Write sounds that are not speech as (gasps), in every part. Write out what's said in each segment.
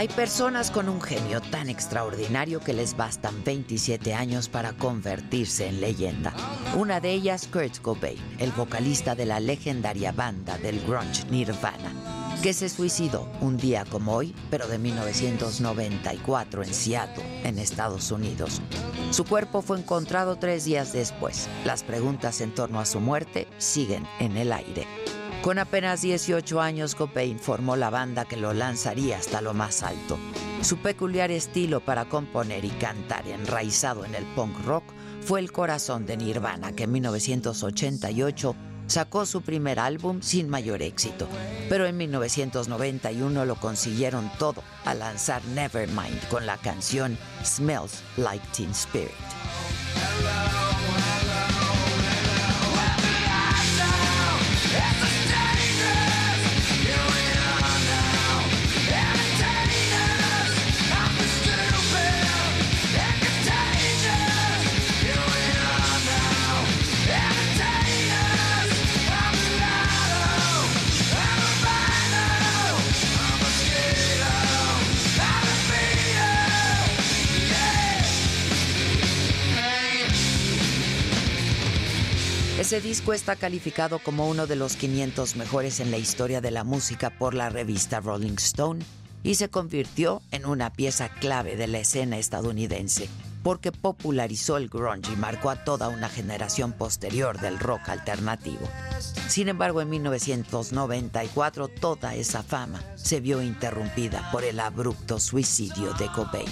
Hay personas con un genio tan extraordinario que les bastan 27 años para convertirse en leyenda. Una de ellas, Kurt Cobain, el vocalista de la legendaria banda del grunge Nirvana, que se suicidó un día como hoy, pero de 1994 en Seattle, en Estados Unidos. Su cuerpo fue encontrado tres días después. Las preguntas en torno a su muerte siguen en el aire. Con apenas 18 años, Cobain formó la banda que lo lanzaría hasta lo más alto. Su peculiar estilo para componer y cantar, enraizado en el punk rock, fue el corazón de Nirvana, que en 1988 sacó su primer álbum sin mayor éxito. Pero en 1991 lo consiguieron todo al lanzar Nevermind con la canción Smells Like Teen Spirit. Ese disco está calificado como uno de los 500 mejores en la historia de la música por la revista Rolling Stone y se convirtió en una pieza clave de la escena estadounidense porque popularizó el grunge y marcó a toda una generación posterior del rock alternativo. Sin embargo, en 1994 toda esa fama se vio interrumpida por el abrupto suicidio de Cobain.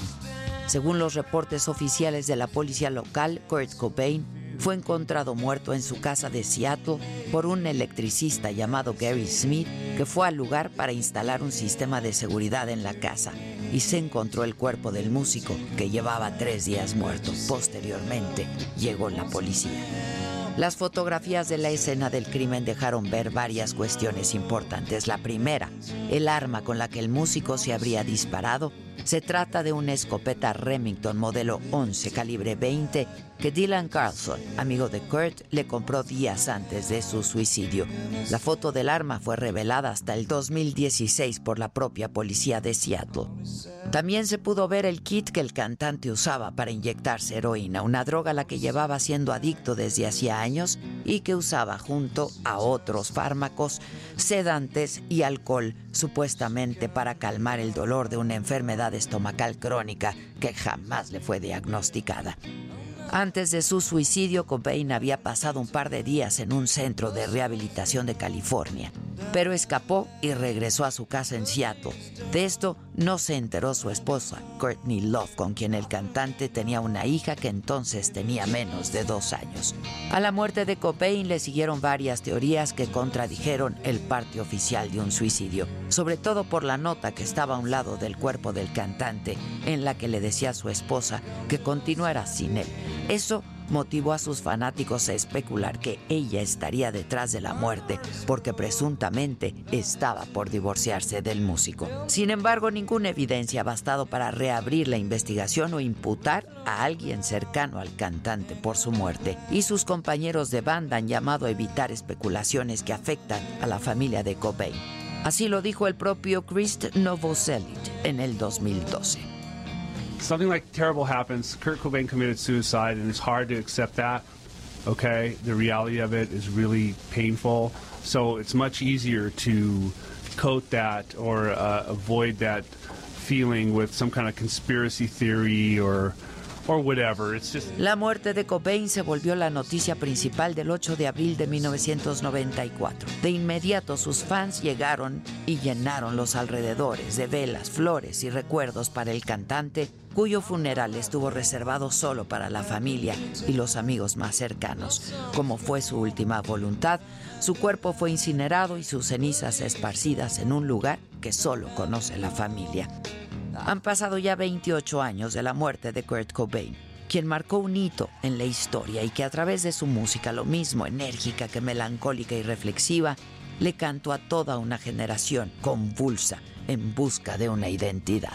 Según los reportes oficiales de la policía local, Kurt Cobain fue encontrado muerto en su casa de Seattle por un electricista llamado Gary Smith que fue al lugar para instalar un sistema de seguridad en la casa y se encontró el cuerpo del músico que llevaba tres días muerto. Posteriormente llegó la policía. Las fotografías de la escena del crimen dejaron ver varias cuestiones importantes. La primera, el arma con la que el músico se habría disparado se trata de una escopeta Remington modelo 11 calibre 20 que Dylan Carlson, amigo de Kurt, le compró días antes de su suicidio. La foto del arma fue revelada hasta el 2016 por la propia policía de Seattle. También se pudo ver el kit que el cantante usaba para inyectarse heroína, una droga a la que llevaba siendo adicto desde hacía años y que usaba junto a otros fármacos, sedantes y alcohol, supuestamente para calmar el dolor de una enfermedad estomacal crónica que jamás le fue diagnosticada. Antes de su suicidio, Cobain había pasado un par de días en un centro de rehabilitación de California, pero escapó y regresó a su casa en Seattle. De esto no se enteró su esposa, Courtney Love, con quien el cantante tenía una hija que entonces tenía menos de dos años. A la muerte de Cobain le siguieron varias teorías que contradijeron el parte oficial de un suicidio, sobre todo por la nota que estaba a un lado del cuerpo del cantante, en la que le decía a su esposa que continuara sin él. Eso motivó a sus fanáticos a especular que ella estaría detrás de la muerte porque presuntamente estaba por divorciarse del músico. Sin embargo, ninguna evidencia ha bastado para reabrir la investigación o imputar a alguien cercano al cantante por su muerte. Y sus compañeros de banda han llamado a evitar especulaciones que afectan a la familia de Cobain. Así lo dijo el propio Chris Novoselic en el 2012. Something like terrible happens. Kurt Cobain committed suicide, and it's hard to accept that. Okay, the reality of it is really painful. So it's much easier to coat that or uh, avoid that feeling with some kind of conspiracy theory or or whatever. It's just La muerte de Cobain se volvió la noticia principal del 8 de abril de 1994. De inmediato sus fans llegaron y llenaron los alrededores de velas, flores y recuerdos para el cantante, cuyo funeral estuvo reservado solo para la familia y los amigos más cercanos. Como fue su última voluntad, su cuerpo fue incinerado y sus cenizas esparcidas en un lugar que solo conoce la familia. Han pasado ya 28 años de la muerte de Kurt Cobain, quien marcó un hito en la historia y que a través de su música, lo mismo enérgica que melancólica y reflexiva, le cantó a toda una generación convulsa en busca de una identidad.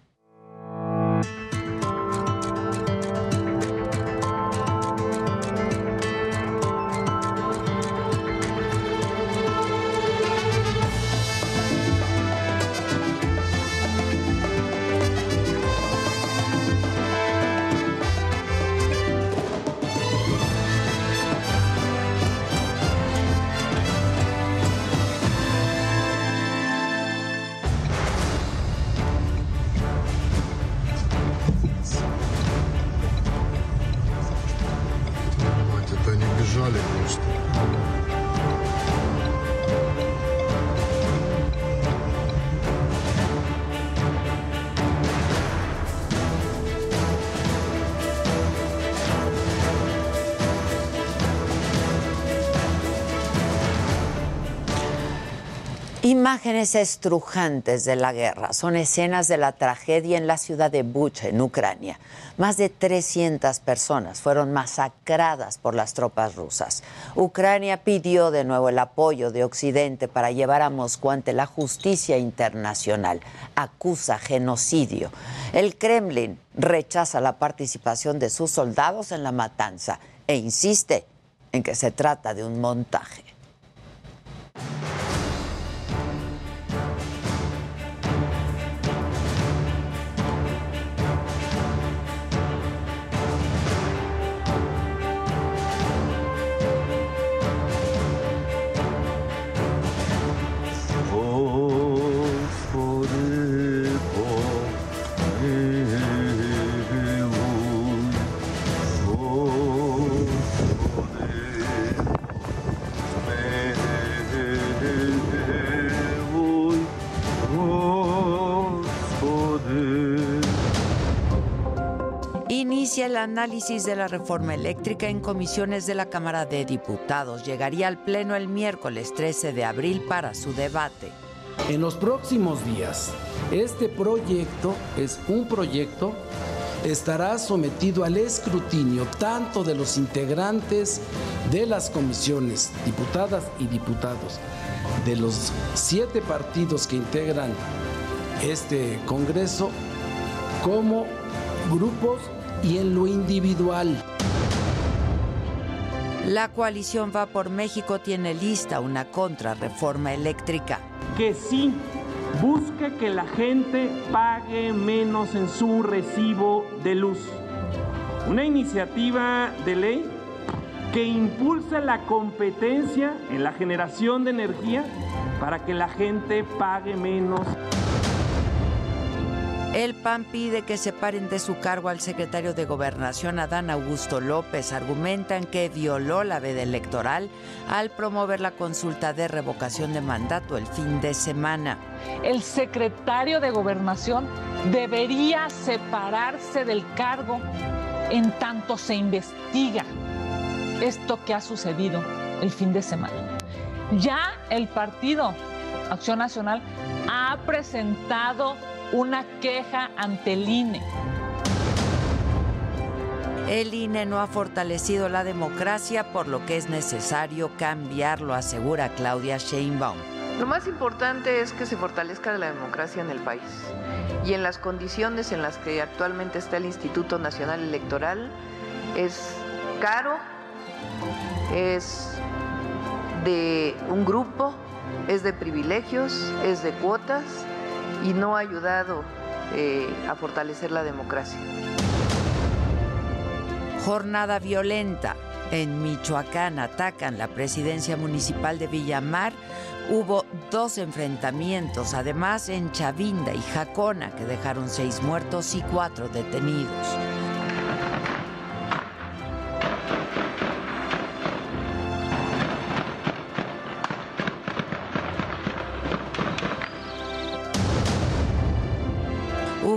Imágenes estrujantes de la guerra son escenas de la tragedia en la ciudad de Bucha, en Ucrania. Más de 300 personas fueron masacradas por las tropas rusas. Ucrania pidió de nuevo el apoyo de Occidente para llevar a Moscú ante la justicia internacional. Acusa genocidio. El Kremlin rechaza la participación de sus soldados en la matanza e insiste en que se trata de un montaje. Análisis de la reforma eléctrica en comisiones de la Cámara de Diputados. Llegaría al Pleno el miércoles 13 de abril para su debate. En los próximos días, este proyecto es un proyecto estará sometido al escrutinio tanto de los integrantes de las comisiones, diputadas y diputados, de los siete partidos que integran este Congreso, como grupos y en lo individual. La coalición Va por México tiene lista una contrarreforma eléctrica. que sí busque que la gente pague menos en su recibo de luz. Una iniciativa de ley que impulse la competencia en la generación de energía para que la gente pague menos. El PAN pide que separen de su cargo al secretario de Gobernación, Adán Augusto López. Argumentan que violó la veda electoral al promover la consulta de revocación de mandato el fin de semana. El secretario de Gobernación debería separarse del cargo en tanto se investiga esto que ha sucedido el fin de semana. Ya el partido Acción Nacional ha presentado una queja ante el INE. El INE no ha fortalecido la democracia, por lo que es necesario cambiarlo, asegura Claudia Sheinbaum. Lo más importante es que se fortalezca la democracia en el país y en las condiciones en las que actualmente está el Instituto Nacional Electoral es caro, es de un grupo, es de privilegios, es de cuotas y no ha ayudado eh, a fortalecer la democracia. Jornada violenta. En Michoacán atacan la presidencia municipal de Villamar. Hubo dos enfrentamientos, además en Chavinda y Jacona, que dejaron seis muertos y cuatro detenidos.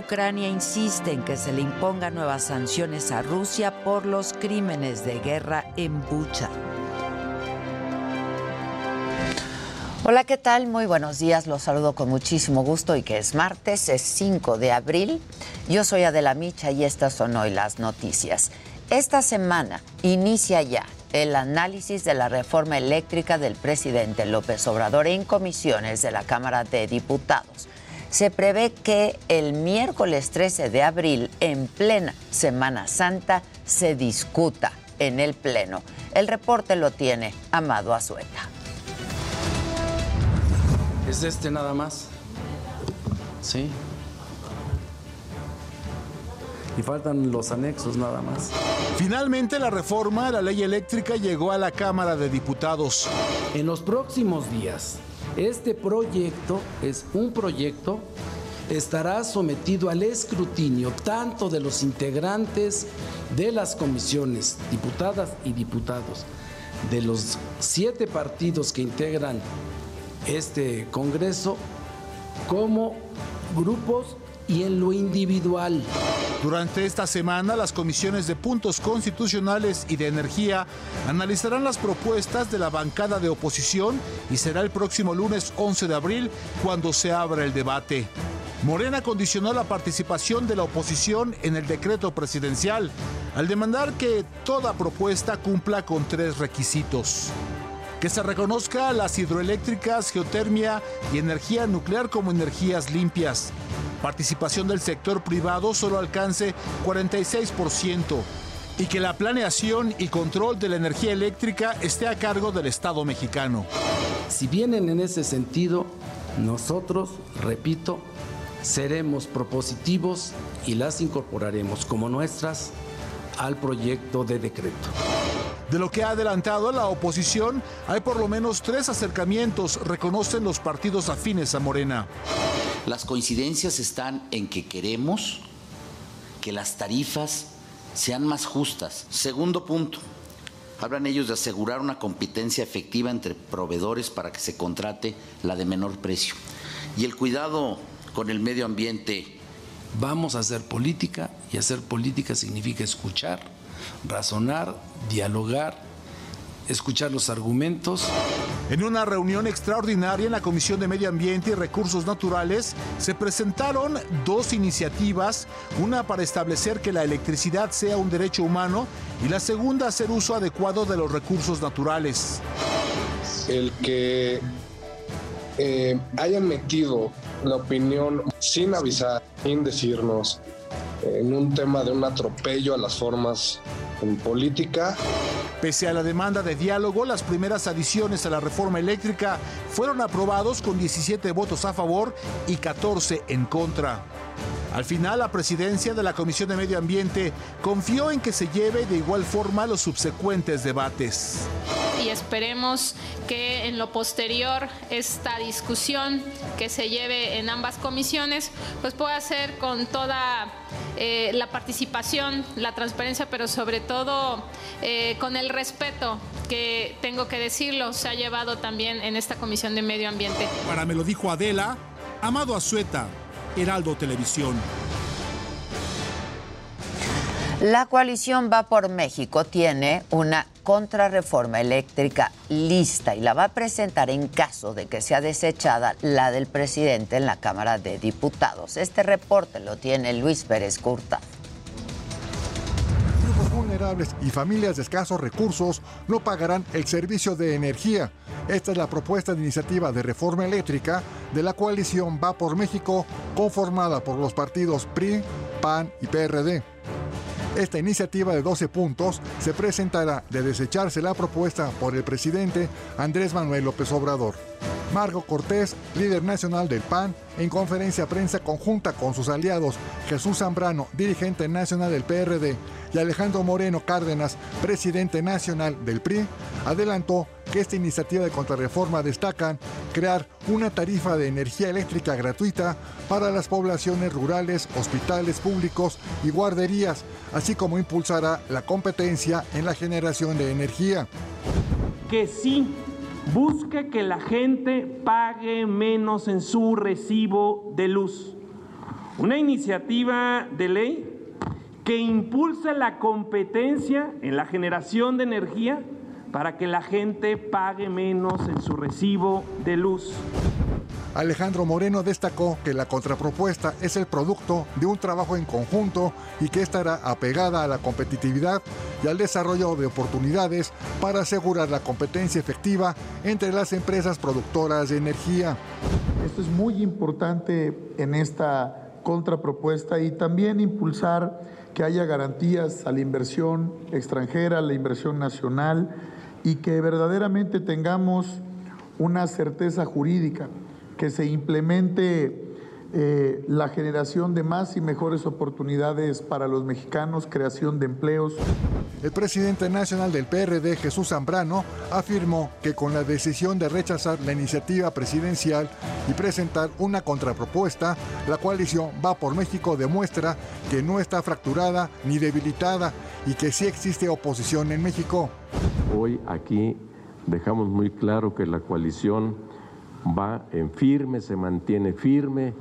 Ucrania insiste en que se le impongan nuevas sanciones a Rusia por los crímenes de guerra en Bucha. Hola, ¿qué tal? Muy buenos días, los saludo con muchísimo gusto y que es martes, es 5 de abril. Yo soy Adela Micha y estas son hoy las noticias. Esta semana inicia ya el análisis de la reforma eléctrica del presidente López Obrador en comisiones de la Cámara de Diputados se prevé que el miércoles 13 de abril, en plena Semana Santa, se discuta en el Pleno. El reporte lo tiene Amado Azueta. Es este nada más. Sí. Y faltan los anexos nada más. Finalmente la reforma a la ley eléctrica llegó a la Cámara de Diputados. En los próximos días este proyecto es un proyecto, estará sometido al escrutinio tanto de los integrantes de las comisiones, diputadas y diputados, de los siete partidos que integran este Congreso, como grupos y en lo individual. Durante esta semana, las comisiones de puntos constitucionales y de energía analizarán las propuestas de la bancada de oposición y será el próximo lunes 11 de abril cuando se abra el debate. Morena condicionó la participación de la oposición en el decreto presidencial al demandar que toda propuesta cumpla con tres requisitos que se reconozca las hidroeléctricas, geotermia y energía nuclear como energías limpias, participación del sector privado solo alcance 46% y que la planeación y control de la energía eléctrica esté a cargo del Estado mexicano. Si vienen en ese sentido, nosotros, repito, seremos propositivos y las incorporaremos como nuestras al proyecto de decreto. De lo que ha adelantado la oposición, hay por lo menos tres acercamientos, reconocen los partidos afines a Morena. Las coincidencias están en que queremos que las tarifas sean más justas. Segundo punto, hablan ellos de asegurar una competencia efectiva entre proveedores para que se contrate la de menor precio. Y el cuidado con el medio ambiente. Vamos a hacer política y hacer política significa escuchar, razonar, dialogar escuchar los argumentos. En una reunión extraordinaria en la Comisión de Medio Ambiente y Recursos Naturales se presentaron dos iniciativas, una para establecer que la electricidad sea un derecho humano y la segunda hacer uso adecuado de los recursos naturales. El que eh, hayan metido la opinión sin avisar, sin decirnos, en un tema de un atropello a las formas en política. Pese a la demanda de diálogo, las primeras adiciones a la reforma eléctrica fueron aprobados con 17 votos a favor y 14 en contra. Al final, la presidencia de la Comisión de Medio Ambiente confió en que se lleve de igual forma los subsecuentes debates. Y esperemos que en lo posterior esta discusión que se lleve en ambas comisiones pues pueda ser con toda eh, la participación, la transparencia, pero sobre todo eh, con el respeto que tengo que decirlo se ha llevado también en esta comisión de medio ambiente. Para me lo dijo Adela, Amado Azueta, Heraldo Televisión. La coalición Va por México tiene una contrarreforma eléctrica lista y la va a presentar en caso de que sea desechada la del presidente en la Cámara de Diputados. Este reporte lo tiene Luis Pérez Curta. Vulnerables y familias de escasos recursos no pagarán el servicio de energía. Esta es la propuesta de iniciativa de reforma eléctrica de la coalición Va por México, conformada por los partidos PRI, PAN y PRD. Esta iniciativa de 12 puntos se presentará de desecharse la propuesta por el presidente Andrés Manuel López Obrador. Margo Cortés, líder nacional del PAN, en conferencia prensa conjunta con sus aliados Jesús Zambrano, dirigente nacional del PRD, y Alejandro Moreno Cárdenas, presidente nacional del PRI, adelantó que esta iniciativa de contrarreforma destacan crear una tarifa de energía eléctrica gratuita para las poblaciones rurales, hospitales públicos y guarderías, así como impulsará la competencia en la generación de energía. Que sí busque que la gente pague menos en su recibo de luz. Una iniciativa de ley que impulse la competencia en la generación de energía para que la gente pague menos en su recibo de luz. Alejandro Moreno destacó que la contrapropuesta es el producto de un trabajo en conjunto y que estará apegada a la competitividad y al desarrollo de oportunidades para asegurar la competencia efectiva entre las empresas productoras de energía. Esto es muy importante en esta contrapropuesta y también impulsar que haya garantías a la inversión extranjera, a la inversión nacional y que verdaderamente tengamos una certeza jurídica que se implemente eh, la generación de más y mejores oportunidades para los mexicanos, creación de empleos. El presidente nacional del PRD, Jesús Zambrano, afirmó que con la decisión de rechazar la iniciativa presidencial y presentar una contrapropuesta, la coalición Va por México demuestra que no está fracturada ni debilitada y que sí existe oposición en México. Hoy aquí dejamos muy claro que la coalición va en firme, se mantiene firme,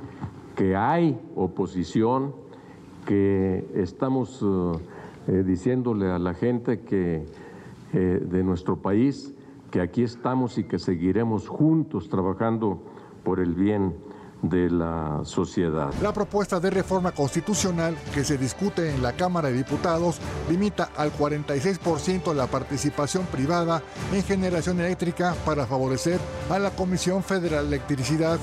que hay oposición, que estamos uh, eh, diciéndole a la gente que eh, de nuestro país que aquí estamos y que seguiremos juntos trabajando por el bien de la sociedad. La propuesta de reforma constitucional que se discute en la Cámara de Diputados limita al 46% la participación privada en generación eléctrica para favorecer a la Comisión Federal de Electricidad.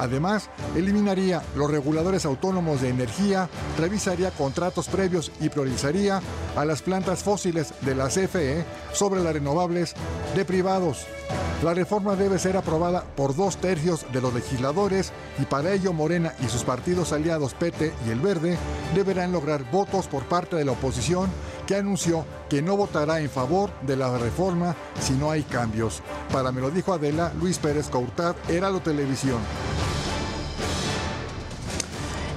Además, eliminaría los reguladores autónomos de energía, revisaría contratos previos y priorizaría a las plantas fósiles de la CFE sobre las renovables de privados. La reforma debe ser aprobada por dos tercios de los legisladores y para ello Morena y sus partidos aliados PT y El Verde deberán lograr votos por parte de la oposición que anunció que no votará en favor de la reforma si no hay cambios. Para me lo dijo Adela, Luis Pérez Courtad, Heraldo Televisión.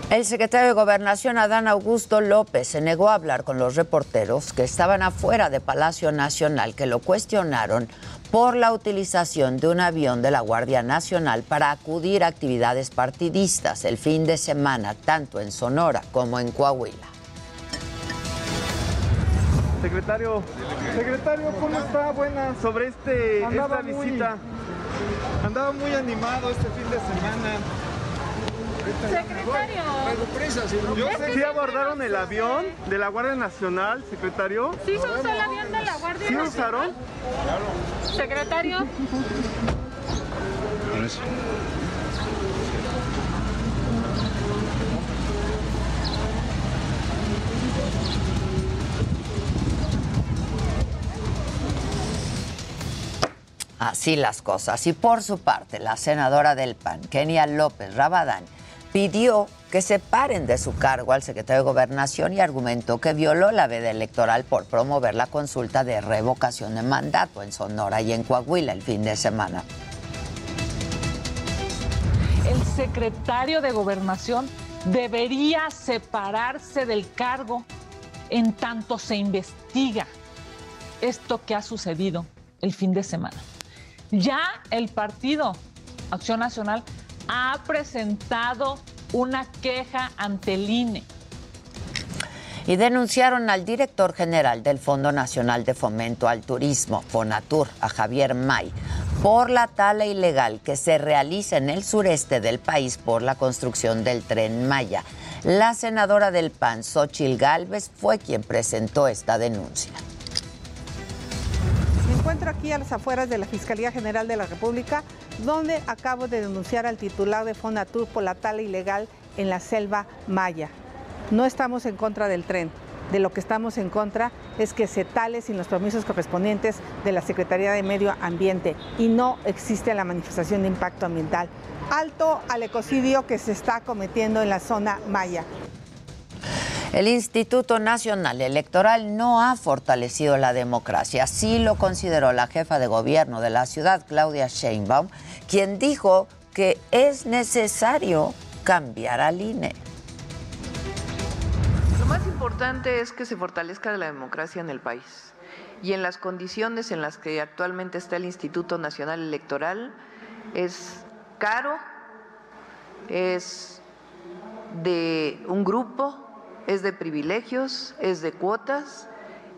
El secretario de Gobernación, Adán Augusto López, se negó a hablar con los reporteros que estaban afuera de Palacio Nacional, que lo cuestionaron por la utilización de un avión de la Guardia Nacional para acudir a actividades partidistas el fin de semana, tanto en Sonora como en Coahuila. Secretario, secretario, ¿cómo está? Buena sobre este esta visita. Andaba muy animado este fin de semana. Secretario. Yo sé ¿Sí abordaron el avión de la Guardia Nacional, secretario? Sí, se usó el avión de la Guardia ¿Sí Nacional. usaron? Secretario. Así las cosas. Y por su parte, la senadora del PAN, Kenia López Rabadán, pidió que separen de su cargo al secretario de Gobernación y argumentó que violó la veda electoral por promover la consulta de revocación de mandato en Sonora y en Coahuila el fin de semana. El secretario de Gobernación debería separarse del cargo en tanto se investiga esto que ha sucedido el fin de semana. Ya el partido Acción Nacional ha presentado una queja ante el INE. Y denunciaron al director general del Fondo Nacional de Fomento al Turismo, Fonatur, a Javier May, por la tala ilegal que se realiza en el sureste del país por la construcción del tren Maya. La senadora del PAN, Xochil Gálvez, fue quien presentó esta denuncia. Encuentro aquí a las afueras de la Fiscalía General de la República, donde acabo de denunciar al titular de Fonatur por la tala ilegal en la selva maya. No estamos en contra del tren. De lo que estamos en contra es que se tale sin los permisos correspondientes de la Secretaría de Medio Ambiente y no existe la manifestación de impacto ambiental. Alto al ecocidio que se está cometiendo en la zona maya. El Instituto Nacional Electoral no ha fortalecido la democracia, así lo consideró la jefa de gobierno de la ciudad, Claudia Sheinbaum, quien dijo que es necesario cambiar al INE. Lo más importante es que se fortalezca la democracia en el país y en las condiciones en las que actualmente está el Instituto Nacional Electoral es caro, es de un grupo, es de privilegios, es de cuotas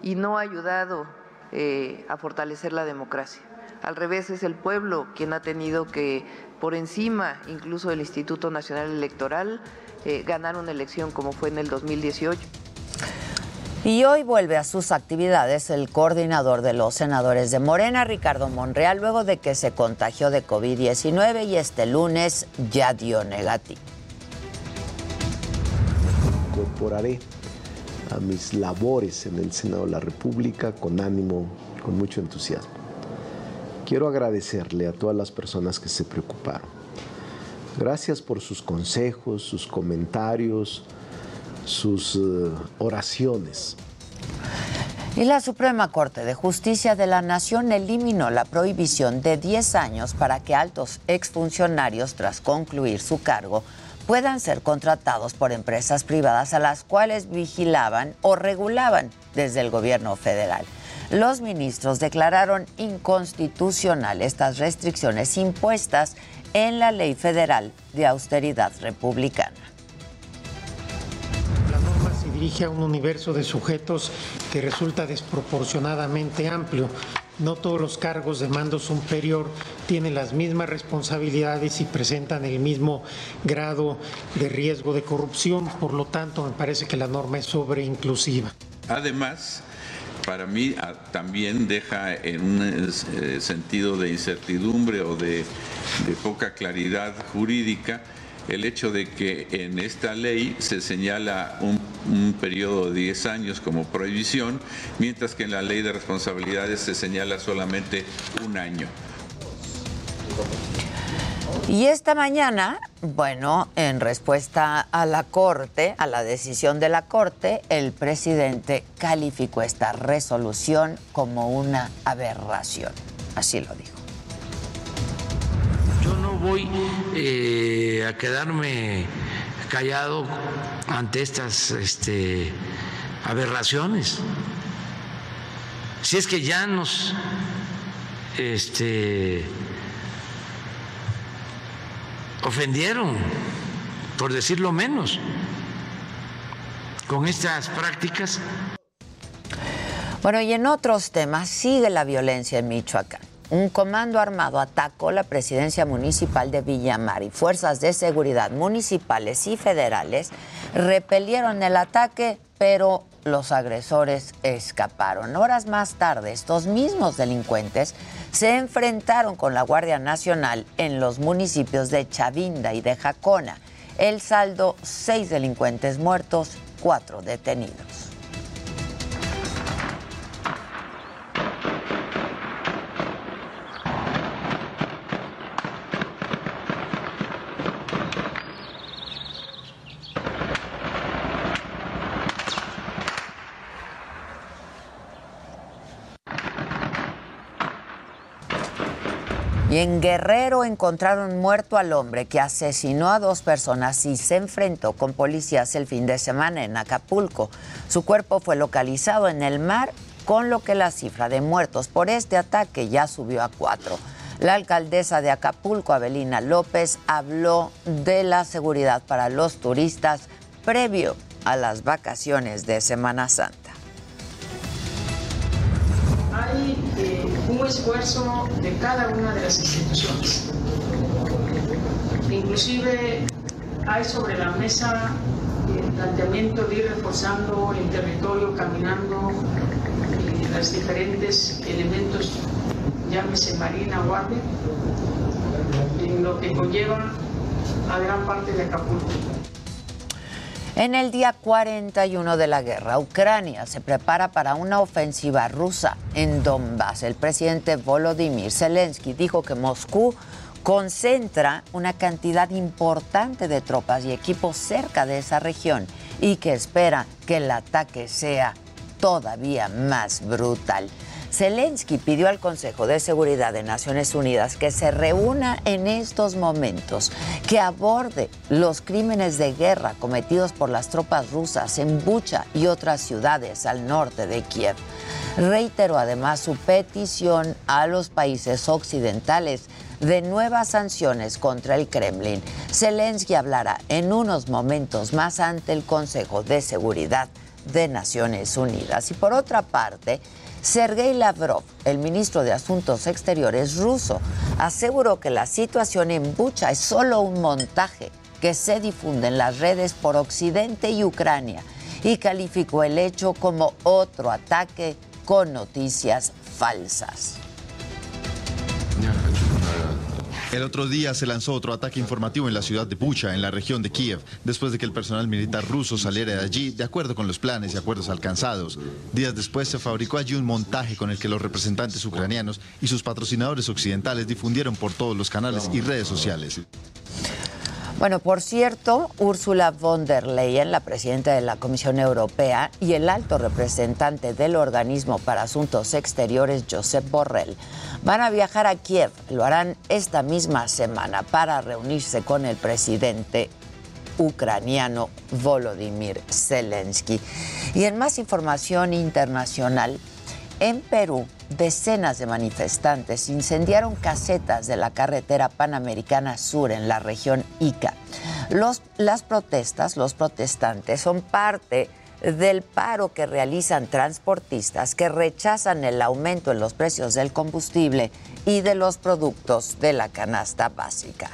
y no ha ayudado eh, a fortalecer la democracia. Al revés, es el pueblo quien ha tenido que, por encima incluso del Instituto Nacional Electoral, eh, ganar una elección como fue en el 2018. Y hoy vuelve a sus actividades el coordinador de los senadores de Morena, Ricardo Monreal, luego de que se contagió de COVID-19 y este lunes ya dio negativo. Incorporaré a mis labores en el Senado de la República con ánimo, con mucho entusiasmo. Quiero agradecerle a todas las personas que se preocuparon. Gracias por sus consejos, sus comentarios, sus uh, oraciones. Y la Suprema Corte de Justicia de la Nación eliminó la prohibición de 10 años para que altos exfuncionarios, tras concluir su cargo, puedan ser contratados por empresas privadas a las cuales vigilaban o regulaban desde el gobierno federal. Los ministros declararon inconstitucional estas restricciones impuestas en la Ley Federal de Austeridad Republicana. La norma se dirige a un universo de sujetos que resulta desproporcionadamente amplio. No todos los cargos de mando superior tienen las mismas responsabilidades y presentan el mismo grado de riesgo de corrupción. Por lo tanto, me parece que la norma es sobreinclusiva. Además, para mí ah, también deja en un eh, sentido de incertidumbre o de, de poca claridad jurídica el hecho de que en esta ley se señala un, un, periodo de 10 años como prohibición, mientras que en la ley de responsabilidades se señala solamente un año. Y esta mañana, bueno, en respuesta a la Corte, a la decisión de la Corte, el presidente calificó esta resolución como una aberración. Así lo dijo. Yo no voy eh, a quedarme callado ante estas este, aberraciones. Si es que ya nos este, ofendieron, por decirlo menos, con estas prácticas. Bueno, y en otros temas sigue la violencia en Michoacán. Un comando armado atacó la presidencia municipal de Villamar y fuerzas de seguridad municipales y federales repelieron el ataque, pero los agresores escaparon. Horas más tarde, estos mismos delincuentes se enfrentaron con la Guardia Nacional en los municipios de Chavinda y de Jacona. El saldo, seis delincuentes muertos, cuatro detenidos. En Guerrero encontraron muerto al hombre que asesinó a dos personas y se enfrentó con policías el fin de semana en Acapulco. Su cuerpo fue localizado en el mar, con lo que la cifra de muertos por este ataque ya subió a cuatro. La alcaldesa de Acapulco, Abelina López, habló de la seguridad para los turistas previo a las vacaciones de Semana Santa. Eh, un esfuerzo de cada una de las instituciones. Inclusive hay sobre la mesa el planteamiento de ir reforzando el territorio, caminando eh, los diferentes elementos, llámese Marina, Guardia, en lo que conlleva a gran parte de Acapulco. En el día 41 de la guerra, Ucrania se prepara para una ofensiva rusa en Donbass. El presidente Volodymyr Zelensky dijo que Moscú concentra una cantidad importante de tropas y equipos cerca de esa región y que espera que el ataque sea todavía más brutal. Zelensky pidió al Consejo de Seguridad de Naciones Unidas que se reúna en estos momentos, que aborde los crímenes de guerra cometidos por las tropas rusas en Bucha y otras ciudades al norte de Kiev. Reiteró además su petición a los países occidentales de nuevas sanciones contra el Kremlin. Zelensky hablará en unos momentos más ante el Consejo de Seguridad de Naciones Unidas. Y por otra parte, Sergei Lavrov, el ministro de Asuntos Exteriores ruso, aseguró que la situación en Bucha es solo un montaje que se difunde en las redes por Occidente y Ucrania y calificó el hecho como otro ataque con noticias falsas. El otro día se lanzó otro ataque informativo en la ciudad de Bucha, en la región de Kiev, después de que el personal militar ruso saliera de allí de acuerdo con los planes y acuerdos alcanzados. Días después se fabricó allí un montaje con el que los representantes ucranianos y sus patrocinadores occidentales difundieron por todos los canales y redes sociales. Bueno, por cierto, Ursula von der Leyen, la presidenta de la Comisión Europea, y el alto representante del organismo para asuntos exteriores, Josep Borrell, van a viajar a Kiev. Lo harán esta misma semana para reunirse con el presidente ucraniano Volodymyr Zelensky. Y en más información internacional, en Perú, decenas de manifestantes incendiaron casetas de la carretera panamericana sur en la región Ica. Las protestas, los protestantes, son parte del paro que realizan transportistas que rechazan el aumento en los precios del combustible y de los productos de la canasta básica.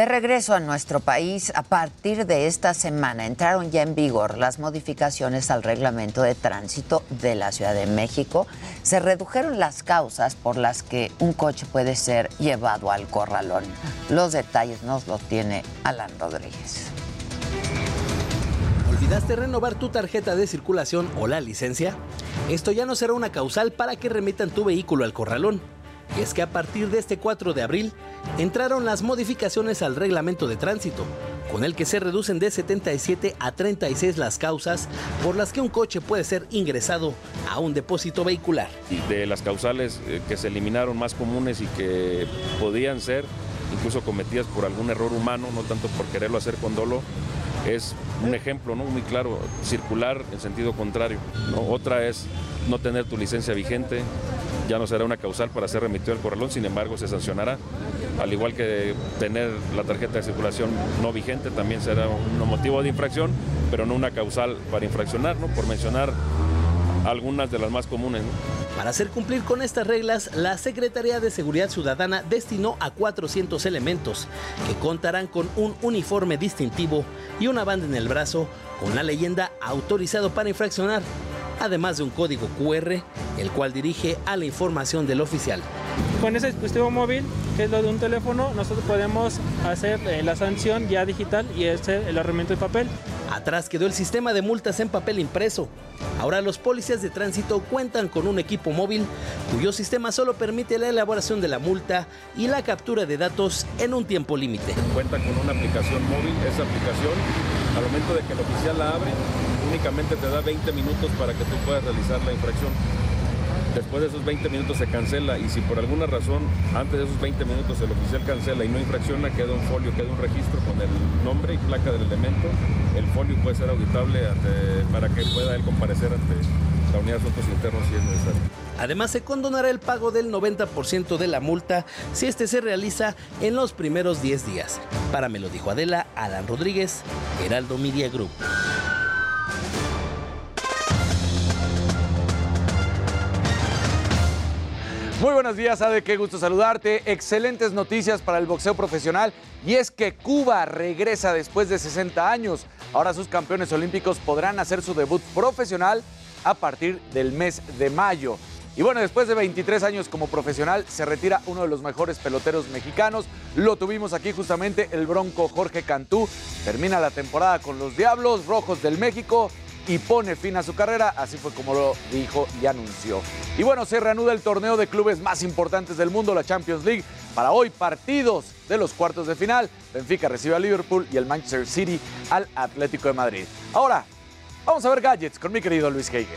De regreso a nuestro país, a partir de esta semana entraron ya en vigor las modificaciones al reglamento de tránsito de la Ciudad de México. Se redujeron las causas por las que un coche puede ser llevado al corralón. Los detalles nos los tiene Alan Rodríguez. ¿Olvidaste renovar tu tarjeta de circulación o la licencia? Esto ya no será una causal para que remitan tu vehículo al corralón. Y es que a partir de este 4 de abril entraron las modificaciones al reglamento de tránsito, con el que se reducen de 77 a 36 las causas por las que un coche puede ser ingresado a un depósito vehicular. De las causales eh, que se eliminaron más comunes y que podían ser incluso cometidas por algún error humano, no tanto por quererlo hacer con dolo, es un ejemplo ¿no? muy claro, circular en sentido contrario. Otra es no tener tu licencia vigente, ya no será una causal para ser remitido al corralón, sin embargo se sancionará, al igual que tener la tarjeta de circulación no vigente, también será un motivo de infracción, pero no una causal para infraccionar, ¿no? por mencionar algunas de las más comunes. Para hacer cumplir con estas reglas, la Secretaría de Seguridad Ciudadana destinó a 400 elementos que contarán con un uniforme distintivo y una banda en el brazo con la leyenda autorizado para infraccionar, además de un código QR, el cual dirige a la información del oficial. con ese dispositivo móvil, que es lo de un teléfono, nosotros podemos hacer eh, la sanción ya digital y hacer el ahorramiento de papel. Atrás quedó el sistema de multas en papel impreso. Ahora los policías de tránsito cuentan con un equipo móvil cuyo sistema solo permite la elaboración de la multa y la captura de datos en un tiempo límite. Cuentan con una aplicación móvil, esa aplicación al momento de que el oficial la abre únicamente te da 20 minutos para que tú puedas realizar la infracción. Después de esos 20 minutos se cancela y si por alguna razón antes de esos 20 minutos el oficial cancela y no infracciona, queda un folio, queda un registro con el nombre y placa del elemento. El folio puede ser auditable para que pueda él comparecer ante la unidad de asuntos internos si es necesario. Además, se condonará el pago del 90% de la multa si este se realiza en los primeros 10 días. Para me lo dijo Adela, Alan Rodríguez, Heraldo Media Group. Muy buenos días, Ade, qué gusto saludarte. Excelentes noticias para el boxeo profesional y es que Cuba regresa después de 60 años. Ahora sus campeones olímpicos podrán hacer su debut profesional a partir del mes de mayo. Y bueno, después de 23 años como profesional, se retira uno de los mejores peloteros mexicanos. Lo tuvimos aquí justamente, el bronco Jorge Cantú. Termina la temporada con los Diablos Rojos del México y pone fin a su carrera, así fue como lo dijo y anunció. Y bueno, se reanuda el torneo de clubes más importantes del mundo, la Champions League. Para hoy, partidos de los cuartos de final. Benfica recibe a Liverpool y el Manchester City al Atlético de Madrid. Ahora, vamos a ver gadgets con mi querido Luis Heige.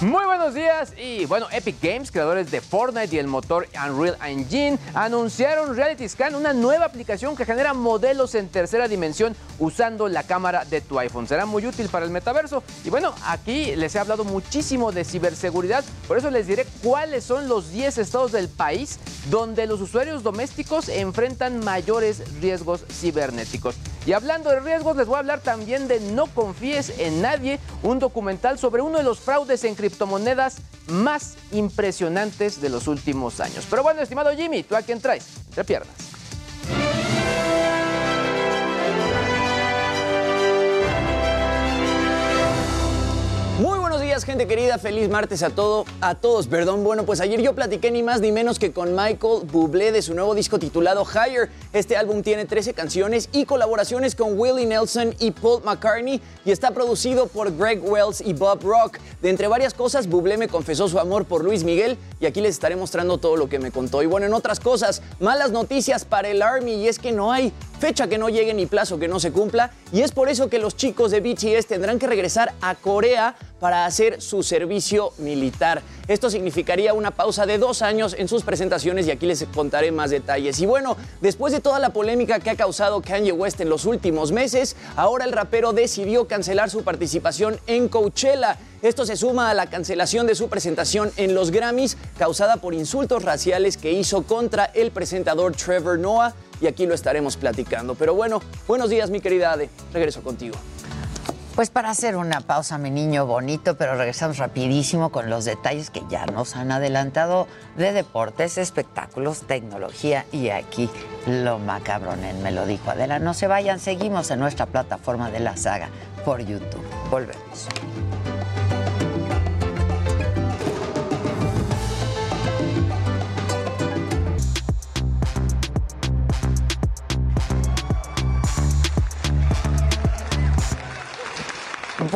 Muy buenos días y bueno, Epic Games, creadores de Fortnite y el motor Unreal Engine, anunciaron Reality Scan, una nueva aplicación que genera modelos en tercera dimensión usando la cámara de tu iPhone. Será muy útil para el metaverso. Y bueno, aquí les he hablado muchísimo de ciberseguridad, por eso les diré cuáles son los 10 estados del país donde los usuarios domésticos enfrentan mayores riesgos cibernéticos. Y hablando de riesgos, les voy a hablar también de No confíes en nadie, un documental sobre uno de los fraudes en criptomonedas más impresionantes de los últimos años. Pero bueno, estimado Jimmy, ¿tú a quién traes? Entre piernas. Días, gente querida. Feliz martes a todo, a todos. Perdón. Bueno, pues ayer yo platiqué ni más ni menos que con Michael Bublé de su nuevo disco titulado Higher. Este álbum tiene 13 canciones y colaboraciones con Willie Nelson y Paul McCartney y está producido por Greg Wells y Bob Rock. De entre varias cosas, Bublé me confesó su amor por Luis Miguel y aquí les estaré mostrando todo lo que me contó. Y bueno, en otras cosas, malas noticias para el Army y es que no hay fecha que no llegue ni plazo que no se cumpla y es por eso que los chicos de BTS tendrán que regresar a Corea para hacer su servicio militar. Esto significaría una pausa de dos años en sus presentaciones y aquí les contaré más detalles. Y bueno, después de toda la polémica que ha causado Kanye West en los últimos meses, ahora el rapero decidió cancelar su participación en Coachella. Esto se suma a la cancelación de su presentación en los Grammys causada por insultos raciales que hizo contra el presentador Trevor Noah y aquí lo estaremos platicando. Pero bueno, buenos días mi querida Ade, regreso contigo. Pues para hacer una pausa, mi niño bonito, pero regresamos rapidísimo con los detalles que ya nos han adelantado de deportes, espectáculos, tecnología y aquí lo macabrón en Me lo dijo Adela. No se vayan, seguimos en nuestra plataforma de la saga por YouTube. Volvemos.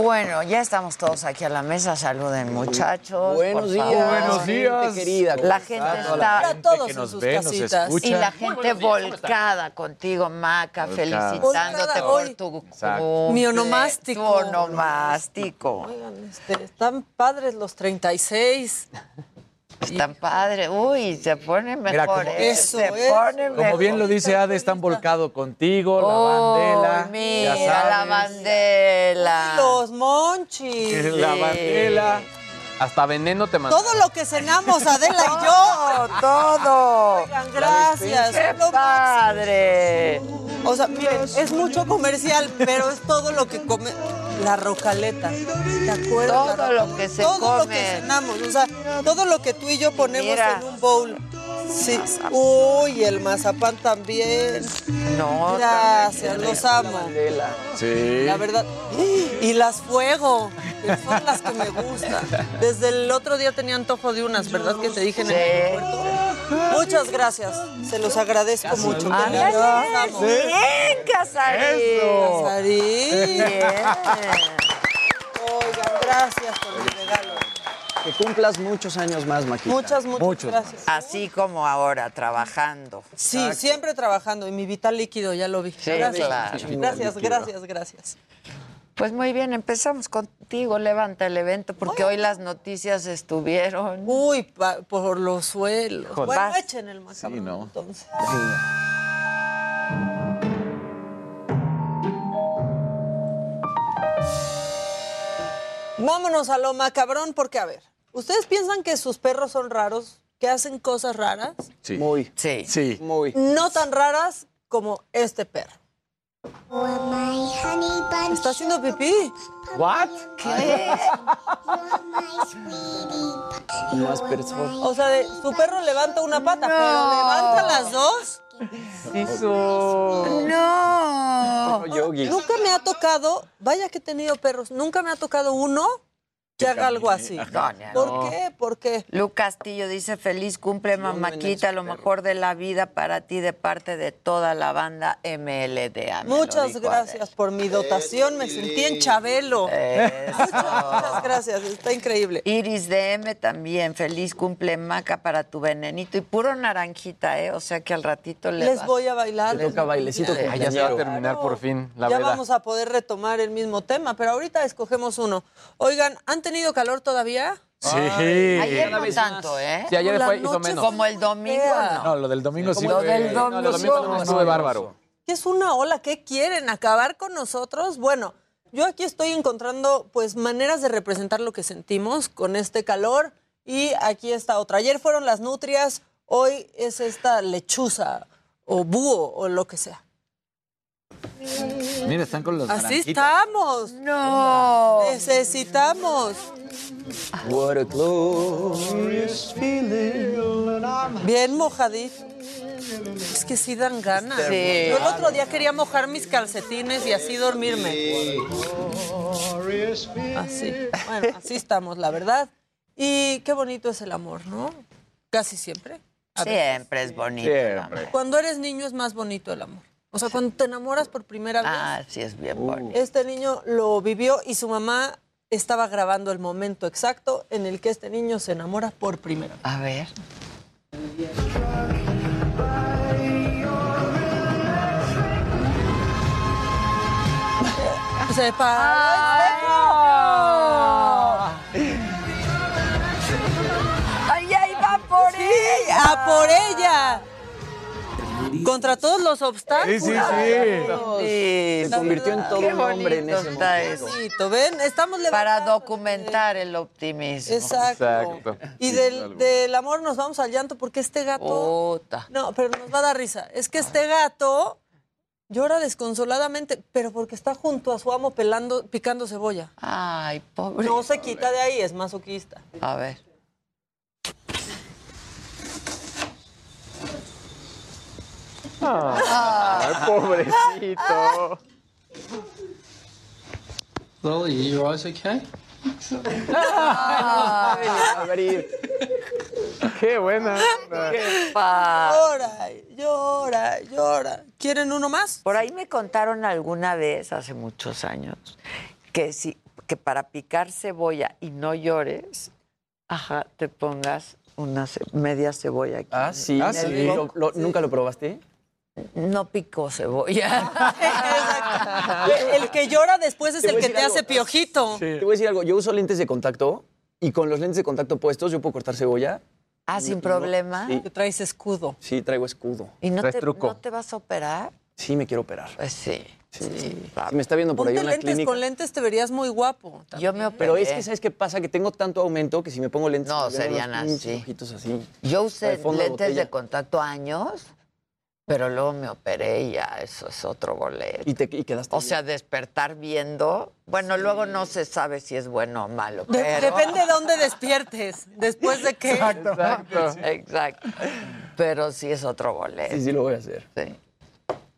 Bueno, ya estamos todos aquí a la mesa. Saluden, muchachos. Buenos días. Buenos días. Gente querida. La gente está. Para todos en sus casitas. Y la gente volcada contigo, Maca, felicitándote por tu, tu- Mi onomástico. Tu onomástico. Oigan, este, están padres los 36. Están padres. Uy, se pone mejor. Mira, como- ¿eh? Eso se es. pone Como bien lo dice Ade, están volcado contigo, la bandela. Mira ya la bandela. Los monchis. La bandela. Hasta veneno te mandó. Todo lo que cenamos, Adela y yo. Todo. Oigan, gracias. ¡Qué padre! O sea, miren, es mucho comercial, pero es todo lo que come la rocaleta. ¿Te acuerdas? Todo lo que se todo lo come. que cenamos, o sea, todo lo que tú y yo ponemos Mira. en un bowl. Sí. Uy, el mazapán también. No, Gracias, los amo. Sí. La verdad. (gasps) Y las fuego, que son las que me gustan. Desde el otro día tenía antojo de unas, ¿verdad? Que te dije en el aeropuerto. Muchas gracias. Se los agradezco mucho. Amo. Bien, Casarín. Casarín. Bien. Oigan, gracias por mi regalo. Que cumplas muchos años más, Maquita. Muchas, muchas gracias. Así como ahora, trabajando. Sí, siempre trabajando. Y mi vital líquido, ya lo vi. Sí, gracias. claro. Gracias, gracias, gracias. Pues muy bien, empezamos contigo, levanta el evento, porque hoy las noticias estuvieron. Uy, por los suelos. Joder. Bueno, echen el macabrón no. entonces. Vámonos a lo macabrón, porque a ver, ¿ustedes piensan que sus perros son raros? ¿Que hacen cosas raras? Sí. Muy. Sí. Sí. Muy. No tan raras como este perro. ¿Está haciendo pipí? ¿What? ¿Qué? Más personas. O sea, de- su perro levanta una pata, pero levanta las dos. No. Nunca me ha tocado, vaya que he tenido perros, nunca me ha tocado uno que haga algo así. ¿Por no. qué? ¿Por qué? Lu Castillo dice, feliz cumple, mamáquita, lo mejor de la vida para ti de parte de toda la banda MLDA. Me Muchas gracias por mi dotación, me sentí en Chabelo. Eso. (laughs) Muchas gracias, está increíble. Iris DM también, feliz cumple maca para tu venenito y puro naranjita, ¿eh? O sea que al ratito le Les vas- voy a bailar. Le toca bailecito Ah, ya se va a terminar por fin la ya vamos a poder retomar el mismo tema, pero ahorita escogemos uno. Oigan, ¿han tenido calor todavía? Sí. Ayer Cada no tanto. ¿eh? Sí, ayer fue, hizo menos. Como el domingo, no. No, lo del domingo sí. Lo del No, lo del domingo domingo no estuve bárbaro. ¿Qué es una ola? ¿Qué quieren? ¿Acabar con nosotros? Bueno, yo aquí estoy encontrando pues maneras de representar lo que sentimos con este calor y aquí está otra. Ayer fueron las nutrias, hoy es esta lechuza o búho o lo que sea. Mira, están con los Así estamos. No. Necesitamos. What a glorious feeling. Bien mojadito. Es que sí dan ganas. Sí. Yo el otro día quería mojar mis calcetines y así dormirme. Así. Bueno, así estamos, la verdad. Y qué bonito es el amor, ¿no? Casi siempre. Siempre es bonito. Siempre. Cuando eres niño es más bonito el amor. O sea, cuando te enamoras por primera vez. Ah, sí es bien bonito. Este niño lo vivió y su mamá estaba grabando el momento exacto en el que este niño se enamora por primera vez. A ver. (laughs) Se paró ¡Ay, ahí va por Sí, ella! ¡A por ella! Contra todos los obstáculos. Sí, sí, sí. Se convirtió en todo un hombre en ese momento. Bonito, ¿Ven? Estamos Para documentar el optimismo. Exacto. Exacto. Y del, del amor nos vamos al llanto porque este gato... Puta. No, pero nos va a dar risa. Es que este gato llora desconsoladamente, pero porque está junto a su amo pelando, picando cebolla. Ay, pobre. No se quita de ahí, es masoquista. A ver. Ay, pobrecito. Lily, your eyes okay? Abrir. Qué buena. Llora, llora, llora. ¿Quieren uno más? Por ahí me contaron alguna vez, hace muchos años, que si que para picar cebolla y no llores, ajá, te pongas una ce- media cebolla aquí. Ah, sí. Ah, sí. ¿Lo- lo- ¿Nunca lo probaste? No picó cebolla. (laughs) El que llora después es Te el que te algo. hace piojito. Te voy a decir algo. Yo uso lentes de contacto y con los lentes de contacto puestos yo puedo cortar cebolla. Ah, sin problema. Sí, Que traes escudo. sí, traigo escudo. ¿Y no Traes te, truco. no te vas a operar? Sí, me quiero operar. Pues sí. Sí. sí. Si me está viendo por ahí Ponte una lentes, clínica. con lentes te verías muy guapo. Yo me operé. Pero es que, ¿sabes qué pasa? Que tengo tanto aumento que si me pongo lentes... No, serían así. ojitos así. Yo usé de lentes de contacto años, pero luego me operé y ya eso es otro boleto. Y, te, y quedaste O sea, despertar viendo, bueno, luego no se sabe si es bueno o malo, De- pero... Depende de dónde despiertes. Después de que. Exacto. Exacto. Pero sí es otro boleto. Sí, sí lo voy a hacer. Sí.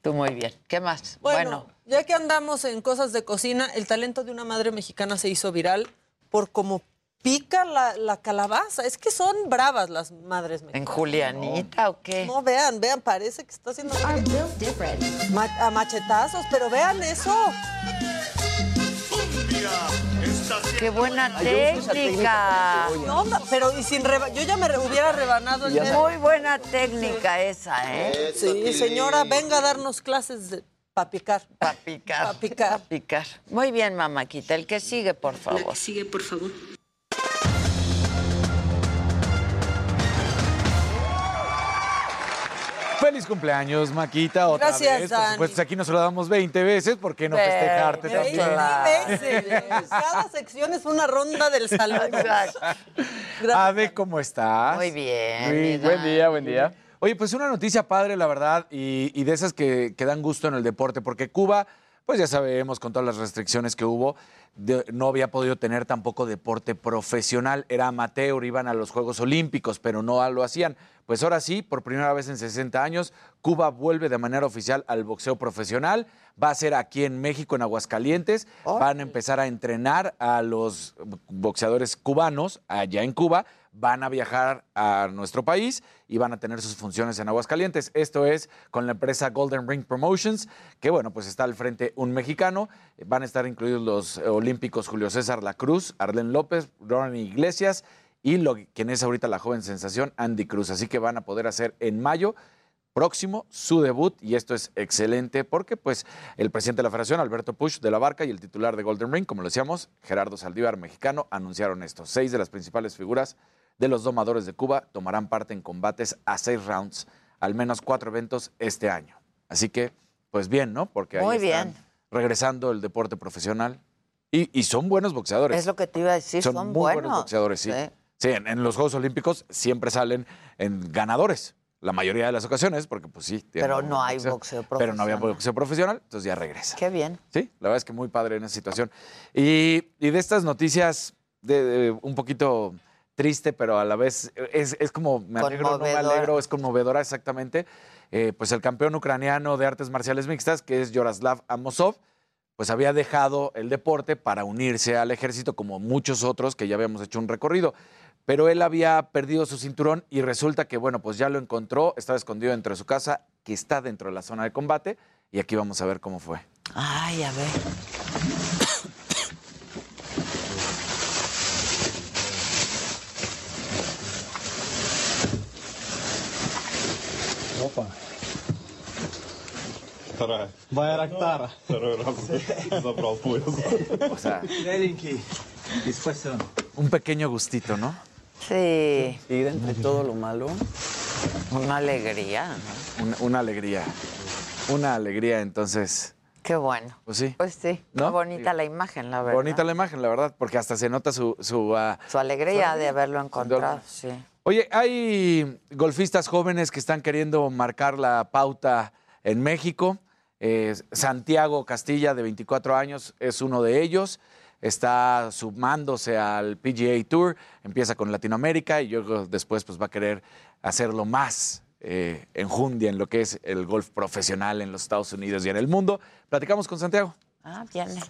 Tú muy bien. ¿Qué más? Bueno, ya que andamos en cosas de cocina, el talento de una madre mexicana se hizo viral por cómo pica la, la calabaza. Es que son bravas las madres mexicanas. ¿En Julianita o qué? No, vean, vean, parece que está haciendo... Ma- a machetazos, pero vean eso. ¡Qué buena técnica! No, pero y sin reba- yo ya me re- hubiera rebanado el dedo. Muy buena técnica esa, ¿eh? Sí, señora, venga a darnos clases de para picar. Para picar. Para picar. Picar. Muy bien, mamáquita. El que sigue, por favor. sigue, por favor. Feliz cumpleaños, Maquita, otra Gracias, vez. Por Dani. supuesto, aquí nos lo damos 20 veces, ¿por qué no festejarte Veinte también? (laughs) veces. Cada sección es una ronda del salón. Ade, ¿cómo estás? Muy bien. Muy- buen día, buen día. Oye, pues una noticia padre, la verdad, y, y de esas que, que dan gusto en el deporte, porque Cuba, pues ya sabemos, con todas las restricciones que hubo, de- no había podido tener tampoco deporte profesional. Era amateur, iban a los Juegos Olímpicos, pero no lo hacían. Pues ahora sí, por primera vez en 60 años, Cuba vuelve de manera oficial al boxeo profesional. Va a ser aquí en México, en Aguascalientes. Van a empezar a entrenar a los boxeadores cubanos allá en Cuba. Van a viajar a nuestro país y van a tener sus funciones en Aguascalientes. Esto es con la empresa Golden Ring Promotions, que bueno, pues está al frente un mexicano. Van a estar incluidos los olímpicos Julio César La Cruz, Arlen López, Ronnie Iglesias y lo, quien es ahorita la joven sensación, Andy Cruz. Así que van a poder hacer en mayo próximo su debut y esto es excelente porque pues el presidente de la federación, Alberto Push de la Barca y el titular de Golden Ring, como lo decíamos, Gerardo Saldívar, mexicano, anunciaron esto. Seis de las principales figuras de los domadores de Cuba tomarán parte en combates a seis rounds, al menos cuatro eventos este año. Así que, pues bien, ¿no? Porque ahí Muy están bien. regresando el deporte profesional y, y son buenos boxeadores. Es lo que te iba a decir, son, muy buenos. buenos boxeadores, sí. Sí. Sí, en, en los Juegos Olímpicos siempre salen en ganadores. La mayoría de las ocasiones, porque pues sí. Pero no hay boxeo Pero no había profesional. boxeo profesional, entonces ya regresa. Qué bien. Sí, la verdad es que muy padre en esa situación. Y, y de estas noticias, de, de un poquito triste, pero a la vez es, es como, me alegro, no me alegro, es conmovedora exactamente. Eh, pues el campeón ucraniano de artes marciales mixtas, que es Yoroslav Amosov, pues había dejado el deporte para unirse al ejército, como muchos otros que ya habíamos hecho un recorrido. Pero él había perdido su cinturón y resulta que, bueno, pues ya lo encontró, estaba escondido dentro de su casa, que está dentro de la zona de combate, y aquí vamos a ver cómo fue. Ay, a ver. Опа. Байрактара. Второй раз забрал пояс. O sea, Беленький. Диспасион. un pequeño gustito, ¿no? Sí. Y de entre todo lo malo. Una alegría, ¿no? Una, una alegría. Una alegría, entonces. Qué bueno. Pues sí. Pues sí. ¿No? Qué bonita la imagen, la verdad. Bonita la imagen, la verdad, porque hasta se nota su... Su, ah, Su alegría de haberlo encontrado, sí. Oye, hay golfistas jóvenes que están queriendo marcar la pauta en México. Eh, Santiago Castilla, de 24 años, es uno de ellos. Está sumándose al PGA Tour, empieza con Latinoamérica y luego después pues, va a querer hacerlo más eh, enjundia en lo que es el golf profesional en los Estados Unidos y en el mundo. Platicamos con Santiago. Ah, viene.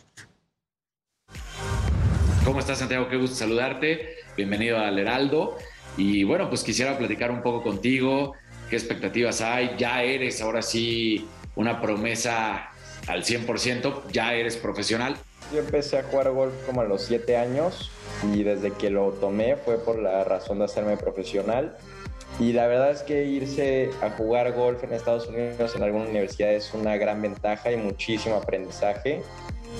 ¿Cómo estás, Santiago? Qué gusto saludarte. Bienvenido al Heraldo. Y bueno, pues quisiera platicar un poco contigo. ¿Qué expectativas hay? Ya eres ahora sí una promesa al 100%, ya eres profesional. Yo empecé a jugar golf como a los 7 años y desde que lo tomé fue por la razón de hacerme profesional. Y la verdad es que irse a jugar golf en Estados Unidos en alguna universidad es una gran ventaja y muchísimo aprendizaje.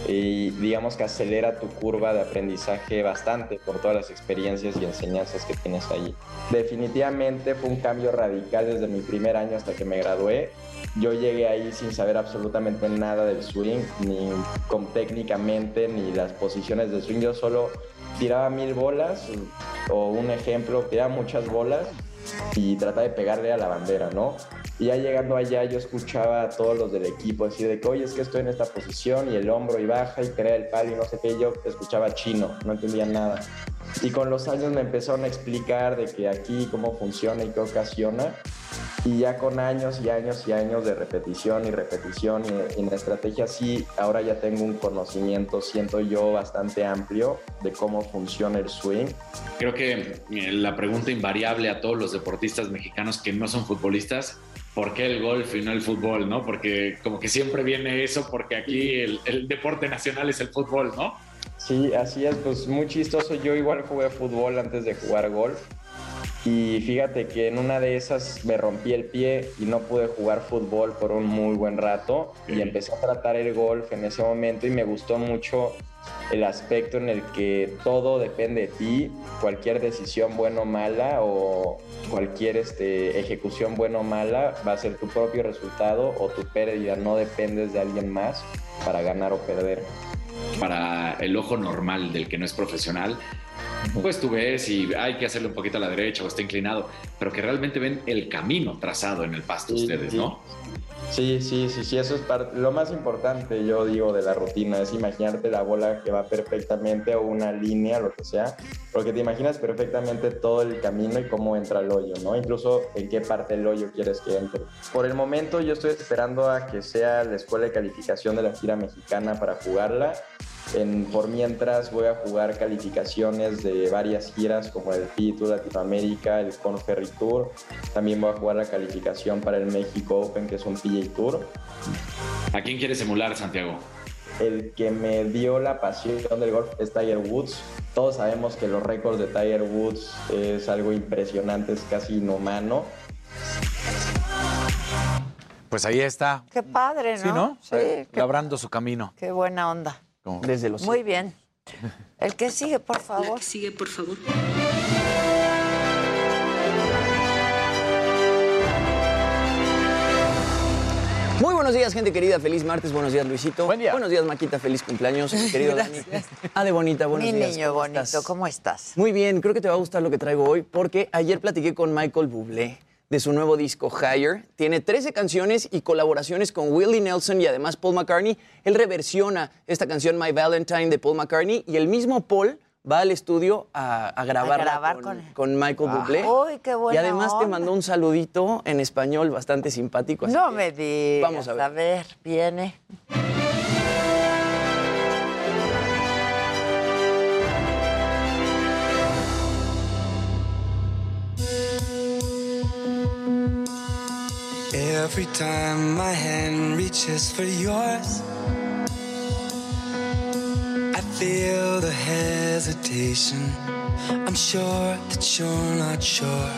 Y digamos que acelera tu curva de aprendizaje bastante por todas las experiencias y enseñanzas que tienes allí. Definitivamente fue un cambio radical desde mi primer año hasta que me gradué. Yo llegué ahí sin saber absolutamente nada del swing, ni con técnicamente, ni las posiciones del swing. Yo solo tiraba mil bolas, o un ejemplo, tiraba muchas bolas y trataba de pegarle a la bandera, ¿no? Y ya llegando allá yo escuchaba a todos los del equipo decir de que, oye, es que estoy en esta posición y el hombro y baja y crea el palo y no sé qué, y yo escuchaba chino, no entendía nada. Y con los años me empezaron a explicar de que aquí cómo funciona y qué ocasiona. Y ya con años y años y años de repetición y repetición y, en estrategia sí, ahora ya tengo un conocimiento, siento yo, bastante amplio de cómo funciona el swing. Creo que eh, la pregunta invariable a todos los deportistas mexicanos que no son futbolistas, ¿por qué el golf y no el fútbol? ¿no? Porque como que siempre viene eso, porque aquí el, el deporte nacional es el fútbol, ¿no? Sí, así es, pues muy chistoso. Yo igual jugué fútbol antes de jugar golf y fíjate que en una de esas me rompí el pie y no pude jugar fútbol por un muy buen rato y empecé a tratar el golf en ese momento y me gustó mucho el aspecto en el que todo depende de ti, cualquier decisión buena o mala o cualquier este, ejecución buena o mala va a ser tu propio resultado o tu pérdida, no dependes de alguien más para ganar o perder. Para el ojo normal del que no es profesional, pues tú ves y hay que hacerle un poquito a la derecha o está inclinado, pero que realmente ven el camino trazado en el pasto ustedes, ¿no? Sí, sí, sí, sí, eso es parte, lo más importante, yo digo, de la rutina, es imaginarte la bola que va perfectamente o una línea, lo que sea, porque te imaginas perfectamente todo el camino y cómo entra el hoyo, ¿no? Incluso en qué parte del hoyo quieres que entre. Por el momento yo estoy esperando a que sea la escuela de calificación de la gira mexicana para jugarla en, por mientras voy a jugar calificaciones de varias giras como el PI Tour Latinoamérica, el Conferry Tour. También voy a jugar la calificación para el México Open, que es un PGA Tour. ¿A quién quieres emular, Santiago? El que me dio la pasión del golf es Tiger Woods. Todos sabemos que los récords de Tiger Woods es algo impresionante, es casi inhumano. Pues ahí está. Qué padre, ¿no? Sí, ¿no? Sí, qué, Labrando su camino. qué buena onda. Desde los Muy bien. El que sigue, por favor. que sigue, por favor. Muy buenos días, gente querida. Feliz martes. Buenos días, Luisito. Buen día. Buenos días, Maquita. Feliz cumpleaños, querido Dani. Ah, de bonita. Buenos Mi días. niño ¿cómo bonito, estás? ¿cómo estás? Muy bien. Creo que te va a gustar lo que traigo hoy porque ayer platiqué con Michael Bublé de su nuevo disco Higher. Tiene 13 canciones y colaboraciones con Willie Nelson y además Paul McCartney. Él reversiona esta canción My Valentine de Paul McCartney y el mismo Paul va al estudio a, a grabarla grabar con, con él. con Michael Ah. Bublé. Uy, qué y buena además te mandó un saludito en español bastante simpático. así No que me digas. Vamos a ver. A ver, viene. Every time my hand reaches for yours, I feel the hesitation. I'm sure that you're not sure.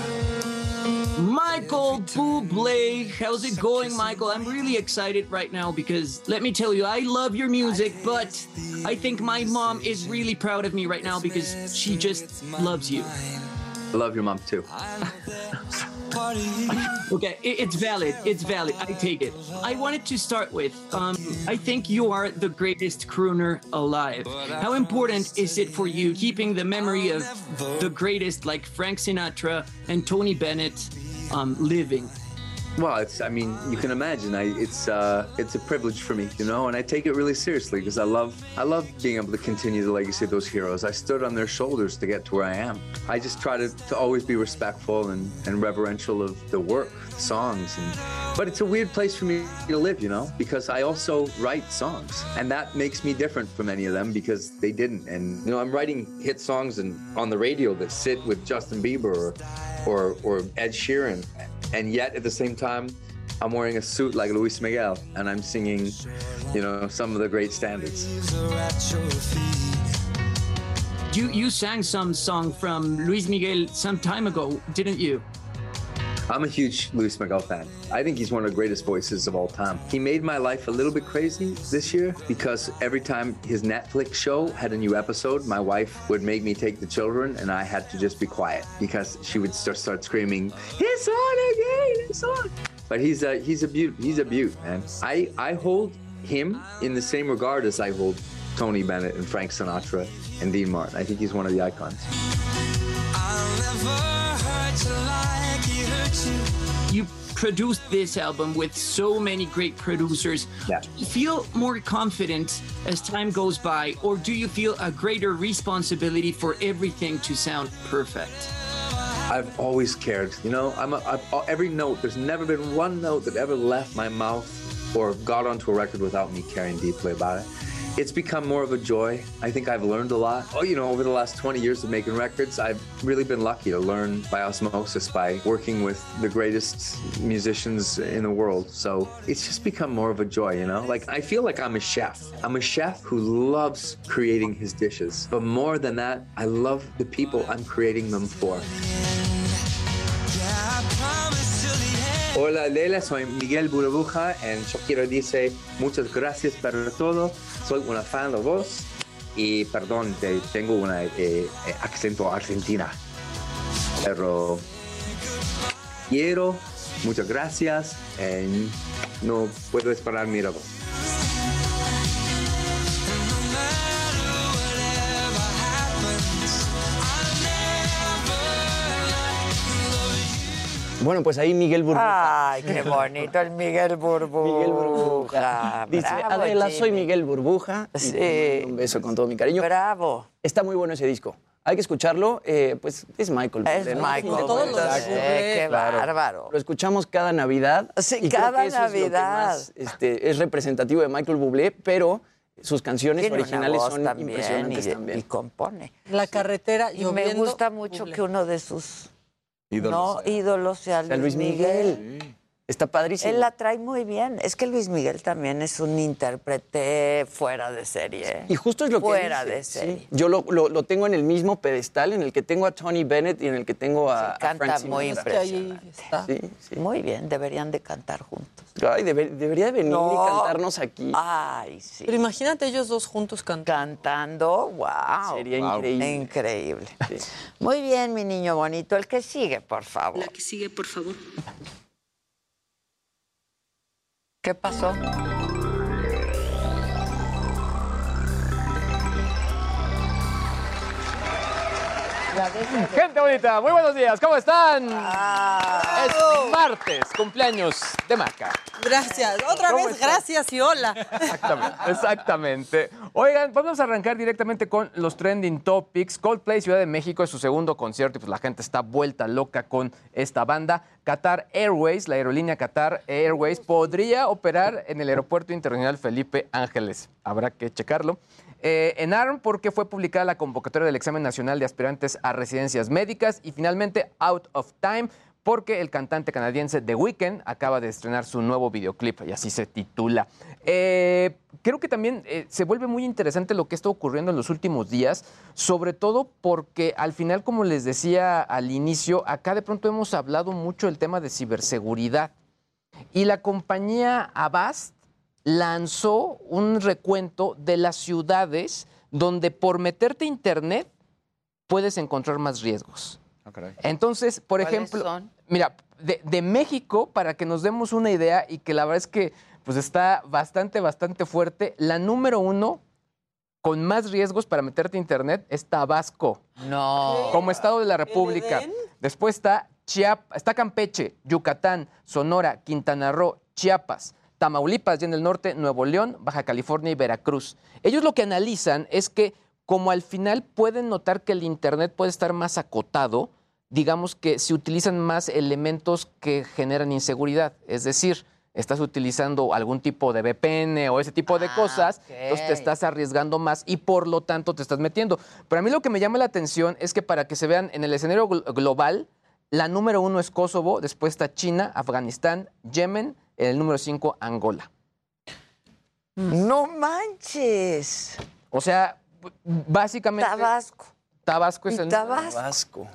Michael Bublé, how's it going, Michael? I'm really excited right now because let me tell you, I love your music, but I think my mom is really proud of me right now because she just loves you. I love your mom too. (laughs) Okay, i- it's valid. It's valid. I take it. I wanted to start with um, I think you are the greatest crooner alive. How important is it for you keeping the memory of the greatest like Frank Sinatra and Tony Bennett um, living? Well, it's I mean, you can imagine. I it's uh it's a privilege for me, you know, and I take it really seriously because I love I love being able to continue the legacy of those heroes. I stood on their shoulders to get to where I am. I just try to, to always be respectful and, and reverential of the work, the songs and but it's a weird place for me to live, you know, because I also write songs. And that makes me different from any of them because they didn't. And you know, I'm writing hit songs and on the radio that sit with Justin Bieber or or, or Ed Sheeran. And yet at the same time, I'm wearing a suit like Luis Miguel and I'm singing, you know, some of the great standards. You you sang some song from Luis Miguel some time ago, didn't you? I'm a huge Luis Miguel fan. I think he's one of the greatest voices of all time. He made my life a little bit crazy this year because every time his Netflix show had a new episode, my wife would make me take the children and I had to just be quiet because she would start start screaming, "It's on again! It's on!" But he's a he's a beaut he's a beaut, man. I I hold him in the same regard as I hold Tony Bennett and Frank Sinatra and Dean Martin. I think he's one of the icons. You produced this album with so many great producers. Do you feel more confident as time goes by, or do you feel a greater responsibility for everything to sound perfect? I've always cared. You know, I'm a, I've, uh, every note. There's never been one note that ever left my mouth or got onto a record without me caring deeply about it. It's become more of a joy. I think I've learned a lot. Oh, you know, over the last 20 years of making records, I've really been lucky to learn by osmosis by working with the greatest musicians in the world. So it's just become more of a joy, you know? Like, I feel like I'm a chef. I'm a chef who loves creating his dishes. But more than that, I love the people I'm creating them for. Hola Lela, soy Miguel Burbuja y yo quiero decir muchas gracias por todo. Soy una fan de vos y perdón, te- tengo un acento argentina. Pero quiero, muchas gracias y no puedo esperar mi vos. Bueno, pues ahí Miguel Burbuja. Ay, qué bonito el Miguel Burbuja. Miguel Burbuja. Dice, Bravo, Adela, soy. Miguel Burbuja. Sí. Un beso con todo mi cariño. Bravo. Está muy bueno ese disco. Hay que escucharlo. eh, pues es Michael. Es ¿no? Michael De todos los. Eh, qué Claro. bárbaro. Lo escuchamos cada Navidad. Sí, y creo cada que eso es lo que Navidad. más, este, es representativo de Michael Bublé, pero sus canciones Tiene originales son también impresionantes y- también. y compone. La carretera Y me gusta mucho Bublé. que uno de sus Ídolos. no, ídolos sea Luis. Miguel. Está padrísimo. Él la trae muy bien. Es que Luis Miguel también es un intérprete fuera de serie. Y justo es lo que Fuera de sí. serie. Yo lo, lo- lo tengo en el mismo pedestal en el que tengo a Tony Bennett y en el que tengo a, a Canta Frank muy impresionante. Sí, sí. Muy bien, deberían de cantar juntos. Ay, debe- debería de venir No. y cantarnos aquí. Ay, sí. Pero imagínate ellos dos juntos cantando. Cantando, wow. Sería increíble. Increíble. Muy bien, mi niño bonito. El que sigue, por favor. La que sigue, por favor. ¿Qué pasó? Gente bonita, muy buenos días, ¿cómo están? Ah. Es martes, cumpleaños de Maca. Gracias. Otra ¿Cómo vez, gracias y hola. Exactamente, exactamente. Oigan, vamos a arrancar directamente con los trending topics. Coldplay Ciudad de México es su segundo concierto y pues la gente está vuelta loca con esta banda. Qatar Airways, la aerolínea Qatar Airways, podría operar en el aeropuerto internacional Felipe Ángeles. Habrá que checarlo. Eh, en ARM porque fue publicada la convocatoria del examen nacional de aspirantes a residencias médicas y finalmente Out of Time porque el cantante canadiense The Weeknd acaba de estrenar su nuevo videoclip y así se titula. Eh, creo que también eh, se vuelve muy interesante lo que está ocurriendo en los últimos días, sobre todo porque al final, como les decía al inicio, acá de pronto hemos hablado mucho del tema de ciberseguridad y la compañía Avast lanzó un recuento de las ciudades donde por meterte a internet puedes encontrar más riesgos. Entonces, por ¿Cuáles ejemplo, son? mira, de, de México, para que nos demos una idea y que la verdad es que pues está bastante, bastante fuerte, la número uno con más riesgos para meterte a internet es Tabasco. No. Como Estado de la República. Después está Chiapas, está Campeche, Yucatán, Sonora, Quintana Roo, Chiapas, Tamaulipas y en el norte, Nuevo León, Baja California y Veracruz. Ellos lo que analizan es que como al final pueden notar que el Internet puede estar más acotado, digamos que se utilizan más elementos que generan inseguridad. Es decir, estás utilizando algún tipo de VPN o ese tipo de cosas, entonces te estás arriesgando más y por lo tanto te estás metiendo. Pero a mí lo que me llama la atención es que para que se vean en el escenario gl- global, la número uno es Kosovo, después está China, Afganistán, Yemen, el número cinco Angola. No manches. O sea, básicamente... Tabasco. Tabasco es el... Tabasco.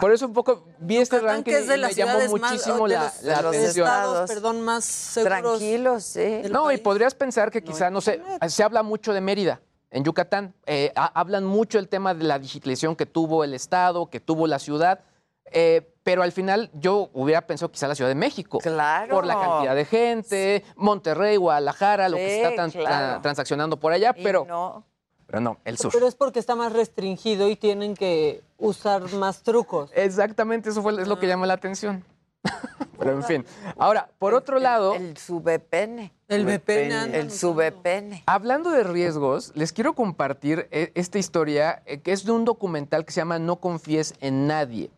Por eso un poco vi este Yucatán, ranking que es de y las me llamó más- muchísimo de la, los- la de los atención. estados, perdón, más seguros. Tranquilos, sí. del No, y podrías pensar que quizá, no sé, se habla mucho de Mérida. En Yucatán eh, ha- hablan mucho el tema de la digitalización que tuvo el Estado, que tuvo la ciudad, eh, pero al final yo hubiera pensado quizá la Ciudad de México. Claro. Por la cantidad de gente, Monterrey, Guadalajara, lo que se está claro. tra- transaccionando por allá, Y pero no. pero no, el sur. Pero es porque está más restringido y tienen que usar más trucos. Exactamente, eso fue, es lo que llama la atención. (laughs) pero en fin. Ahora, por otro lado... El subepene. El VPN. El subepene. Hablando de riesgos, les quiero compartir eh, esta historia eh, que es de un documental que se llama No confíes en nadie.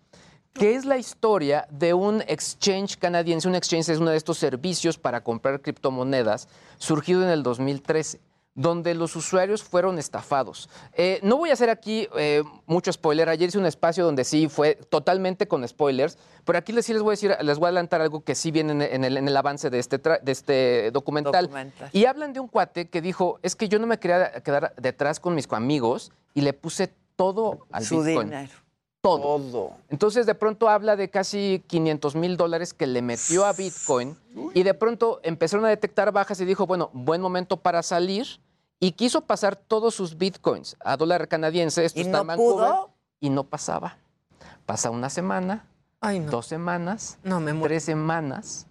Que es la historia de un exchange canadiense. Un exchange es uno de estos servicios para comprar criptomonedas surgido en el 2013 donde los usuarios fueron estafados. Eh, no voy a hacer aquí eh, mucho spoiler. Ayer hice un espacio donde sí fue totalmente con spoilers, pero aquí les, sí les voy a decir, les voy a adelantar algo que sí viene en el, en el avance de este, de este documental. Documental. Y hablan de un cuate que dijo, es que yo no me quería quedar detrás con mis amigos y le puse todo al Su Bitcoin. dinero. Todo. Entonces de pronto habla de casi 500 mil dólares que le metió a Bitcoin y de pronto empezaron a detectar bajas y dijo, bueno, buen momento para salir y quiso pasar todos sus Bitcoins a dólar canadiense. Esto ¿Y está no en Vancouver, pudo? Y no pasaba. Pasa una semana, dos semanas, tres semanas.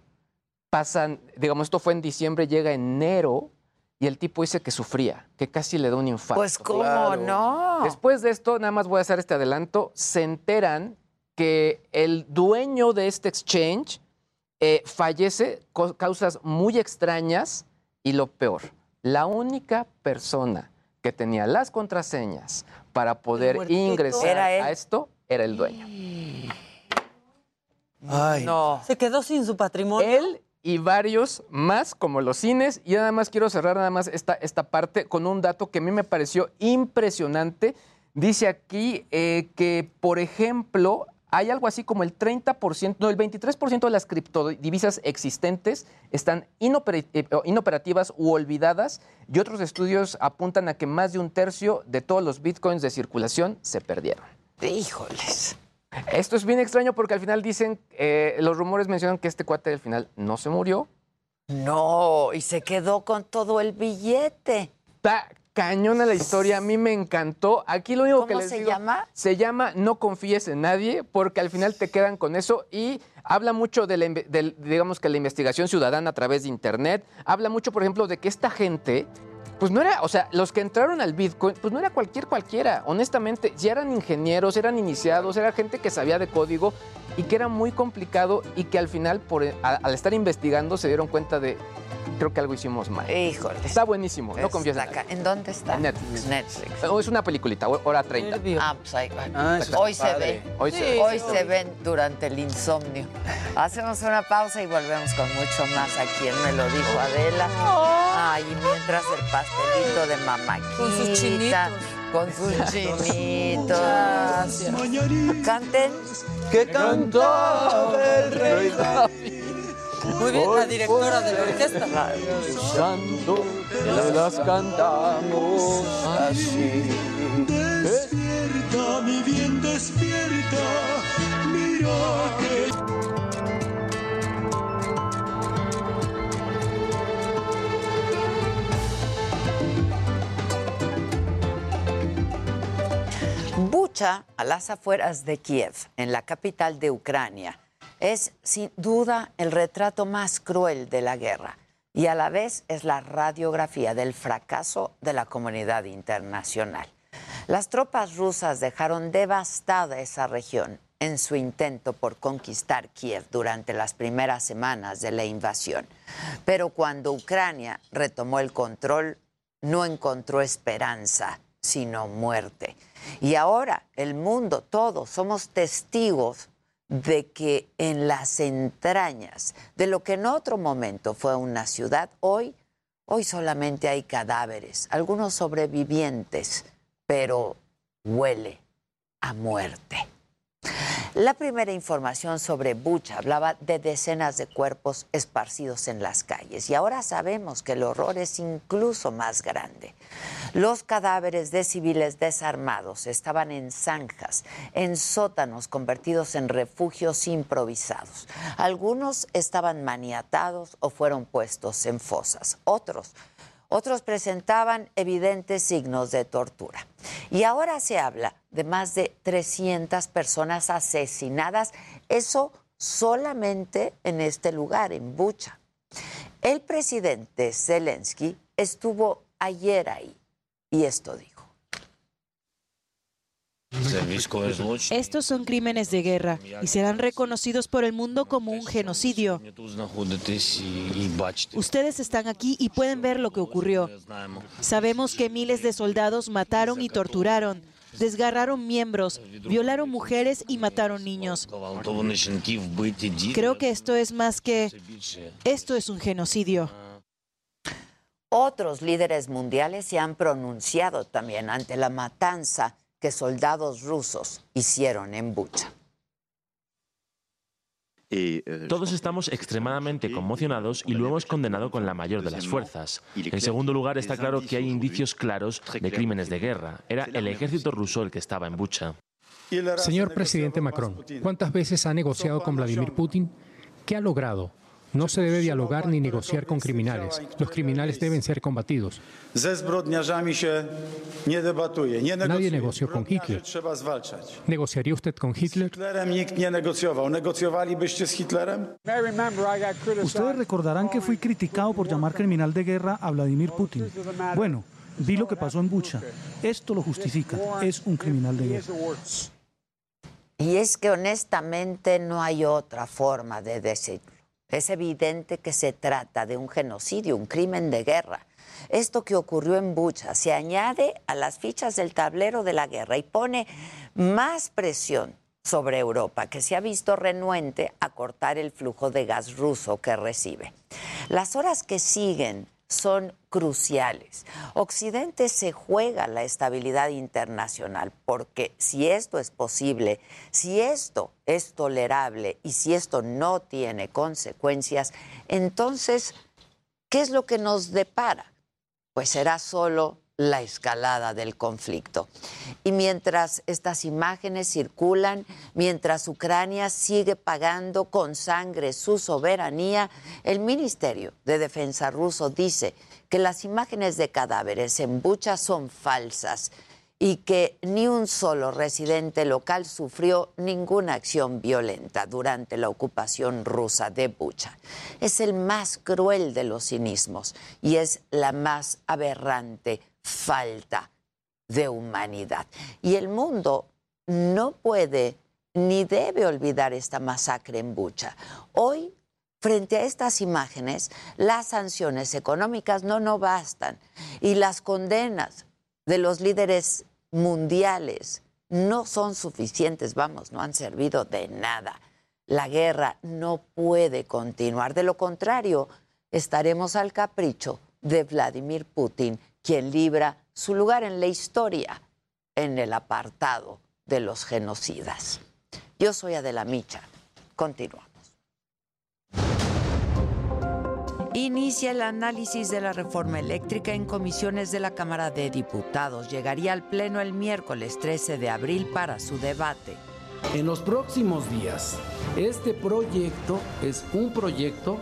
Pasan, digamos, esto fue en diciembre, llega enero y el tipo dice que sufría, que casi le da un infarto. Pues, ¿cómo no? Después de esto, nada más voy a hacer este adelanto, se enteran que el dueño de este exchange eh, fallece con causas muy extrañas y lo peor, la única persona que tenía las contraseñas para poder ingresar a esto era el dueño. No. Se quedó sin su patrimonio. Él y varios más, como los cines. Y nada más quiero cerrar nada más esta, esta parte con un dato que a mí me pareció impresionante. Dice aquí eh, que, por ejemplo, hay algo así como el 30%, no, el 23% de las criptodivisas existentes están eh, inoperativas u olvidadas y otros estudios apuntan a que más de un tercio de todos los bitcoins de circulación se perdieron. Híjoles. Esto es bien extraño porque al final dicen, eh, los rumores mencionan que este cuate al final no se murió. No, y se quedó con todo el billete. Está cañona la historia, a mí me encantó. Aquí lo único que ¿Cómo les se digo- llama? Se llama No confíes en nadie porque al final te quedan con eso y habla mucho de, la, del- digamos que la investigación ciudadana a través de internet. Habla mucho, por ejemplo, de que esta gente pues no era, o sea, los que entraron al Bitcoin, pues no era cualquier cualquiera. Honestamente, ya eran ingenieros, eran iniciados, era gente que sabía de código y que era muy complicado y que al final, por, a- al estar investigando, se dieron cuenta de, creo que algo hicimos mal. Híjole. Está buenísimo, no confías en Está nadie. acá. ¿En dónde está? En Netflix. Netflix. Oh, Es una peliculita, hora 30. Ah, pues ahí va. Ah, Hoy se ve. Hoy se ve. Hoy se ven durante el insomnio. Hacemos una pausa y volvemos con mucho más aquí en Me lo dijo Adela. Ay, y mientras el pastelito de mamaquita. Con sus chinitos. Con sus chinitos. Gracias. Canten. Que cantaba el rey David. Muy bien, la directora de la orquesta. Santo, te las cantamos así. Despierta, mi bien, despierta. Mira que. Bucha, a las afueras de Kiev, en la capital de Ucrania, es sin duda el retrato más cruel de la guerra y a la vez es la radiografía del fracaso de la comunidad internacional. Las tropas rusas dejaron devastada esa región en su intento por conquistar Kiev durante las primeras semanas de la invasión. Pero cuando Ucrania retomó el control, no encontró esperanza, sino muerte. Y ahora el mundo, todos, somos testigos de que en las entrañas de lo que en otro momento fue una ciudad, hoy, hoy solamente hay cadáveres, algunos sobrevivientes, pero huele a muerte. La primera información sobre Bucha hablaba de decenas de cuerpos esparcidos en las calles y ahora sabemos que el horror es incluso más grande. Los cadáveres de civiles desarmados estaban en zanjas, en sótanos convertidos en refugios improvisados. Algunos estaban maniatados o fueron puestos en fosas. Otros otros presentaban evidentes signos de tortura. Y ahora se habla de más de 300 personas asesinadas, eso solamente en este lugar, en Bucha. El presidente Zelensky estuvo ayer ahí y esto dijo. Estos son crímenes de guerra y serán reconocidos por el mundo como un genocidio. Ustedes están aquí y pueden ver lo que ocurrió. Sabemos que miles de soldados mataron y torturaron, Desgarraron miembros, violaron mujeres y mataron niños. Creo que esto es más que... Esto es un genocidio. Otros líderes mundiales se han pronunciado también ante la matanza que soldados rusos hicieron en Bucha. Todos estamos extremadamente conmocionados y lo hemos condenado con la mayor de las fuerzas. En segundo lugar, está claro que hay indicios claros de crímenes de guerra. Era el ejército ruso el que estaba en Bucha. Señor presidente Macron, ¿cuántas veces ha negociado con Vladimir Putin? ¿Qué ha logrado? No se debe dialogar ni negociar con criminales. Los criminales deben ser combatidos. Nadie negoció con Hitler. ¿Negociaría usted con Hitler? Ustedes recordarán que fui criticado por llamar criminal de guerra a Vladimir Putin. Bueno, vi lo que pasó en Bucha. Esto lo justifica. Es un criminal de guerra. Y es que honestamente no hay otra forma de decirlo. Es evidente que se trata de un genocidio, un crimen de guerra. Esto que ocurrió en Bucha se añade a las fichas del tablero de la guerra y pone más presión sobre Europa, que se ha visto renuente a cortar el flujo de gas ruso que recibe. Las horas que siguen son cruciales. Occidente se juega la estabilidad internacional porque si esto es posible, si esto es tolerable y si esto no tiene consecuencias, entonces, ¿qué es lo que nos depara? Pues será solo la escalada del conflicto. Y mientras estas imágenes circulan, mientras Ucrania sigue pagando con sangre su soberanía, el Ministerio de Defensa ruso dice que las imágenes de cadáveres en Bucha son falsas y que ni un solo residente local sufrió ninguna acción violenta durante la ocupación rusa de Bucha. Es el más cruel de los cinismos y es la más aberrante falta de humanidad. Y el mundo no puede ni debe olvidar esta masacre en Bucha. Hoy, frente a estas imágenes, las sanciones económicas no no bastan y las condenas de los líderes mundiales no son suficientes, vamos, no han servido de nada. La guerra no puede continuar. De lo contrario, estaremos al capricho de Vladimir Putin, quien libra su lugar en la historia en el apartado de los genocidas. Yo soy Adela Micha. Continuamos. Inicia el análisis de la reforma eléctrica en comisiones de la Cámara de Diputados. Llegaría al Pleno el miércoles 13 de abril para su debate. En los próximos días, este proyecto es un proyecto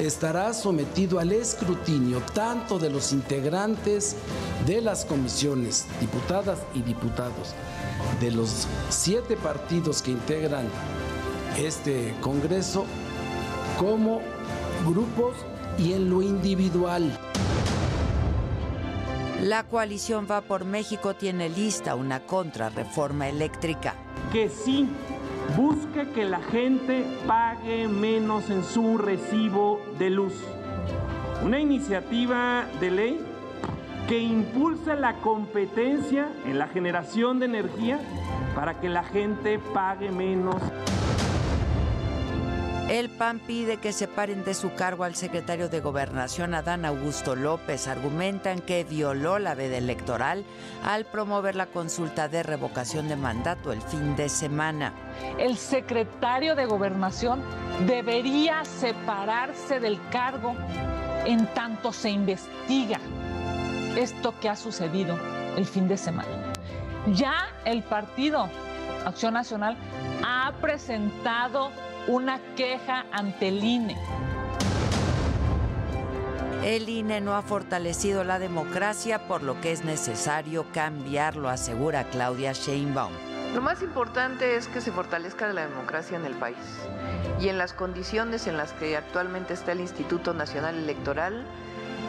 estará sometido al escrutinio tanto de los integrantes de las comisiones, diputadas y diputados, de los siete partidos que integran este Congreso, como grupos y en lo individual. La coalición Va por México tiene lista una contrarreforma eléctrica. Que sí busque que la gente pague menos en su recibo de luz. Una iniciativa de ley que impulse la competencia en la generación de energía para que la gente pague menos. El PAN pide que separen de su cargo al secretario de Gobernación, Adán Augusto López. Argumentan que violó la veda electoral al promover la consulta de revocación de mandato el fin de semana. El secretario de Gobernación debería separarse del cargo en tanto se investiga esto que ha sucedido el fin de semana. Ya el partido Acción Nacional ha presentado una queja ante el INE. El INE no ha fortalecido la democracia, por lo que es necesario cambiarlo, asegura Claudia Sheinbaum. Lo más importante es que se fortalezca la democracia en el país. Y en las condiciones en las que actualmente está el Instituto Nacional Electoral,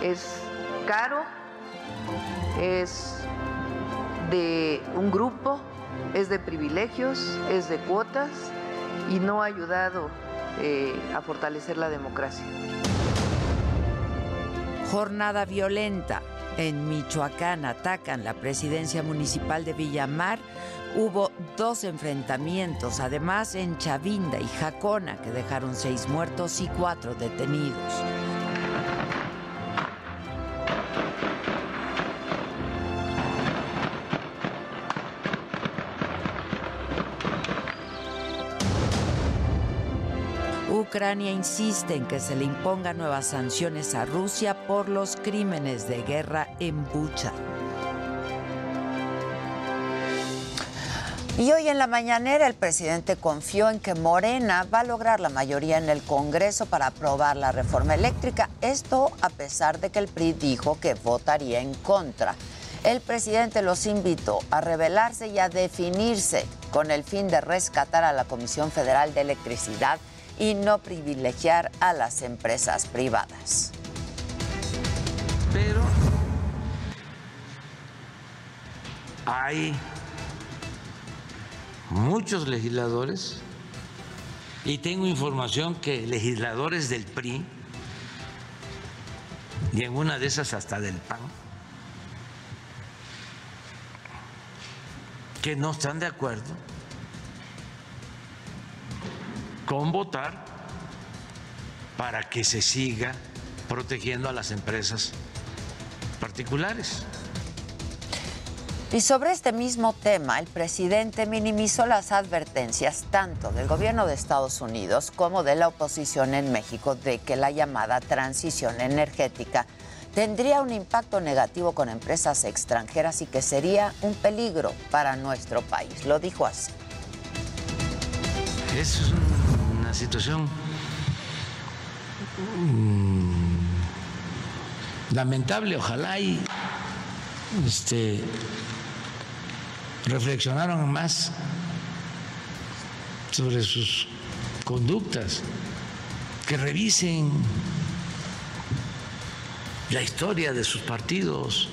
es caro, es de un grupo, es de privilegios, es de cuotas y no ha ayudado eh, a fortalecer la democracia. Jornada violenta En Michoacán atacan la presidencia municipal de Villamar. Hubo dos enfrentamientos, además en Chavinda y Jacona, que dejaron seis muertos y cuatro detenidos. Ucrania insiste en que se le impongan nuevas sanciones a Rusia por los crímenes de guerra en Bucha. Y hoy en la mañanera el presidente confió en que Morena va a lograr la mayoría en el Congreso para aprobar la reforma eléctrica. Esto a pesar de que el PRI dijo que votaría en contra. El presidente los invitó a rebelarse y a definirse con el fin de rescatar a la Comisión Federal de Electricidad y no privilegiar a las empresas privadas. Pero hay muchos legisladores y tengo información que legisladores del PRI y en una de esas hasta del PAN que no están de acuerdo con votar para que se siga protegiendo a las empresas particulares. Y sobre este mismo tema, el presidente minimizó las advertencias tanto del gobierno de Estados Unidos como de la oposición en México de que la llamada transición energética tendría un impacto negativo con empresas extranjeras y que sería un peligro para nuestro país. Lo dijo así. Es situación mm, lamentable, ojalá y este, reflexionaron más sobre sus conductas, que revisen la historia de sus partidos.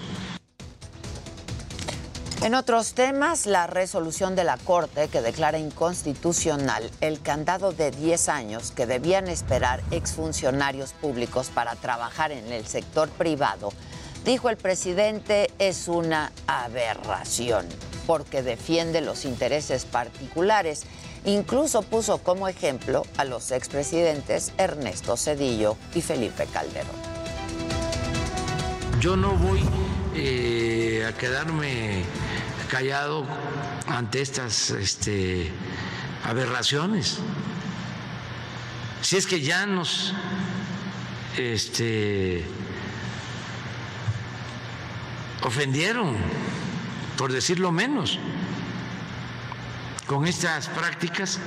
En otros temas, la resolución de la Corte que declara inconstitucional el candado de 10 años que debían esperar exfuncionarios públicos para trabajar en el sector privado, dijo el presidente, es una aberración porque defiende los intereses particulares. Incluso puso como ejemplo a los expresidentes Ernesto Cedillo y Felipe Calderón. Yo no voy eh, a quedarme callado ante estas este, aberraciones. Si es que ya nos este, ofendieron, por decirlo menos, con estas prácticas.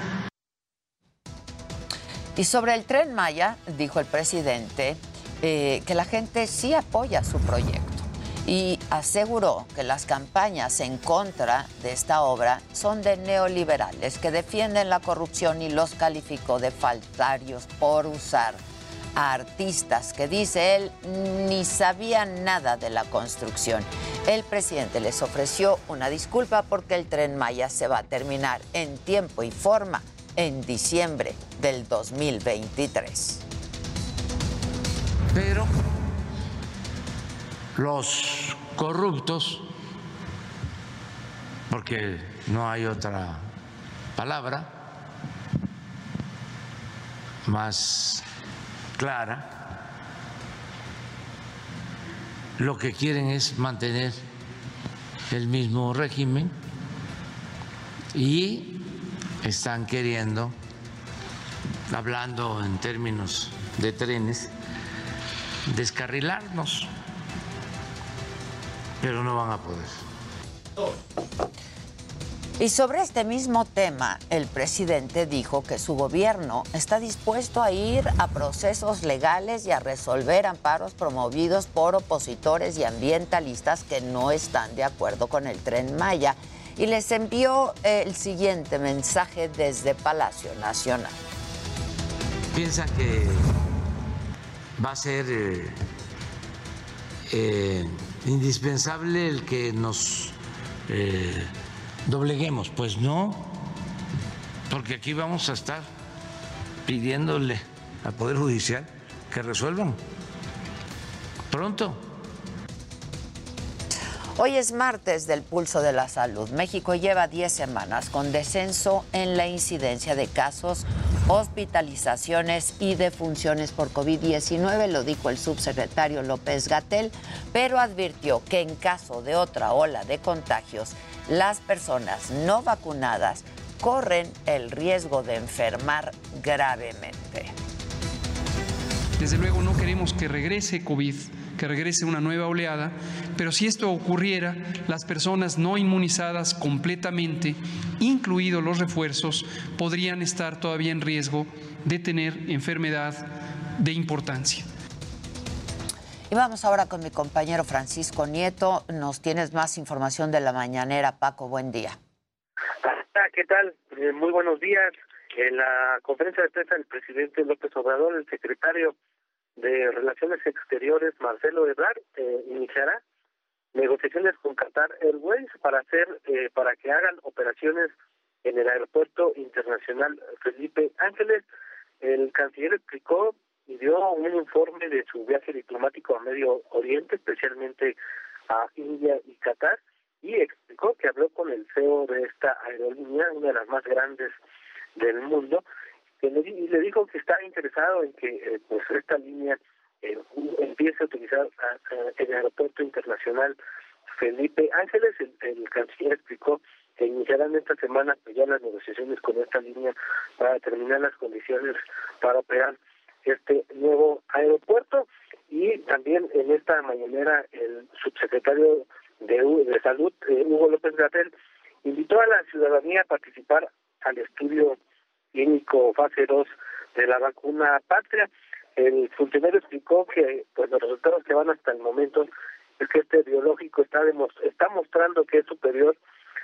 Y sobre el tren Maya, dijo el presidente, eh, que la gente sí apoya su proyecto y aseguró que las campañas en contra de esta obra son de neoliberales que defienden la corrupción y los calificó de faltarios por usar a artistas que, dice él, ni sabían nada de la construcción. El presidente les ofreció una disculpa porque el tren Maya se va a terminar en tiempo y forma en diciembre del 2023. Pero los corruptos, porque no hay otra palabra más clara, lo que quieren es mantener el mismo régimen y están queriendo, hablando en términos de trenes, descarrilarnos, pero no van a poder. Y sobre este mismo tema, el presidente dijo que su gobierno está dispuesto a ir a procesos legales y a resolver amparos promovidos por opositores y ambientalistas que no están de acuerdo con el tren Maya. Y les envió el siguiente mensaje desde Palacio Nacional. Piensan que va a ser eh, eh, indispensable el que nos... Eh, dobleguemos. Pues no, porque aquí vamos a estar pidiéndole al Poder Judicial que resuelvan pronto. Hoy es martes del pulso de la salud. México lleva 10 semanas con descenso en la incidencia de casos, hospitalizaciones y defunciones por COVID-19, lo dijo el subsecretario López Gatel, pero advirtió que en caso de otra ola de contagios, las personas no vacunadas corren el riesgo de enfermar gravemente. Desde luego no queremos que regrese COVID que regrese una nueva oleada, pero si esto ocurriera, las personas no inmunizadas completamente, incluidos los refuerzos, podrían estar todavía en riesgo de tener enfermedad de importancia. Y vamos ahora con mi compañero Francisco Nieto. Nos tienes más información de la mañanera. Paco, buen día. ¿Qué tal? Eh, muy buenos días. En la conferencia de prensa del presidente López Obrador, el secretario de Relaciones Exteriores, Marcelo Ebrard, eh, iniciará negociaciones con Qatar Airways para hacer, eh, para que hagan operaciones en el aeropuerto internacional Felipe Ángeles. El canciller explicó y dio un informe de su viaje diplomático a Medio Oriente, especialmente a India y Qatar, y explicó que habló con el CEO de esta aerolínea, una de las más grandes del mundo, y le dijo que está interesado en que eh, pues esta línea eh, empiece a utilizar el aeropuerto internacional Felipe Ángeles. El, canciller explicó que iniciarán esta semana pues, ya las negociaciones con esta línea para determinar las condiciones para operar este nuevo aeropuerto y también en esta mañanera el subsecretario de, de Salud, eh, Hugo López Gatel, invitó a la ciudadanía a participar al estudio clínico fase 2 de la vacuna Patria. El funcionario explicó que pues los resultados que van hasta el momento es que este biológico está está mostrando que es superior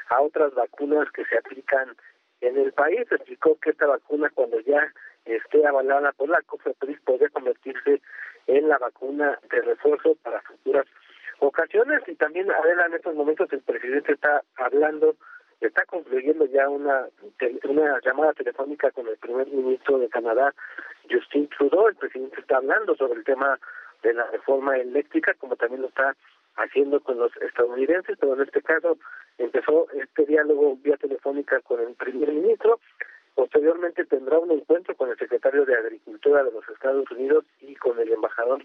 a otras vacunas que se aplican en el país. Explicó que esta vacuna cuando ya esté avalada por la COFEPRIS podría convertirse en la vacuna de refuerzo para futuras ocasiones y también Adela en estos momentos el presidente está hablando está concluyendo ya una, una llamada telefónica con el primer ministro de Canadá, Justin Trudeau. El presidente está hablando sobre el tema de la reforma eléctrica, como también lo está haciendo con los estadounidenses, pero en este caso empezó este diálogo vía telefónica con el primer ministro. Posteriormente tendrá un encuentro con el secretario de Agricultura de los Estados Unidos y con el embajador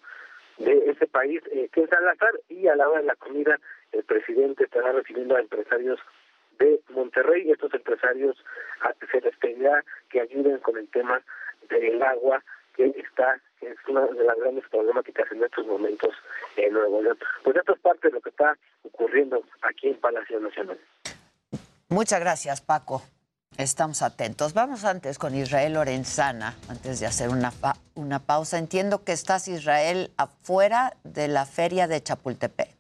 de ese país, eh, que es Salazar, y a la hora de la comida el presidente estará recibiendo a empresarios de Monterrey. Estos empresarios ah, se les pedirá que ayuden con el tema del agua que está es una de las grandes problemáticas en estos momentos en Nuevo León. Pues esto es parte de lo que está ocurriendo aquí en Palacio Nacional. Muchas gracias, Paco. Estamos atentos. Vamos antes con Israel Lorenzana, antes de hacer una, una pausa. Entiendo que estás, Israel, afuera de la feria de Chapultepec.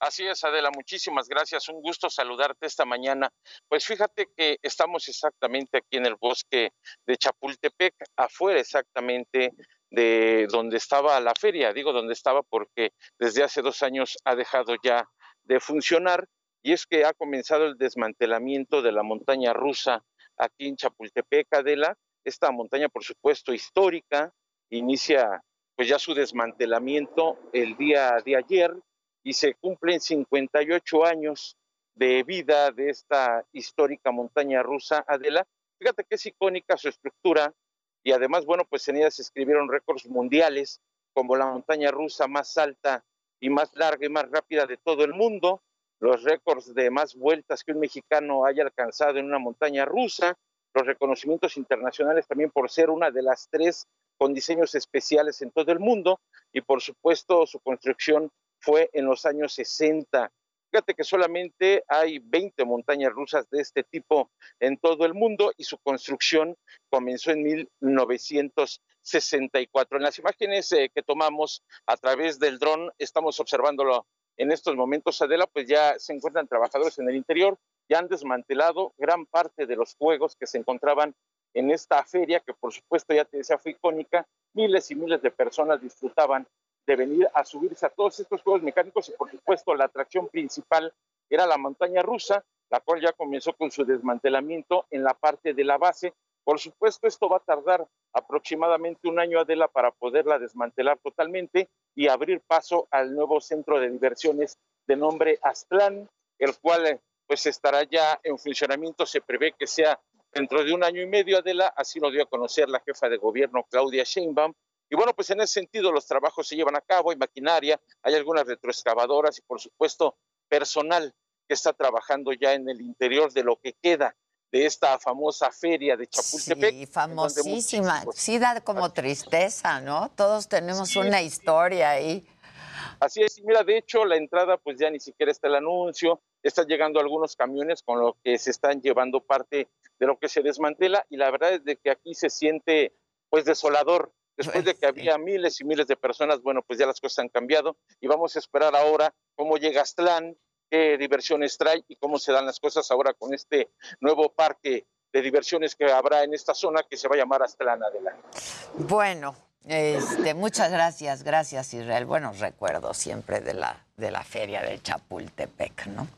Así es, Adela, muchísimas gracias. Un gusto saludarte esta mañana. Pues fíjate que estamos exactamente aquí en el bosque de Chapultepec, afuera exactamente de donde estaba la feria. Digo donde estaba porque desde hace dos años ha dejado ya de funcionar y es que ha comenzado el desmantelamiento de la montaña rusa aquí en Chapultepec, Adela. Esta montaña, por supuesto, histórica, inicia pues ya su desmantelamiento el día de ayer y se cumplen 58 años de vida de esta histórica montaña rusa, Adela. Fíjate que es icónica su estructura y además, bueno, pues en ella se escribieron récords mundiales como la montaña rusa más alta y más larga y más rápida de todo el mundo, los récords de más vueltas que un mexicano haya alcanzado en una montaña rusa, los reconocimientos internacionales también por ser una de las tres con diseños especiales en todo el mundo y por supuesto su construcción fue en los años 60. Fíjate que solamente hay 20 montañas rusas de este tipo en todo el mundo y su construcción comenzó en 1964. En las imágenes eh, que tomamos a través del dron, estamos observándolo en estos momentos, Adela, pues ya se encuentran trabajadores en el interior, ya han desmantelado gran parte de los juegos que se encontraban en esta feria, que por supuesto ya te decía fue icónica, miles y miles de personas disfrutaban de venir a subirse a todos estos juegos mecánicos y por supuesto la atracción principal era la montaña rusa, la cual ya comenzó con su desmantelamiento en la parte de la base. Por supuesto, esto va a tardar aproximadamente un año, Adela, para poderla desmantelar totalmente y abrir paso al nuevo centro de diversiones de nombre Aztlán, el cual eh, pues estará ya en funcionamiento, se prevé que sea dentro de un año y medio, Adela, así lo dio a conocer la jefa de gobierno Claudia Sheinbaum, y bueno, pues en ese sentido los trabajos se llevan a cabo, hay maquinaria, hay algunas retroexcavadoras y por supuesto personal que está trabajando ya en el interior de lo que queda de esta famosa feria de Chapultepec. Sí, famosísima. Sí da como tristeza, ¿no? Todos tenemos una historia ahí. Así es, mira, de hecho la entrada pues ya ni siquiera está el anuncio, están llegando algunos camiones con lo que se están llevando parte de lo que se desmantela y la verdad es de que aquí se siente pues desolador. Después de que había miles y miles de personas, bueno, pues ya las cosas han cambiado y vamos a esperar ahora cómo llega Aztlán, qué diversiones trae y cómo se dan las cosas ahora con este nuevo parque de diversiones que habrá en esta zona que se va a llamar Aztlán adelante. Bueno, este, muchas gracias, gracias Israel. Buenos recuerdos siempre de la, de la feria de Chapultepec, ¿no?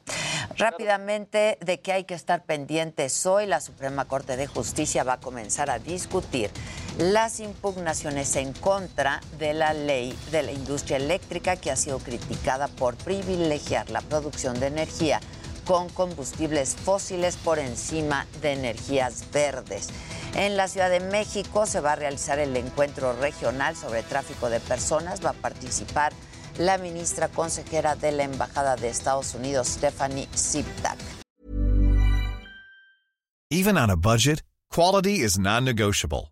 Rápidamente, de que hay que estar pendientes hoy, la Suprema Corte de Justicia va a comenzar a discutir las impugnaciones en contra de la ley de la industria eléctrica que ha sido criticada por privilegiar la producción de energía con combustibles fósiles por encima de energías verdes. En la Ciudad de México se va a realizar el encuentro regional sobre tráfico de personas. Va a participar la ministra consejera de la Embajada de Estados Unidos, Stephanie Siptak. Even on a budget, quality is non-negotiable.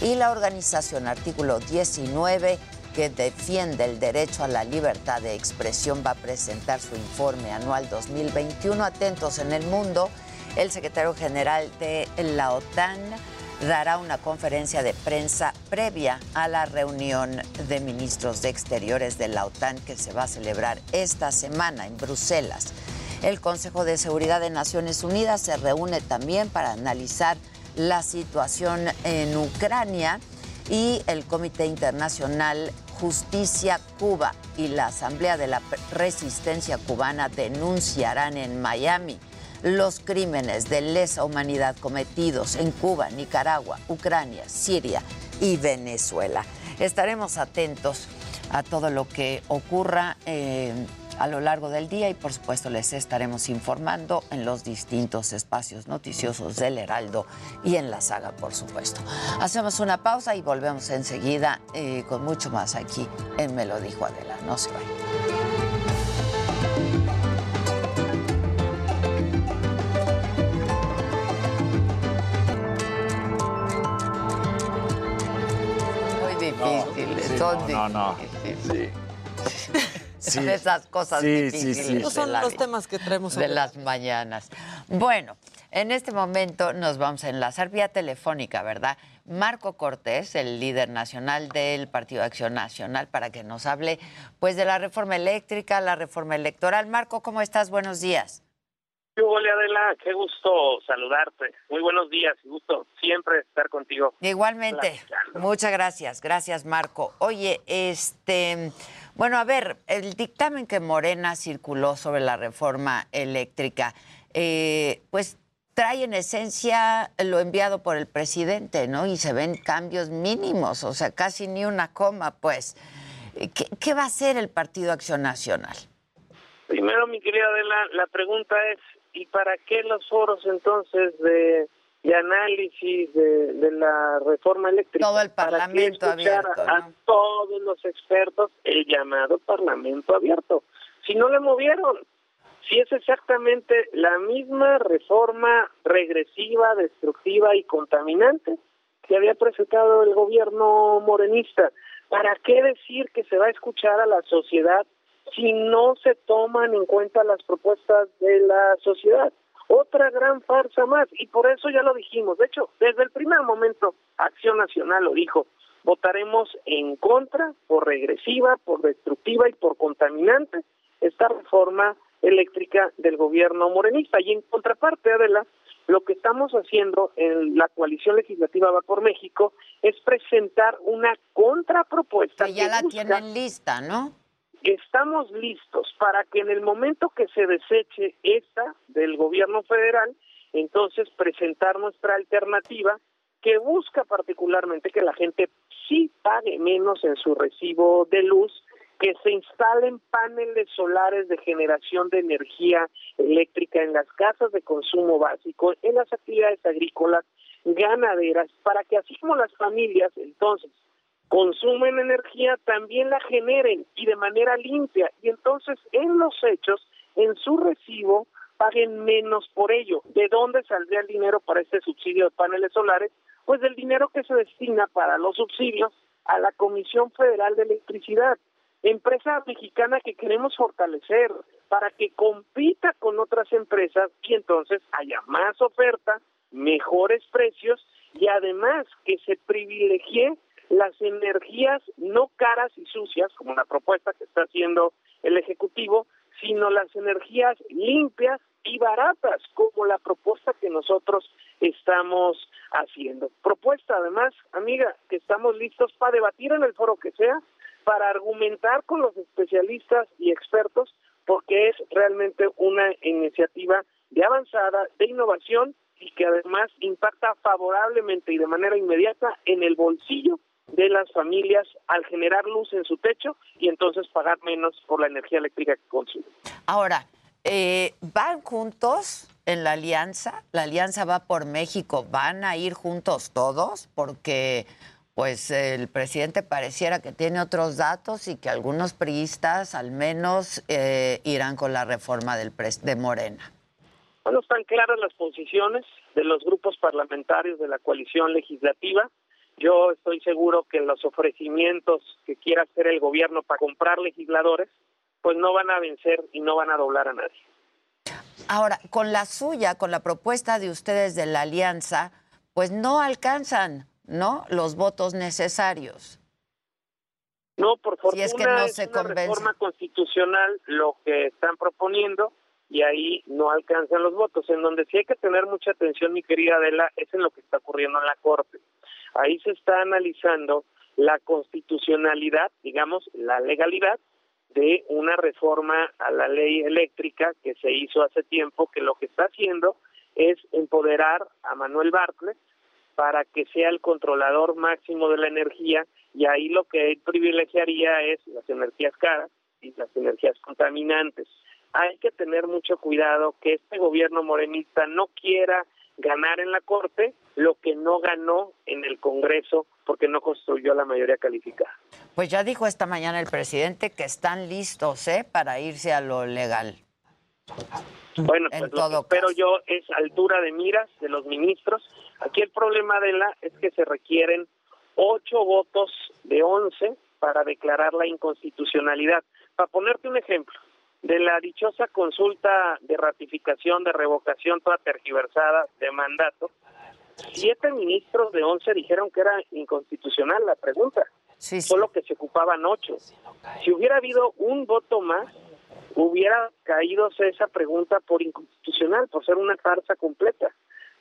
Y la organización Artículo 19, que defiende el derecho a la libertad de expresión, va a presentar su informe anual 2021. Atentos en el mundo, el secretario general de la OTAN dará una conferencia de prensa previa a la reunión de ministros de Exteriores de la OTAN que se va a celebrar esta semana en Bruselas. El Consejo de Seguridad de Naciones Unidas se reúne también para analizar la situación en Ucrania y el Comité Internacional Justicia Cuba y la Asamblea de la Resistencia Cubana denunciarán en Miami los crímenes de lesa humanidad cometidos en Cuba, Nicaragua, Ucrania, Siria y Venezuela. Estaremos atentos a todo lo que ocurra. Eh, a lo largo del día y por supuesto les estaremos informando en los distintos espacios noticiosos del Heraldo y en la saga, por supuesto. Hacemos una pausa y volvemos enseguida eh, con mucho más aquí en Me lo dijo Adela. No se vayan. Son no, no. Son (laughs) esas cosas Sí, sí, difíciles. sí. Estos son la los temas que traemos de hoy. las mañanas. Bueno, en este momento nos vamos a enlazar vía telefónica, ¿verdad? Marco Cortés, el líder nacional del Partido Acción Nacional, para que nos hable pues de la reforma eléctrica, la reforma electoral. Marco, ¿cómo estás? Buenos días. Hola Adela, qué gusto saludarte. Muy buenos días, y gusto siempre estar contigo. Igualmente. Muchas gracias. Gracias, Marco. Oye, este, bueno, a ver, el dictamen que Morena circuló sobre la reforma eléctrica, eh, pues trae en esencia lo enviado por el presidente, ¿no? Y se ven cambios mínimos, o sea, casi ni una coma, pues. ¿Qué, qué va a hacer el Partido Acción Nacional? Primero, mi querida Adela, la pregunta es, ¿y para qué los foros entonces de, de análisis de, de la reforma eléctrica? Todo el ¿Para Parlamento escuchar abierto, a todos los expertos, el llamado Parlamento abierto. Si no le movieron, si es exactamente la misma reforma regresiva, destructiva y contaminante que había presentado el gobierno morenista. ¿Para qué decir que se va a escuchar a la sociedad si no se toman en cuenta las propuestas de la sociedad? Otra gran farsa más. Y por eso ya lo dijimos. De hecho, desde el primer momento, Acción Nacional lo dijo. Votaremos en contra, por regresiva, por destructiva y por contaminante, esta reforma eléctrica del gobierno morenista. Y en contraparte, Adela, lo que estamos haciendo en la coalición legislativa Va por México es presentar una contrapropuesta. Que ya la tienen lista, ¿no? Estamos listos para que en el momento que se deseche esta del gobierno federal, entonces presentar nuestra alternativa que busca particularmente que la gente sí pague menos en su recibo de luz que se instalen paneles solares de generación de energía eléctrica en las casas de consumo básico, en las actividades agrícolas, ganaderas, para que así como las familias entonces consumen energía, también la generen y de manera limpia. Y entonces en los hechos, en su recibo, paguen menos por ello. ¿De dónde saldría el dinero para este subsidio de paneles solares? Pues del dinero que se destina para los subsidios a la Comisión Federal de Electricidad empresa mexicana que queremos fortalecer para que compita con otras empresas y entonces haya más oferta, mejores precios y además que se privilegie las energías no caras y sucias, como la propuesta que está haciendo el Ejecutivo, sino las energías limpias y baratas, como la propuesta que nosotros estamos haciendo. Propuesta, además, amiga, que estamos listos para debatir en el foro que sea, para argumentar con los especialistas y expertos, porque es realmente una iniciativa de avanzada, de innovación y que además impacta favorablemente y de manera inmediata en el bolsillo de las familias al generar luz en su techo y entonces pagar menos por la energía eléctrica que consumen. Ahora, eh, ¿van juntos en la alianza? ¿La alianza va por México? ¿Van a ir juntos todos? Porque pues el presidente pareciera que tiene otros datos y que algunos priistas al menos eh, irán con la reforma del de Morena. Bueno, están claras las posiciones de los grupos parlamentarios de la coalición legislativa. Yo estoy seguro que los ofrecimientos que quiera hacer el gobierno para comprar legisladores, pues no van a vencer y no van a doblar a nadie. Ahora, con la suya, con la propuesta de ustedes de la alianza, pues no alcanzan ¿no? Los votos necesarios. No, por fortuna es, que no se una reforma constitucional lo que están proponiendo y ahí no alcanzan los votos. En donde sí hay que tener mucha atención, mi querida Adela, es en lo que está ocurriendo en la Corte. Ahí se está analizando la constitucionalidad, digamos, la legalidad de una reforma a la ley eléctrica que se hizo hace tiempo, que lo que está haciendo es empoderar a Manuel Bartlett para que sea el controlador máximo de la energía y ahí lo que privilegiaría es las energías caras y las energías contaminantes. Hay que tener mucho cuidado que este gobierno morenista no quiera ganar en la Corte lo que no ganó en el Congreso porque no construyó la mayoría calificada. Pues ya dijo esta mañana el presidente que están listos ¿eh? para irse a lo legal. Bueno, pues lo que espero yo es altura de miras de los ministros. Aquí el problema de la es que se requieren ocho votos de once para declarar la inconstitucionalidad. Para ponerte un ejemplo, de la dichosa consulta de ratificación, de revocación toda tergiversada de mandato, siete ministros de once dijeron que era inconstitucional la pregunta, solo que se ocupaban ocho. Si hubiera habido un voto más, hubiera caído esa pregunta por inconstitucional, por ser una farsa completa.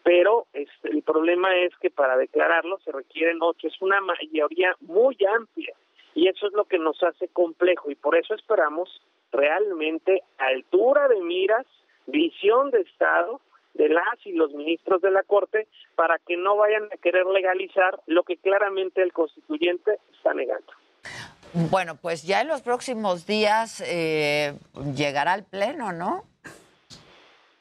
Pero este, el problema es que para declararlo se requieren ocho, es una mayoría muy amplia y eso es lo que nos hace complejo y por eso esperamos realmente altura de miras, visión de Estado de las y los ministros de la Corte para que no vayan a querer legalizar lo que claramente el constituyente está negando. Bueno, pues ya en los próximos días eh, llegará al Pleno, ¿no?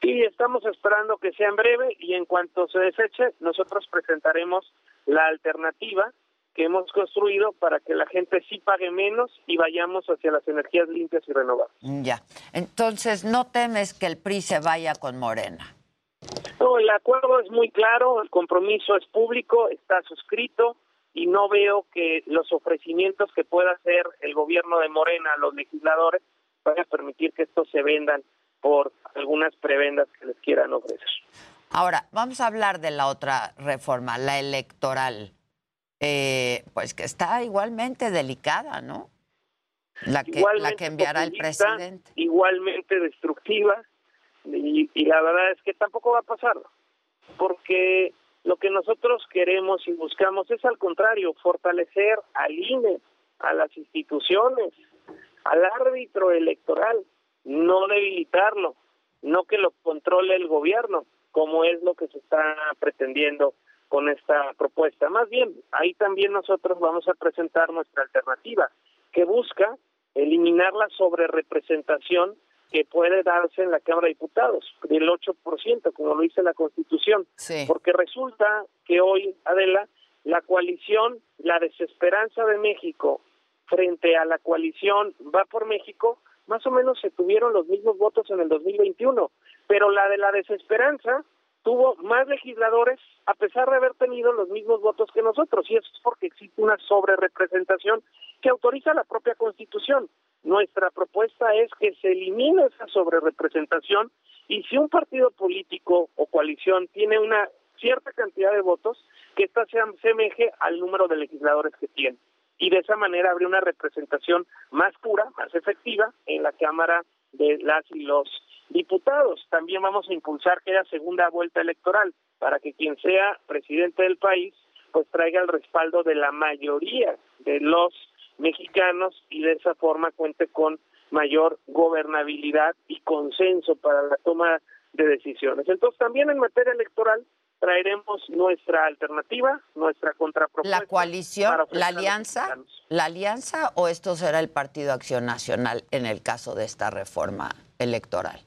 Sí, estamos esperando que sea en breve y en cuanto se deseche, nosotros presentaremos la alternativa que hemos construido para que la gente sí pague menos y vayamos hacia las energías limpias y renovables. Ya. Entonces, ¿no temes que el PRI se vaya con Morena? No, el acuerdo es muy claro, el compromiso es público, está suscrito y no veo que los ofrecimientos que pueda hacer el gobierno de Morena a los legisladores van a permitir que estos se vendan por algunas prebendas que les quieran ofrecer. Ahora, vamos a hablar de la otra reforma, la electoral, eh, pues que está igualmente delicada, ¿no? La que, la que enviará el presidente. Igualmente destructiva, y, y la verdad es que tampoco va a pasar, porque lo que nosotros queremos y buscamos es al contrario, fortalecer al INE, a las instituciones, al árbitro electoral, no debilitarlo, no que lo controle el gobierno, como es lo que se está pretendiendo con esta propuesta. Más bien, ahí también nosotros vamos a presentar nuestra alternativa, que busca eliminar la sobrerepresentación que puede darse en la Cámara de Diputados, del 8%, como lo dice la Constitución. Porque resulta que hoy, Adela, la coalición, la desesperanza de México frente a la coalición Va por México, más o menos se tuvieron los mismos votos en el 2021, pero la de la desesperanza tuvo más legisladores a pesar de haber tenido los mismos votos que nosotros, y eso es porque existe una sobrerepresentación que autoriza la propia Constitución. Nuestra propuesta es que se elimine esa sobrerepresentación y si un partido político o coalición tiene una cierta cantidad de votos, que ésta se asemeje al número de legisladores que tiene. Y de esa manera habría una representación más pura, más efectiva en la Cámara de las y los diputados. También vamos a impulsar que haya segunda vuelta electoral para que quien sea presidente del país pues traiga el respaldo de la mayoría de los mexicanos y de esa forma cuente con mayor gobernabilidad y consenso para la toma de decisiones. Entonces, también en materia electoral traeremos nuestra alternativa, nuestra contrapropuesta. ¿La coalición, la alianza, la alianza o esto será el Partido Acción Nacional en el caso de esta reforma electoral?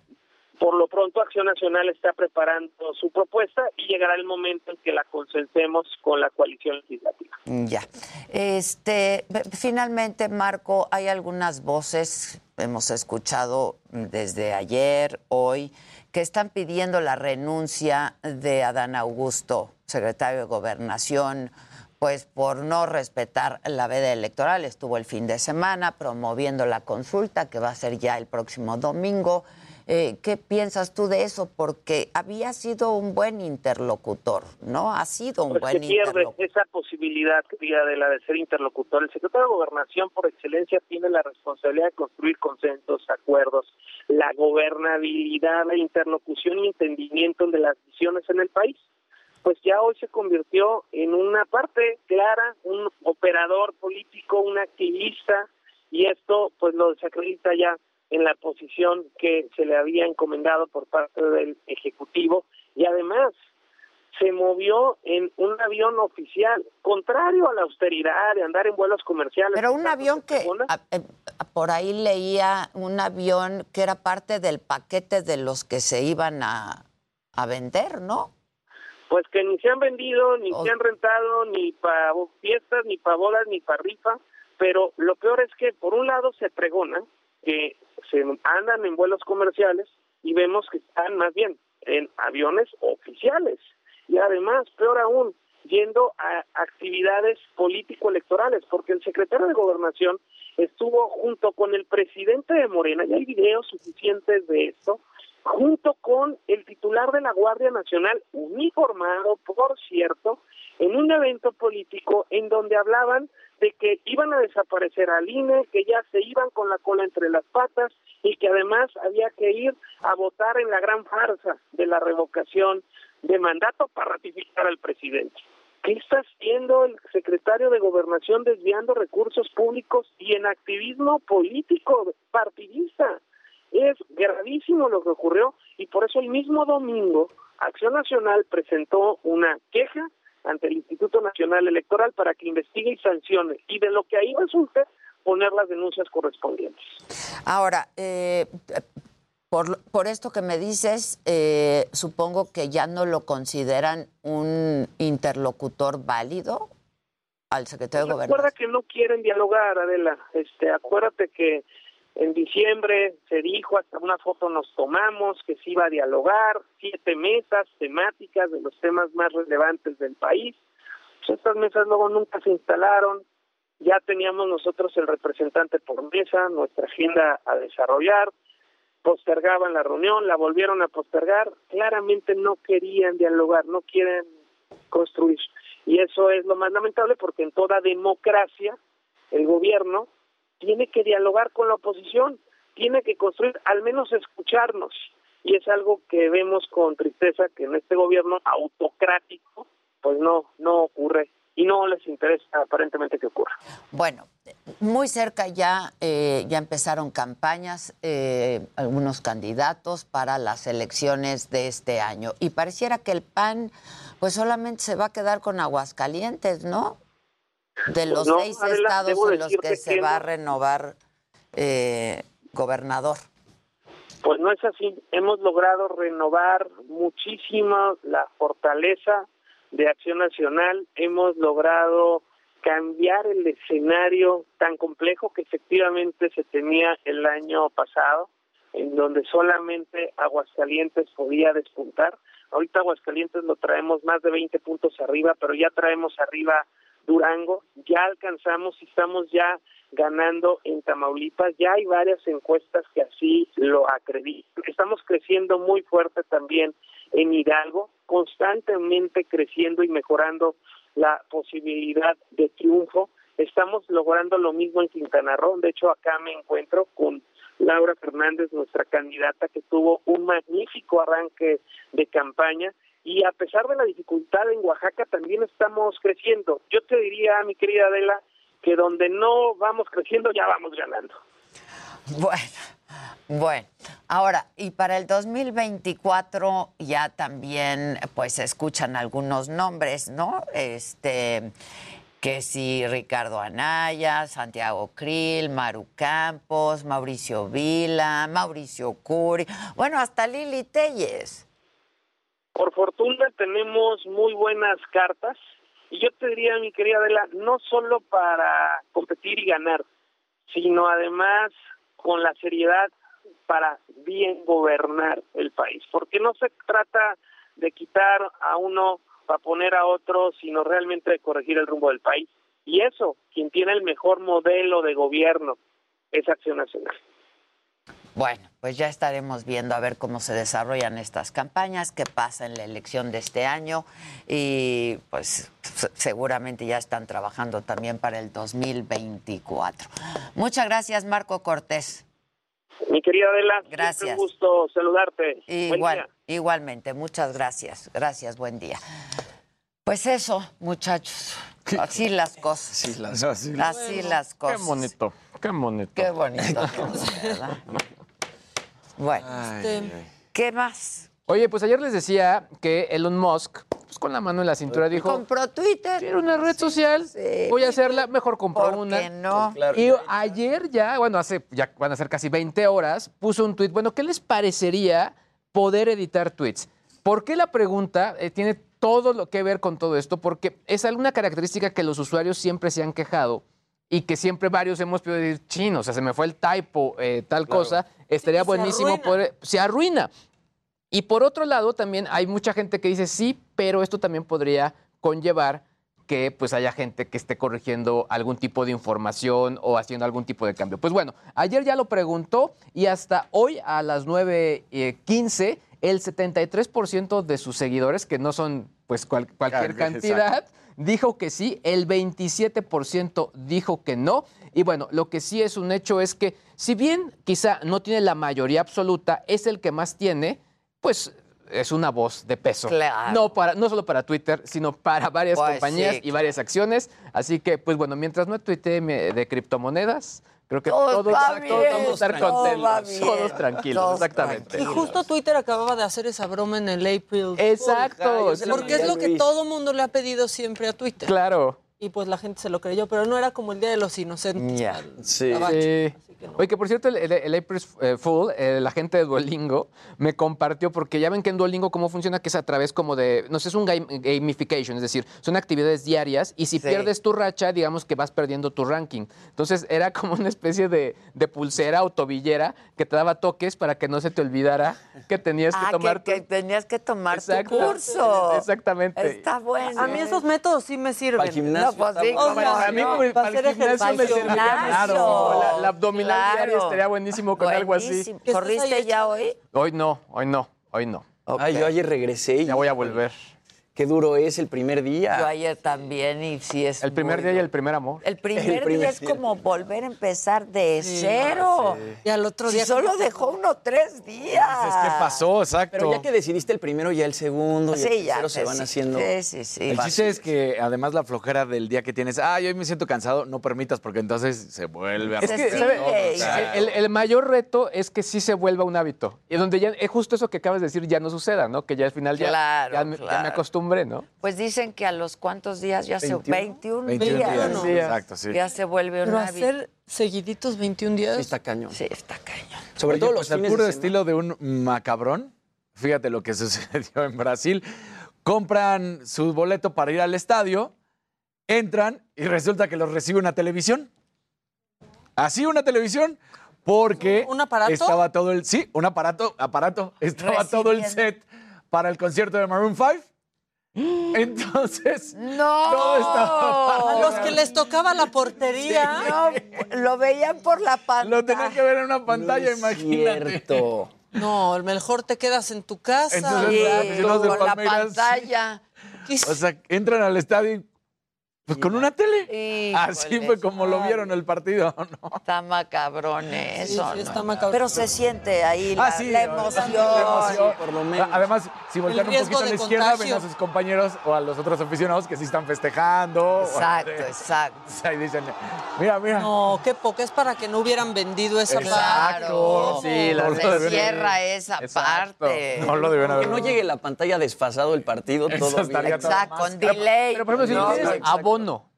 Por lo pronto, Acción Nacional está preparando su propuesta y llegará el momento en que la consensemos con la coalición legislativa. Ya. Este, finalmente, Marco, hay algunas voces, hemos escuchado desde ayer, hoy, que están pidiendo la renuncia de Adán Augusto, secretario de Gobernación, pues por no respetar la veda electoral. Estuvo el fin de semana promoviendo la consulta que va a ser ya el próximo domingo. Eh, ¿Qué piensas tú de eso? Porque había sido un buen interlocutor, ¿no? Ha sido un pues buen se pierde interlocutor. esa posibilidad, querida, de la de ser interlocutor. El secretario de Gobernación, por excelencia, tiene la responsabilidad de construir consensos, acuerdos, la gobernabilidad, la interlocución y entendimiento de las visiones en el país. Pues ya hoy se convirtió en una parte clara, un operador político, un activista, y esto pues lo desacredita ya en la posición que se le había encomendado por parte del Ejecutivo y además se movió en un avión oficial, contrario a la austeridad de andar en vuelos comerciales. Pero un avión que, a- eh, por ahí leía, un avión que era parte del paquete de los que se iban a, a vender, ¿no? Pues que ni se han vendido, ni se han rentado, ni para fiestas, ni para bodas, ni para rifa, pero lo peor es que por un lado se pregona que se andan en vuelos comerciales y vemos que están más bien en aviones oficiales. Y además, peor aún, yendo a actividades político-electorales, porque el secretario de Gobernación estuvo junto con el presidente de Morena, y hay videos suficientes de esto, junto con el titular de la Guardia Nacional, uniformado, por cierto, en un evento político en donde hablaban de que iban a desaparecer al INE, que ya se iban con la cola entre las patas y que además había que ir a votar en la gran farsa de la revocación de mandato para ratificar al presidente. ¿Qué está haciendo el secretario de Gobernación desviando recursos públicos y en activismo político partidista? Es gravísimo lo que ocurrió y por eso el mismo domingo Acción Nacional presentó una queja ante el Instituto Nacional Electoral para que investigue y sancione y de lo que ahí resulte poner las denuncias correspondientes. Ahora, eh, por, por esto que me dices, eh, supongo que ya no lo consideran un interlocutor válido al secretario de Gobernación. Recuerda que no quieren dialogar, Adela. Este, acuérdate que en diciembre se dijo, hasta una foto nos tomamos, que se iba a dialogar, siete mesas temáticas de los temas más relevantes del país. Pues estas mesas luego nunca se instalaron, ya teníamos nosotros el representante por mesa, nuestra agenda a desarrollar, postergaban la reunión, la volvieron a postergar, claramente no querían dialogar, no quieren construir. Y eso es lo más lamentable porque en toda democracia el gobierno tiene que dialogar con la oposición, tiene que construir, al menos escucharnos. Y es algo que vemos con tristeza que en este gobierno autocrático, pues no, no ocurre y no les interesa aparentemente que ocurra. Bueno, muy cerca ya, eh, ya empezaron campañas, eh, algunos candidatos para las elecciones de este año. Y pareciera que el PAN, pues solamente se va a quedar con Aguascalientes, ¿no? De los no, seis Adela, estados en los que se que va a no. renovar eh, gobernador. Pues no es así. Hemos logrado renovar muchísimo la fortaleza de Acción Nacional. Hemos logrado cambiar el escenario tan complejo que efectivamente se tenía el año pasado, en donde solamente Aguascalientes podía despuntar. Ahorita Aguascalientes lo traemos más de 20 puntos arriba, pero ya traemos arriba Durango, ya alcanzamos y estamos ya ganando en Tamaulipas, ya hay varias encuestas que así lo acreditan. Estamos creciendo muy fuerte también en Hidalgo, constantemente creciendo y mejorando la posibilidad de triunfo. Estamos logrando lo mismo en Quintana Roo, de hecho acá me encuentro con Laura Fernández, nuestra candidata que tuvo un magnífico arranque de campaña y a pesar de la dificultad en Oaxaca también estamos creciendo. Yo te diría, mi querida Adela, que donde no vamos creciendo ya vamos ganando. Bueno, bueno. Ahora, y para el 2024 ya también pues se escuchan algunos nombres, ¿no? Este que si Ricardo Anaya, Santiago Krill, Maru Campos, Mauricio Vila, Mauricio Curi, bueno, hasta Lili Telles. Por fortuna tenemos muy buenas cartas y yo te diría, mi querida Adela, no solo para competir y ganar, sino además con la seriedad para bien gobernar el país, porque no se trata de quitar a uno para poner a otro, sino realmente de corregir el rumbo del país. Y eso, quien tiene el mejor modelo de gobierno es Acción Nacional. Bueno, pues ya estaremos viendo a ver cómo se desarrollan estas campañas, qué pasa en la elección de este año y pues seguramente ya están trabajando también para el 2024. Muchas gracias, Marco Cortés. Mi querida Adela, Gracias. un gusto saludarte. Buen Igual, día. igualmente, muchas gracias. Gracias, buen día. Pues eso, muchachos. Así las cosas. Sí, las- así, las cosas. Qué bonito, qué bonito. Qué bonito. (laughs) Bueno, ¿qué más? Oye, pues ayer les decía que Elon Musk, pues con la mano en la cintura, dijo... Compró Twitter. Quiero una red social, voy a hacerla, mejor compro ¿Por una. qué no? Y ayer ya, bueno, hace, ya van a ser casi 20 horas, puso un tweet. Bueno, ¿qué les parecería poder editar tweets? ¿Por qué la pregunta eh, tiene todo lo que ver con todo esto? Porque es alguna característica que los usuarios siempre se han quejado y que siempre varios hemos podido decir, chino, o sea, se me fue el typo, eh, tal cosa, estaría se buenísimo arruina. poder... Se arruina. Y por otro lado, también hay mucha gente que dice sí, pero esto también podría conllevar que pues haya gente que esté corrigiendo algún tipo de información o haciendo algún tipo de cambio. Pues bueno, ayer ya lo preguntó y hasta hoy a las 9.15 el 73% de sus seguidores, que no son pues cual- cualquier Claro, cantidad, dijo que sí, el 27% dijo que no. Y bueno, lo que sí es un hecho es que si bien quizá no tiene la mayoría absoluta, es el que más tiene, pues es una voz de peso. Claro. No, para, no solo para Twitter, sino para varias Pues compañías sí. y varias acciones. Así que, pues bueno, mientras no tuitee me- de criptomonedas, creo que Todo todos, va todos bien, vamos a estar va contentos. Todos tranquilos, todos exactamente. Y justo Twitter acababa de hacer esa broma en el April. Exacto. Porque es lo que todo mundo le ha pedido siempre a Twitter. Claro. Y pues la gente se lo creyó, pero no era como el Día de los Inocentes. Sí. Gabacho. Oye, que por cierto, el, el- el April eh, Fool, eh, la gente de Duolingo, me compartió, porque ya ven que en Duolingo cómo funciona, que es a través como de, no sé, es un game- gamification, es decir, son actividades diarias y si Sí. pierdes tu racha, digamos que vas perdiendo tu ranking. Entonces era como una especie de, de pulsera o tobillera que te daba toques para que no se te olvidara que tenías que Ah, tomar que, que tenías que tomar Exacto. tu curso. Exactamente. Está bueno. A mí esos métodos sí me sirven. Para el gimnasio No, pues sí, O sea, para mí, no, el- para para el hacer gimnasio me ejercicio. servía Claro. La, la final diario Claro. estaría buenísimo con algo así. Buenísimo. ¿Corriste ya hoy? Hoy no, hoy no, hoy no. Ay, yo ayer regresé y... Ya voy a volver. Qué duro es el primer día. Yo ayer también y sí es El primer día y el primer amor. El primer, El primer día es día. como volver a empezar de cero. Y al otro Si día. solo dejó uno tres días. Es que pasó, exacto. Pero ya que decidiste el primero, ya el segundo y el Sí, ya. se van sí, haciendo... Sí, sí, sí. El chiste es que además la flojera del día que tienes, ay, hoy me siento cansado, no permitas porque entonces se vuelve a Es que, repetir ¿sabe? todo, o sea, el, el mayor reto es que sí se vuelva un hábito. Y donde ya, es justo eso que acabas de decir, ya no suceda, ¿no? Que ya al final ya, Claro, ya, me- ya me claro. Pues dicen que a los cuantos días ya se... 21, 21 días. días, ¿no? exacto, sí. Ya se vuelve un Pero hábito. hacer seguiditos 21 días. Sí, está cañón. Sí, está cañón. Sobre Oye, todo pues los al fines puro de semana. estilo de un macabrón. Fíjate lo que (laughs) sucedió en Brasil. Compran su boleto para ir al estadio, entran y resulta que los recibe una televisión. Así una televisión, porque ¿Un aparato? estaba todo el sí, un aparato, aparato, estaba todo el set para el concierto de Maroon 5. (gasps) Entonces, (laughs) ¡No! todo estaba A los que les tocaba la portería. No, lo veían por la pantalla. lo tenían que ver en una pantalla, No imagínate. cierto. No, mejor te quedas en tu casa. Entonces, Sí, los con la pantalla. O sea, entran al estadio y, pues con una tele. Híjole, Así fue como lo vieron el partido, (laughs) ¿no? Está macabrón eso, sí, ¿no? está macabrón. Pero se siente ahí la, Ah, sí, la la emoción. por lo menos. Además, si voltean un poquito a la izquierda, contagio. ven a sus compañeros o a los otros aficionados que sí están festejando. Exacto, O- exacto. (laughs) O sea, y dicen, mira, mira. No, qué poca es para que no hubieran vendido esa Exacto. parte. Sí, la No cierra esa Exacto. parte. No lo deben Que haber. no llegue la pantalla desfasado el partido, Eso todo estaría bien. todo Exacto, con delay. Pero por ejemplo, si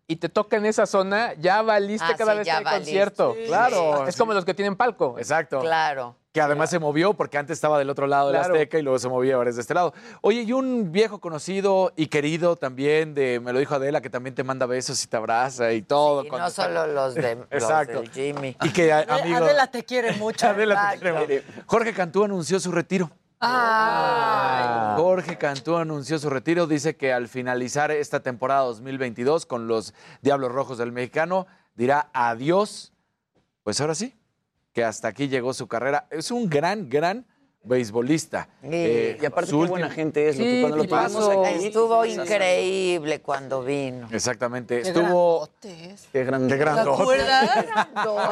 Y te toca en esa zona, ya valiste Ah, cada sí, vez que hay valiste. concierto. Sí. Claro. Es como los que tienen palco. Exacto. Claro. Que además se movió porque antes estaba del otro lado de Claro. la Azteca y luego se movía ahora es de este lado. Oye, y un viejo conocido y querido también, de, me lo dijo Adela, que también te manda besos y te abraza y todo. Y no está- solo los de (laughs) los Exacto. del Jimmy. Y que, amigo... Adela te quiere mucho. Adela te quiere. Jorge Cantú anunció su retiro. Jorge Cantú anunció su retiro. Dice que al finalizar esta temporada 2022 con los Diablos Rojos del Mexicano, dirá adiós. Pues ahora sí, que hasta aquí llegó su carrera. Es un gran, gran beisbolista. Eh, Y aparte, qué último- buena gente es. lo que cuando lo tipazo. tuvimos aquí, estuvo es- increíble cuando vino. Exactamente. Qué Estuvo. grandote es. Qué grande. Qué ¿Te grandote. acuerdas?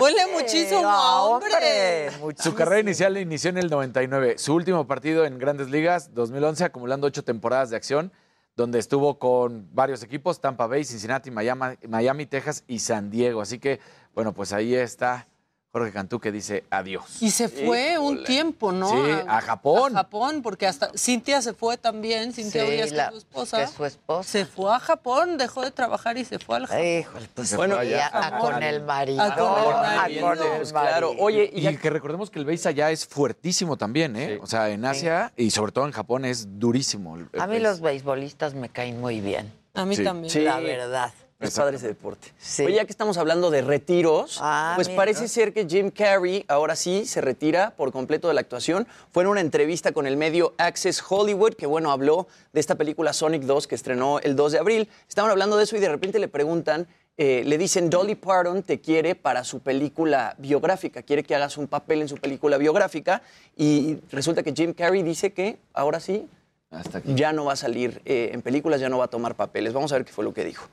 Huele muchísimo a hombre. Su carrera inicial la inició en el 99. Su último partido en Grandes Ligas, 2011, acumulando ocho temporadas de acción, donde estuvo con varios equipos, Tampa Bay, Cincinnati, Miami, Miami, Texas y San Diego. Así que, bueno, pues ahí está Jorge Cantú que dice adiós. Y se fue un tiempo, ¿no? Sí, a Japón. A Japón, porque hasta Cintia se fue también, Cintia Sí, que es su esposa. que es su esposa. Se fue a Japón, dejó de trabajar y se fue al Japón. Híjole, pues Bueno, bueno, ya- a con el marido. A con el marido. con el Pues claro. Oye, Y que recordemos que el béis allá es fuertísimo también, ¿eh? O sea, en Asia y sobre todo en Japón es durísimo. el- el A mí los beisbolistas me caen muy bien, A mí Sí. también. Sí. la verdad. Es padre ese deporte. Sí. Oye, ya que estamos hablando de retiros, Ah, pues mira. parece ser que Jim Carrey ahora sí se retira por completo de la actuación. Fue en una entrevista con el medio Access Hollywood, que bueno, habló de esta película Sonic 2 que estrenó el 2 de abril. Estaban hablando de eso y de repente le preguntan, eh, le dicen, Dolly Parton te quiere para su película biográfica, quiere que hagas un papel en su película biográfica. Y resulta que Jim Carrey dice que ahora sí Hasta aquí. ya no va a salir eh, en películas, ya no va a tomar papeles. Vamos a ver qué fue lo que dijo.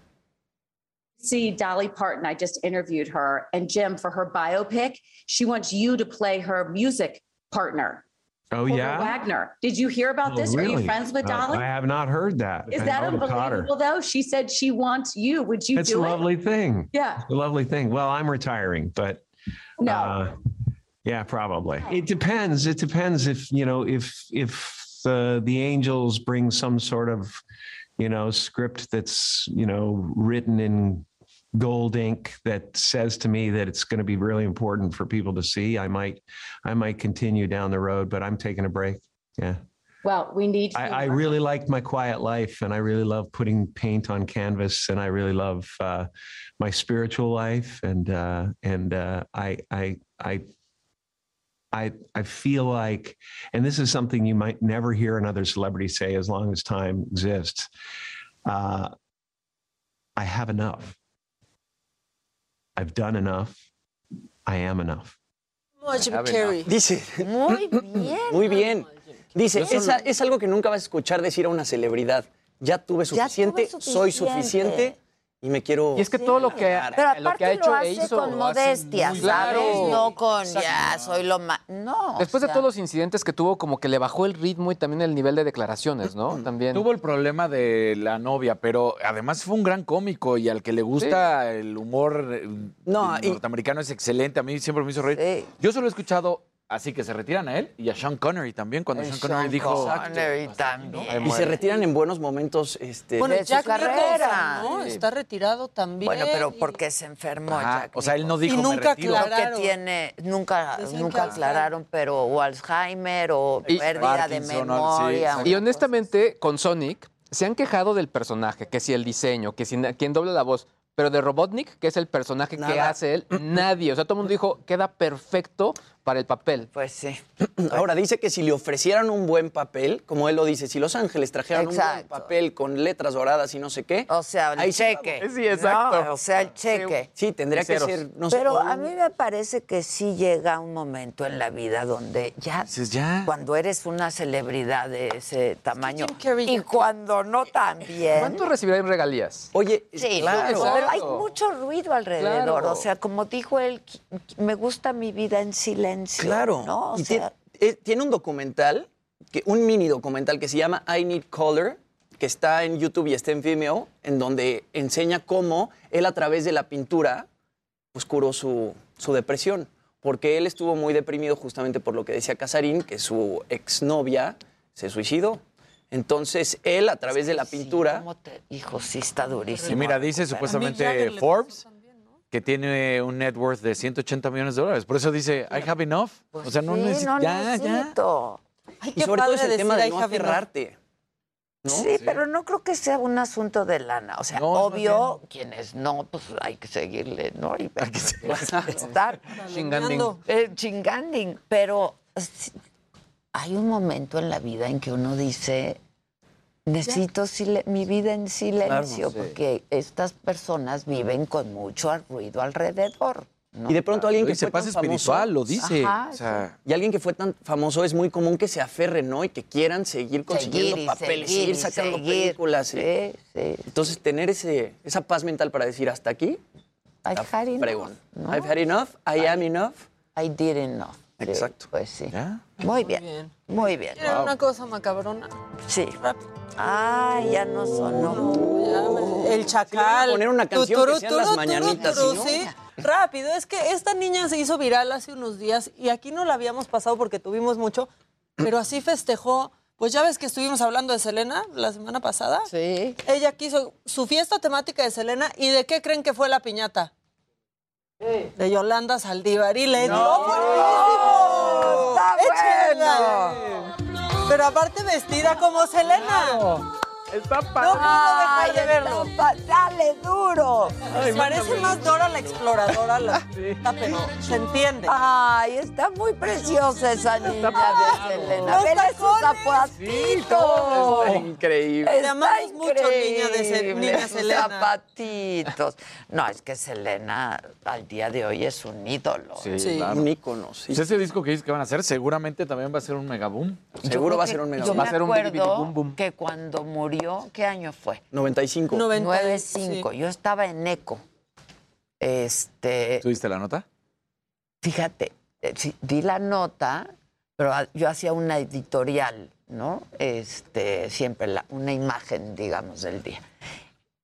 See Dolly Parton. I just interviewed her. And Jim, for her biopic, she wants you to play her music partner. Oh, Wilbur yeah? Wagner. Did you hear about Oh, this? Are you friends with Uh, Dolly? I have not heard that. Is I that unbelievable though? She said she wants you. Would you do it? It's a it? lovely thing. Yeah. It's a lovely thing. Well, I'm retiring, but No. uh, yeah, probably. It depends. It depends if you know if if uh, the Angels bring some sort of you know script that's you know written in gold ink that says to me that it's going to be really important for people to see. I might I might continue down the road, but I'm taking a break. Yeah. Well, we need to. I, I really like my quiet life and I really love putting paint on canvas and I really love uh, my spiritual life and uh, and uh, I I I I I feel like and this is something you might never hear another celebrity say as long as time exists. Uh, I have enough. I've done enough. I am enough. Much Carey. Dice. Muy bien. (laughs) Muy bien. Dice, Yo solo- "Esa- es algo que nunca vas a escuchar decir a una celebridad. Ya tuve Ya suficiente, soy suficiente. Y me quiero... Y es que todo lo que, Pero lo que ha hecho lo e hace hizo con lo hace modestia, muy ¿sabes? claro. No con Exacto. ya soy lo más. No. o Después de todos los incidentes que tuvo, como que le bajó el ritmo y también el nivel de declaraciones, ¿no? También. Tuvo el problema de la novia, pero además fue un gran cómico y al que le gusta el humor eh, y- norteamericano es excelente. A mí siempre me hizo reír. Yo solo he escuchado así que se retiran a él y a Sean Connery también, cuando Sean Connery dijo... Connery también. Y se retiran en buenos momentos. Este, Bueno, de su carrera. Nicholson, ¿no? Sí. Está retirado también. Bueno, pero porque se enfermó Ajá, Jack o sea, él no dijo, Y "Me nunca retiro". Creo que aclararon. tiene, nunca, nunca que aclararon, pero o Alzheimer o Y- pérdida de memoria. Y honestamente, con Sonic, se han quejado del personaje, que si el diseño, que si quién dobla la voz. Pero de Robotnik, que es el personaje que hace él, nadie. O sea, todo el mundo dijo, queda perfecto para el papel. Pues sí. (clears throat) Ahora dice que si le ofrecieran un buen papel, como él lo dice, si Los Ángeles trajeran un buen papel con letras doradas y no sé qué, O sea, el Ahí cheque. Sí, exacto. No, o sea, el cheque. sí, tendría que ser, no sé, Pero a mí me parece que sí llega un momento en la vida donde ya, ya. cuando eres una celebridad de ese tamaño y cuando no tan bien. ¿Cuánto recibirá en regalías? Oye, Sí, claro. pero hay mucho ruido alrededor. Claro. O sea, como dijo él, "Qui- me gusta mi vida en silencio. Claro. ¿no? O Y sea, tie- eh, tiene un documental, que, un mini documental que se llama I Need Color, que está en YouTube y está en Vimeo, en donde enseña cómo él a través de la pintura pues curó su, su depresión. Porque él estuvo muy deprimido justamente por lo que decía Casarín, que su exnovia se suicidó. Entonces él a través de la sí, pintura... ¿cómo te- hijo, sí está durísimo. Y mira, dice supuestamente Forbes. Que tiene un net worth de 180 millones de dólares. Por eso dice, I have enough. o sea, no Pues Sí, necesito... no ya, ya. necesito. Ay, Y qué sobre todo padre es el decir tema de "I no have enough". aferrarte. ¿no? Sí, pero no creo que sea un asunto de lana. O sea, No, obvio, quienes no, pues hay que seguirle, ¿no? Y (laughs) estar Chinganding. eh, chinganding. Pero sí, hay un momento en la vida en que uno dice, necesito mi vida en silencio, Claro, sí. porque estas personas viven con mucho ruido alrededor. ¿no? Y de pronto alguien Y que se pasa tan famoso, espiritual, lo dice. Ajá, o sea, Y alguien que fue tan famoso es muy común que se aferren, ¿no? Y que quieran seguir consiguiendo Seguir y papeles, seguir seguir sacando seguir. películas. Sí, sí. Entonces, tener ese, esa paz mental para decir hasta aquí, I've had enough. ¿no? I've had enough, I am enough. I did enough. Sí, Exacto. Pues sí. ¿ya? Muy bien. bien. Muy bien. ¿Quieren una cosa macabrona? Sí. Rápido. Ay, ya no sonó. Ya me- El chacal. poner una canción Tuturu, que sean las mañanitas, ¿sí, no? sí. Rápido, es que esta niña se hizo viral hace unos días y aquí no la habíamos pasado porque tuvimos mucho, pero así festejó. Pues ya ves que estuvimos hablando de Selena la semana pasada. Sí. Ella quiso su fiesta temática de Selena y ¿de qué creen que fue la piñata? De Yolanda Saldívar y le dio Échenla. Pero aparte vestida como Selena. Está No puedo dejar de verlo. Dale duro. Parece más Dora la exploradora, la puta, pero se entiende. Ay, está muy preciosa esa niña de Selena. Vele sus zapatitos. Increíble. Te amamos mucho, niña de Se- niña sus Selena. zapatitos. No, es que Selena al día de hoy es un ídolo. Sí, Sí. claro. Un ícono, sí. Pues ese disco que dices que van a hacer seguramente también va a ser un megaboom. Seguro va a ser un mega Yo Va me a ser un bidi bidi acuerdo boom boom. que cuando murió, ¿qué año fue? 95. 95. Yo estaba en ECO. Este, ¿Tuviste la nota? fíjate, eh, sí, di la nota, pero a- yo hacía una editorial, ¿no? Este, siempre la- una imagen, digamos, del día.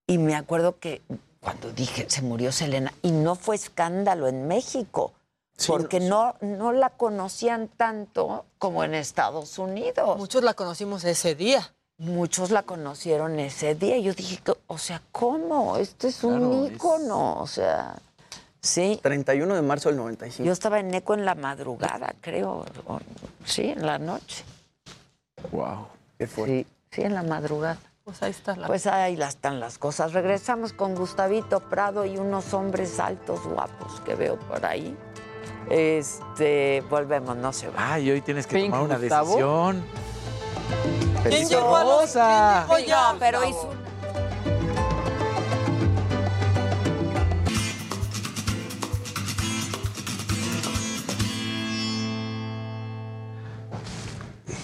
Y me acuerdo que cuando dije, se murió Selena, y no fue escándalo en México, Sí, porque no, no, no la conocían tanto como en Estados Unidos. Muchos la conocimos ese día. Muchos la conocieron ese día. Yo dije, o sea, ¿cómo? Esto es un Claro, es- ícono. O sea, sí. 31 de marzo del 95. Yo estaba en ECO en la madrugada, creo. o- sí, en la noche. Wow. ¿Qué fue? Sí, sí, en la madrugada. Pues ahí está la. Pues ahí están las cosas. Regresamos con Gustavito Prado y unos hombres altos, guapos que veo por ahí. Este, volvemos, no se va. Ay, hoy tienes que Pink, tomar una Gustavo. decisión. ¿Quién pero hizo.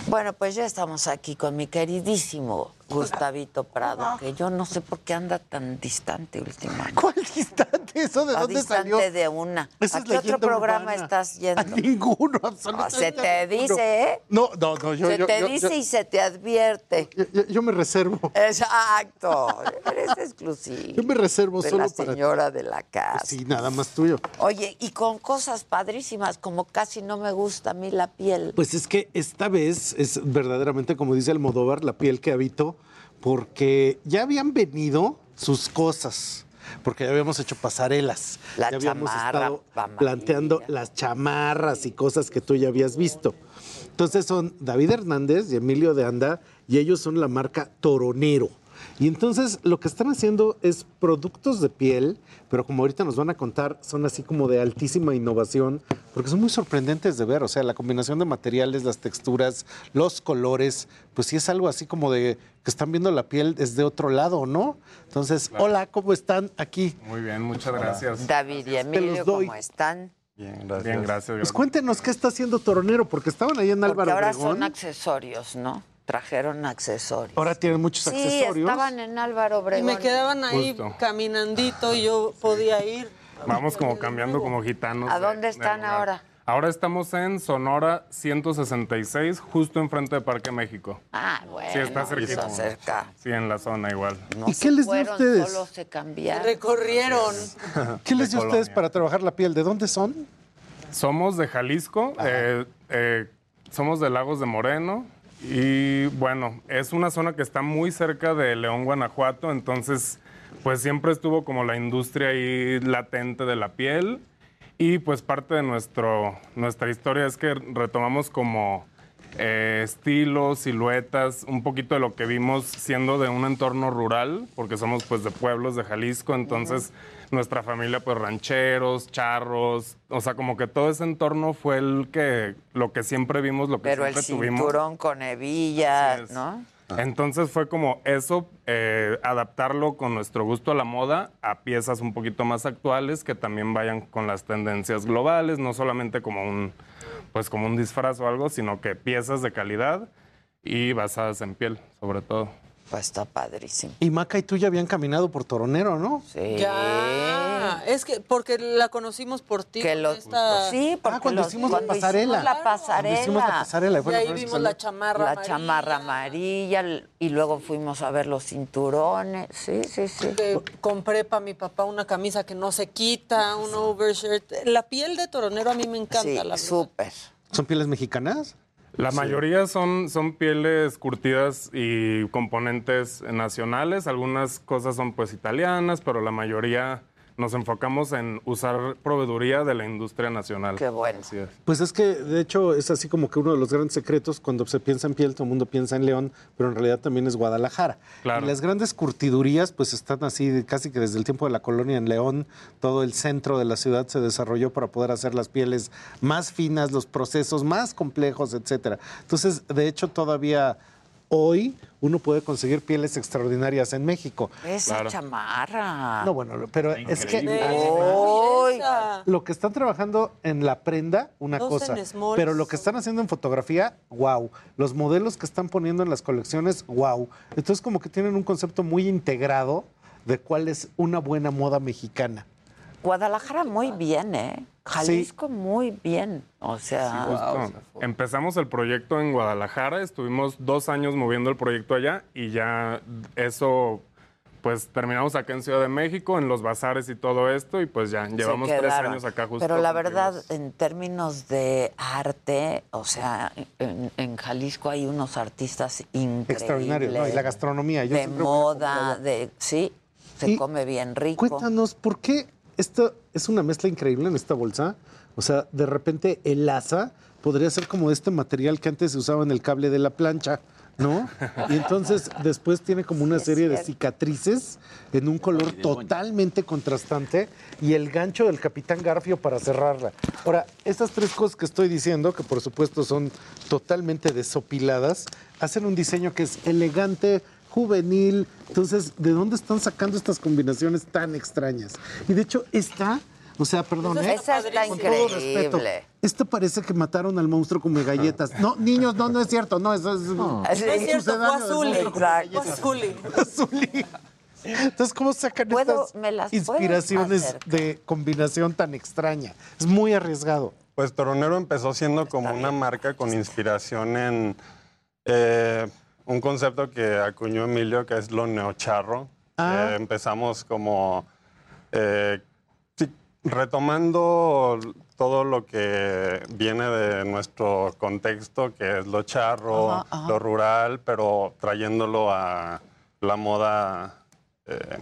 Bueno, pues ya estamos aquí con mi queridísimo Gustavito Prado, que yo no sé por qué anda tan distante últimamente. ¿Cuál distante? ¿Eso de Está dónde distante salió? de una. Esa ¿A qué otro programa urbana. estás yendo? A ninguno, absolutamente. se te dice, ¿eh? No, no, no. Yo, se yo- te yo- dice y se te advierte. yo- me reservo. Exacto. Eres exclusivo. Yo me reservo de solo la para- Pues señora de la casa. Sí, nada más tuyo. Oye, y con cosas padrísimas, como casi no me gusta a mí la piel. Pues es que esta vez es verdaderamente, como dice Almodóvar, la piel que habito, porque ya habían venido sus cosas, porque ya habíamos hecho pasarelas, La ya habíamos chamarra estado planteando las chamarras y cosas que tú ya habías visto. Entonces son David Hernández y Emilio de Anda, y ellos son la marca Toronero. Y entonces lo que están haciendo es productos de piel, pero como ahorita nos van a contar, son así como de altísima innovación, porque son muy sorprendentes de ver. O sea, la combinación de materiales, las texturas, los colores, pues sí es algo así como de que están viendo la piel desde otro lado, ¿no? Entonces, hola, ¿cómo están aquí? Muy bien, muchas gracias. David y Emilio, doy. ¿cómo están? Bien, gracias. Bien, gracias. Pues cuéntenos qué está haciendo Toronero, porque estaban ahí en Porque Álvaro ahora Obregón. son accesorios, ¿no? Trajeron accesorios. Ahora tienen muchos Sí, accesorios. estaban en Álvaro Y Obregón. me quedaban ahí Justo. caminandito y yo podía ir. Vamos como cambiando como gitanos. ¿A de- dónde de están ahora? Ahora estamos en Sonora 166, justo enfrente de Parque México. Ah, bueno. Sí, está cerquita. cerca. Sí, en la zona igual. No ¿Y qué les dio a ustedes? Solo se cambiaron. Recorrieron. (laughs) ¿Qué les dio a ustedes para trabajar la piel? ¿De dónde son? Somos de Jalisco, eh, eh, somos de Lagos de Moreno y bueno, es una zona que está muy cerca de León, Guanajuato, entonces pues siempre estuvo como la industria ahí latente de la piel. Y pues parte de nuestro, nuestra historia es que retomamos como eh, estilos, siluetas, un poquito de lo que vimos siendo de un entorno rural, porque somos pues de pueblos de Jalisco, entonces nuestra familia pues rancheros, charros, o sea, como que todo ese entorno fue el que, lo que siempre vimos, lo que Pero el siempre tuvimos. cinturón con hebillas. ¿no? Entonces fue como eso, eh, adaptarlo con nuestro gusto a la moda a piezas un poquito más actuales que también vayan con las tendencias globales, no solamente como un, pues como un disfraz o algo, sino que piezas de calidad y basadas en piel, sobre todo. Pues está padrísimo. Y Maca y tú ya habían caminado por Toronero, ¿no? Sí. Ya. Es que porque la conocimos por ti. Que lo- esta- Sí, porque Ah, cuando los- hicimos la cuando pasarela. hicimos la Cuando pasarela. hicimos la pasarela, Y ahí vimos la chamarra la amarilla. chamarra amarilla y luego fuimos a ver los cinturones. Sí, sí, sí. Que compré para mi papá una camisa que no se quita, un overshirt. La piel de toronero a mí me encanta, Sí, la súper. ¿Son pieles mexicanas? La mayoría son, son pieles curtidas y componentes nacionales. Algunas cosas son pues italianas, pero la mayoría nos enfocamos en usar proveeduría de la industria nacional. Qué bueno. Así es. Pues es que, de hecho, es así como que uno de los grandes secretos, cuando se piensa en piel, todo el mundo piensa en León, pero en realidad también es Guadalajara. Claro. Y las grandes curtidurías, pues están así, casi que desde el tiempo de la colonia en León, todo el centro de la ciudad se desarrolló para poder hacer las pieles más finas, los procesos más complejos, etcétera. Entonces, de hecho, todavía hoy uno puede conseguir pieles extraordinarias en México. Esa chamarra. No, bueno, pero es que Uy. lo que están trabajando en la prenda, una Dos cosa, pero lo que están haciendo en fotografía, wow. Los modelos que están poniendo en las colecciones, wow. Entonces como que tienen un concepto muy integrado de cuál es una buena moda mexicana. Guadalajara muy bien, ¿eh? Jalisco muy bien. O sea, Justo. Empezamos el proyecto en Guadalajara, estuvimos dos años moviendo el proyecto allá y ya eso, pues terminamos acá en Ciudad de México, en los bazares y todo esto, y pues ya llevamos tres años acá justo. Pero la verdad, en términos de arte, o sea, en, en Jalisco hay unos artistas increíbles. Extraordinario, ¿no? Y la gastronomía. Yo de moda, de sí, se Y come bien rico. Cuéntanos, ¿por qué esto es una mezcla increíble en esta bolsa? O sea, de repente el asa podría ser como este material que antes se usaba en el cable de la plancha, ¿no? Y entonces después tiene como una serie de cicatrices en un color totalmente contrastante y el gancho del Capitán Garfio para cerrarla. Ahora, estas tres cosas que estoy diciendo, que por supuesto son totalmente desopiladas, hacen un diseño que es elegante, juvenil. Entonces, ¿de dónde están sacando estas combinaciones tan extrañas? Y de hecho, esta, o sea, perdón, ¿eh? Esa está Con todo respeto, increíble. Esto parece que mataron al monstruo come galletas. No, niños, no, no es cierto. No, eso es. No es cierto, fue Azuli. (laughs) Azuli. Entonces, ¿cómo sacan ¿Puedo- estas me las puedo inspiraciones de combinación tan extraña? Es muy arriesgado. Pues Toronero empezó siendo como una marca con inspiración en eh, un concepto que acuñó Emilio, que es lo neocharro. Ah. Eh, empezamos como eh, retomando todo lo que viene de nuestro contexto, que es lo charro, Ajá, ajá. lo rural, pero trayéndolo a la moda eh,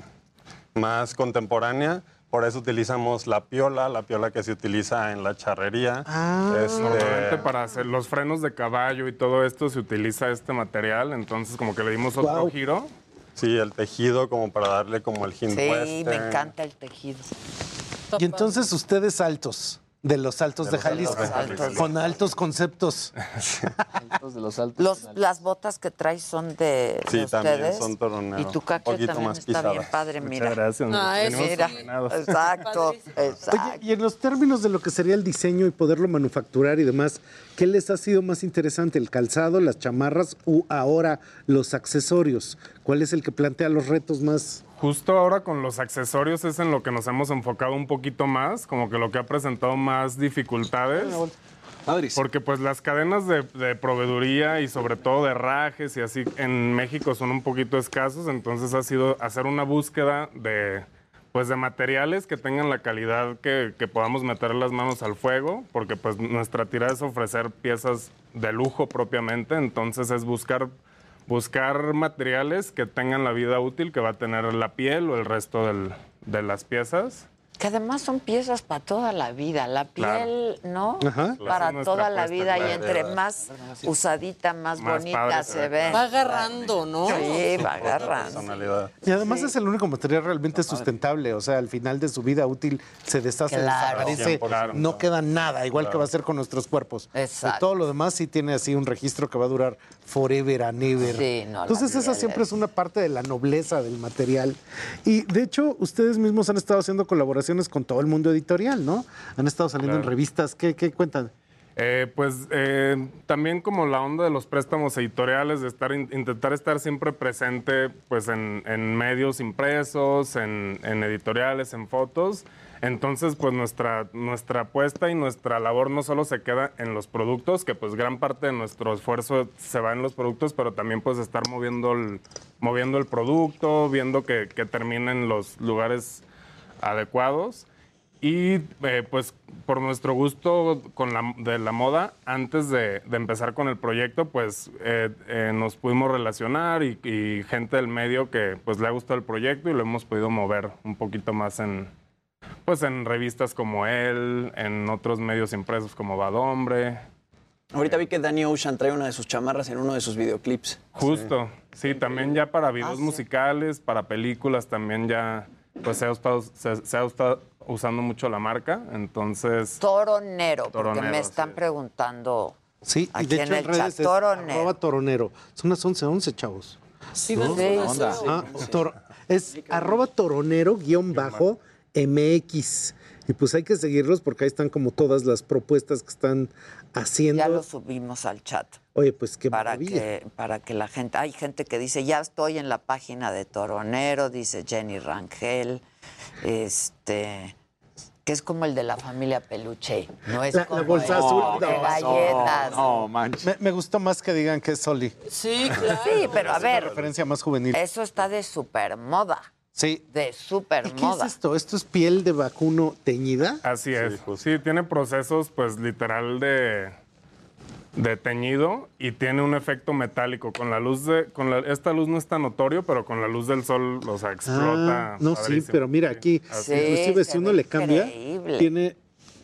más contemporánea. Por eso utilizamos la piola, la piola que se utiliza en la charrería. Este, Normalmente para hacer los frenos de caballo y todo esto se utiliza este material, entonces como que le dimos otro giro. Sí, el tejido como para darle como el hint Sí, western. me encanta el tejido. Y entonces ustedes altos, de los altos de, los altos Jalisco, con altos conceptos. (laughs) de los altos. Los, las botas que traes son de, Sí, de también ustedes. son toronero. Y tu Poquito también más está bien padre, Muchas mira. gracias, Ay, venimos mira. Exacto, exacto. Oye, y en los términos de lo que sería el diseño y poderlo manufacturar y demás, ¿qué les ha sido más interesante? ¿El calzado, las chamarras o ahora los accesorios? ¿Cuál es el que plantea los retos más? Justo ahora con los accesorios es en lo que nos hemos enfocado un poquito más, como que lo que ha presentado más dificultades. Porque pues las cadenas de, de proveeduría y sobre todo de rajes y así en México son un poquito escasos, entonces ha sido hacer una búsqueda de pues de materiales que tengan la calidad que, que podamos meter las manos al fuego, porque pues nuestra tirada es ofrecer piezas de lujo propiamente, entonces es buscar buscar materiales que tengan la vida útil que va a tener la piel o el resto del- de las piezas. Que además son piezas para toda la vida. La Claro. piel, ¿no? Ajá. Para toda la vida y entre más usadita, más, Más bonita padre se, ve. Va agarrando, ¿no? Sí, va agarrando. Y además es el único material realmente sustentable, o sea, al final de su vida útil se deshace, Claro. desaparece, 100%. no queda nada, igual que va a ser con nuestros cuerpos. Exacto. De todo lo demás sí tiene así un registro que va a durar forever and ever. Sí, no, la Entonces esa siempre es una parte de la nobleza del material. Y de hecho, ustedes mismos han estado haciendo colaboraciones con todo el mundo editorial, ¿no? Han estado saliendo en revistas. ¿Qué, qué cuentan? Eh, pues eh, también como la onda de los préstamos editoriales, de estar in- intentar estar siempre presente pues en, en medios impresos, en, en editoriales, en fotos. Entonces, pues nuestra, nuestra apuesta y nuestra labor no solo se queda en los productos, que pues gran parte de nuestro esfuerzo se va en los productos, pero también pues estar moviendo el, moviendo el producto, viendo que, que en los lugares adecuados. Y eh, pues por nuestro gusto con la, de la moda, antes de, de empezar con el proyecto, pues eh, eh, nos pudimos relacionar y, y gente del medio que pues le ha gustado el proyecto y lo hemos podido mover un poquito más en, pues en revistas como él, en otros medios impresos como Badombre. Ahorita vi que Danny Ocean trae una de sus chamarras en uno de sus videoclips. Justo, sí, también ya para videos musicales, para películas también ya pues se ha, estado- se- se ha estado usando mucho la marca, entonces... Toronero, porque Toronero, me están preguntando. Sí, y Aquí de en hecho en el redes chat, es toronero. arroba toronero. Son las 11.11, chavos. Sí, ¿No? sí. Ah, toro- es arroba toronero guion bajo MX. Y pues hay que seguirlos porque ahí están como todas las propuestas que están haciendo. Ya lo subimos al chat. Oye, pues qué para maravilla. que, para que la gente, hay gente que dice, ya estoy en la página de Toronero, dice Jenny Rangel, este, que es como el de la familia Peluche, no es La, la como bolsa el azul. de galletas. Me, me gustó más que digan que es Soli. Sí, claro. (laughs) Sí, pero a Es una ver, referencia más juvenil. eso está de super moda, Sí. de super ¿Y qué es moda. esto? ¿Esto es piel de vacuno teñida? Así es. Sí, tiene procesos, pues, literal de, de teñido y tiene un efecto metálico. Con la luz de. Con la- esta luz no es tan notorio, pero con la luz del sol, o sea, explota. Ah, no, sí, pero mira aquí, Así inclusive si uno le cambia, increíble. tiene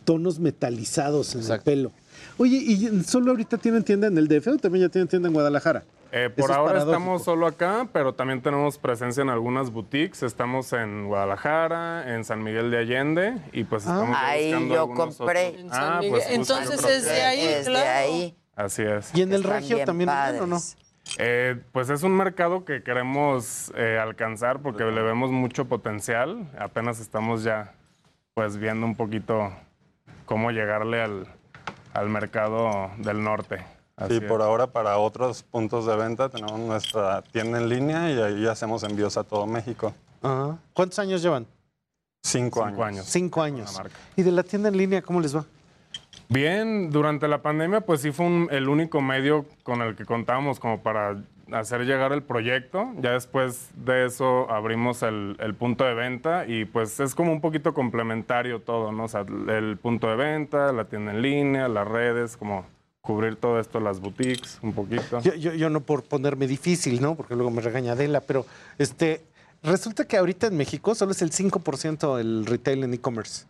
tonos metalizados en el pelo. Oye, ¿y solo ahorita tienen tienda en el DF o también ya tienen tienda en Guadalajara? Eh, por es ahora paradójico. estamos solo acá, pero también tenemos presencia en algunas boutiques. Estamos en Guadalajara, en San Miguel de Allende y pues estamos Ahí buscando yo algunos compré. otros. En San Ah, Miguel. pues yo Entonces es de ahí, Es de claro. ahí. Así es. ¿Y en el regio también o no? Eh, pues es un mercado que queremos eh, alcanzar porque le vemos mucho potencial. Apenas estamos ya pues viendo un poquito cómo llegarle al, al mercado del norte. Así Sí, es. por ahora para otros puntos de venta tenemos nuestra tienda en línea y ahí hacemos envíos a todo México. ¿Cuántos años llevan? Cinco, Cinco años. años. Cinco años. ¿Y de la tienda en línea cómo les va? Bien, durante la pandemia pues sí fue un- el único medio con el que contábamos como para hacer llegar el proyecto. Ya después de eso abrimos el, el punto de venta y pues es como un poquito complementario todo, ¿no? O sea, el punto de venta, la tienda en línea, las redes, como cubrir todo esto, las boutiques, un poquito. Yo, yo, yo no por ponerme difícil, ¿no? Porque luego me regaña Adela, pero este, resulta que ahorita en México solo es el 5% el retail en e-commerce.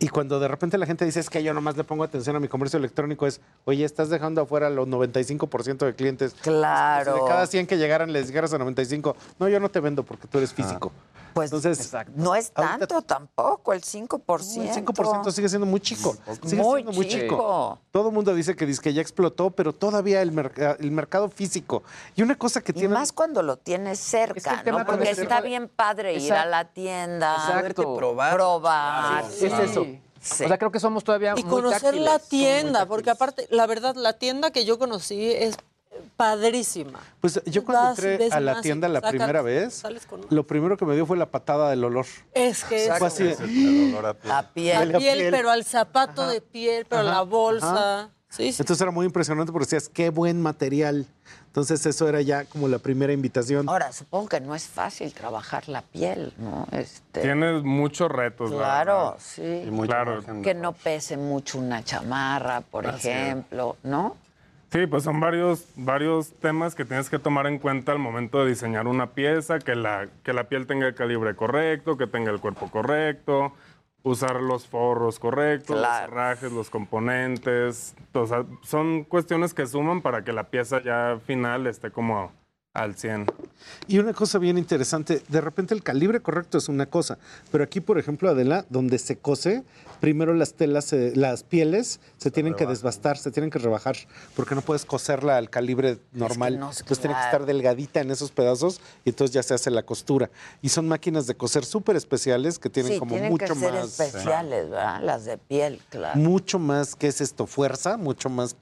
Y cuando de repente la gente dice es que yo nomás le pongo atención a mi comercio electrónico, es, oye, estás dejando afuera los 95% de clientes. Claro. Si de cada 100 que llegaran les dijeras a 95, no, yo no te vendo porque tú eres físico. Pues Entonces, no es tanto tampoco, el 5%. el 5% sigue siendo muy chico. Sigue Muy siendo muy chico. chico. Todo el mundo dice que, dice que ya explotó, pero todavía el, el mercado físico. Y una cosa que tiene. más cuando lo tienes cerca, ¿no? Porque está bien padre ir Exacto. a la tienda, Exacto. probar. probar. Es eso. Sí. O sea, creo que somos todavía Y muy conocer la tienda, porque aparte, la verdad, la tienda que yo conocí es padrísima. Pues yo cuando Vas, entré a la tienda la sacas, primera vez, con- lo primero que me dio fue la patada del olor. Es que es Fue así de- El olor a piel. La piel. la piel, pero al zapato de piel, pero Ajá, la bolsa. ajá. Sí, sí. Entonces era muy impresionante porque decías, qué buen material. Entonces eso era ya como la primera invitación. Ahora, supongo que no es fácil trabajar la piel, ¿no? Este, Tienes muchos retos. la Claro, sí. Y Claro. Que no pese mucho una chamarra, por es. ejemplo, ¿no? Sí, pues son varios, varios temas que tienes que tomar en cuenta al momento de diseñar una pieza, que la, que la piel tenga el calibre correcto, que tenga el cuerpo correcto, usar los forros correctos, los herrajes, los componentes. O sea, son cuestiones que suman para que la pieza ya final esté como al 100. Y una cosa bien interesante, de repente el calibre correcto es una cosa, pero aquí, por ejemplo, Adela, donde se cose, primero las telas, se- las pieles se tienen que desbastar, se tienen que rebajar, porque no puedes coserla al calibre normal. no, entonces tiene que estar delgadita en esos pedazos y entonces ya se hace la costura. Y son máquinas de coser súper especiales que tienen sí, como tienen mucho que ser más... especiales, ¿verdad? Las de piel, claro. Mucho más, ¿qué es esto? Fuerza, mucho más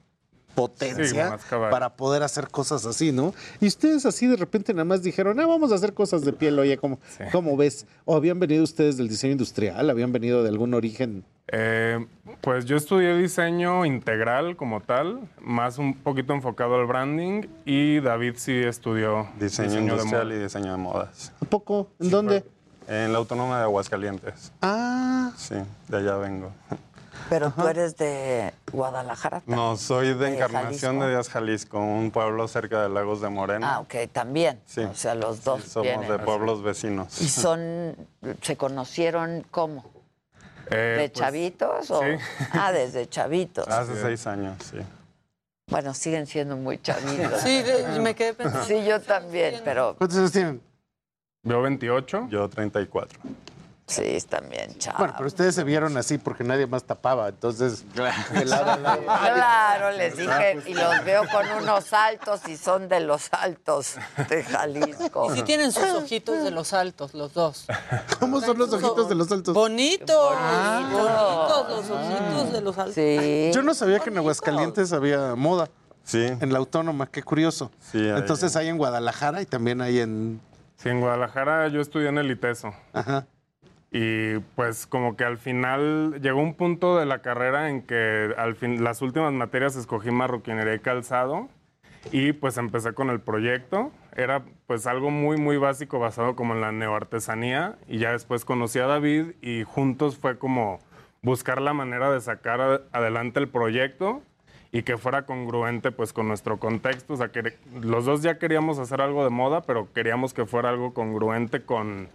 potencia Sí, para poder hacer cosas así, ¿no? Y ustedes así de repente nada más dijeron, ah, vamos a hacer cosas de piel, oye, ¿cómo, ¿cómo ves? ¿O habían venido ustedes del diseño industrial? ¿Habían venido de algún origen? Eh, pues yo estudié diseño integral como tal, más un poquito enfocado al branding, y David sí estudió Diseño, industrial y diseño de modas. ¿A poco? ¿En dónde? En la Autónoma de Aguascalientes. Ah, Sí, de allá vengo. Pero tú eres de Guadalajara. No, soy de ¿De Encarnación Jalisco? de Díaz, Jalisco, un pueblo cerca de Lagos de Moreno. Ah, ok, también. Sí. O sea, los dos Sí, somos vienen. de pueblos vecinos. ¿Y (laughs) son, se conocieron cómo? Eh, ¿De pues, chavitos? O... sí. Ah, desde chavitos. Hace seis años, sí. Bueno, siguen siendo muy chavitos. Sí, me quedé pensando. Sí, yo también, pero ¿Cuántos años tienen? Yo 28. Yo 34. Sí, están bien chavos. Bueno, pero ustedes se vieron así porque nadie más tapaba, entonces... de lado a lado. (laughs) Claro, les dije, y los veo con (laughs) unos altos y son de los altos de (laughs) Jalisco. Y sí tienen sus ojitos de los altos, los dos. ¿Cómo son los ojitos de los altos? Bonitos. Bonito. Bonitos los ojitos de los altos. Sí. Yo no sabía que en Aguascalientes había moda. Sí. En la Autónoma, qué curioso. Sí, ahí. Entonces hay en Guadalajara y también hay en... Sí, en Guadalajara yo estudié en el ITESO. Ajá. Y pues como que al final llegó un punto de la carrera en que al fin las últimas materias escogí marroquinería y calzado y pues empecé con el proyecto. Era pues algo muy muy básico basado como en la neoartesanía y ya después conocí a David y juntos fue como buscar la manera de sacar adelante el proyecto y que fuera congruente pues con nuestro contexto. O sea, que los dos ya queríamos hacer algo de moda, pero queríamos que fuera algo congruente con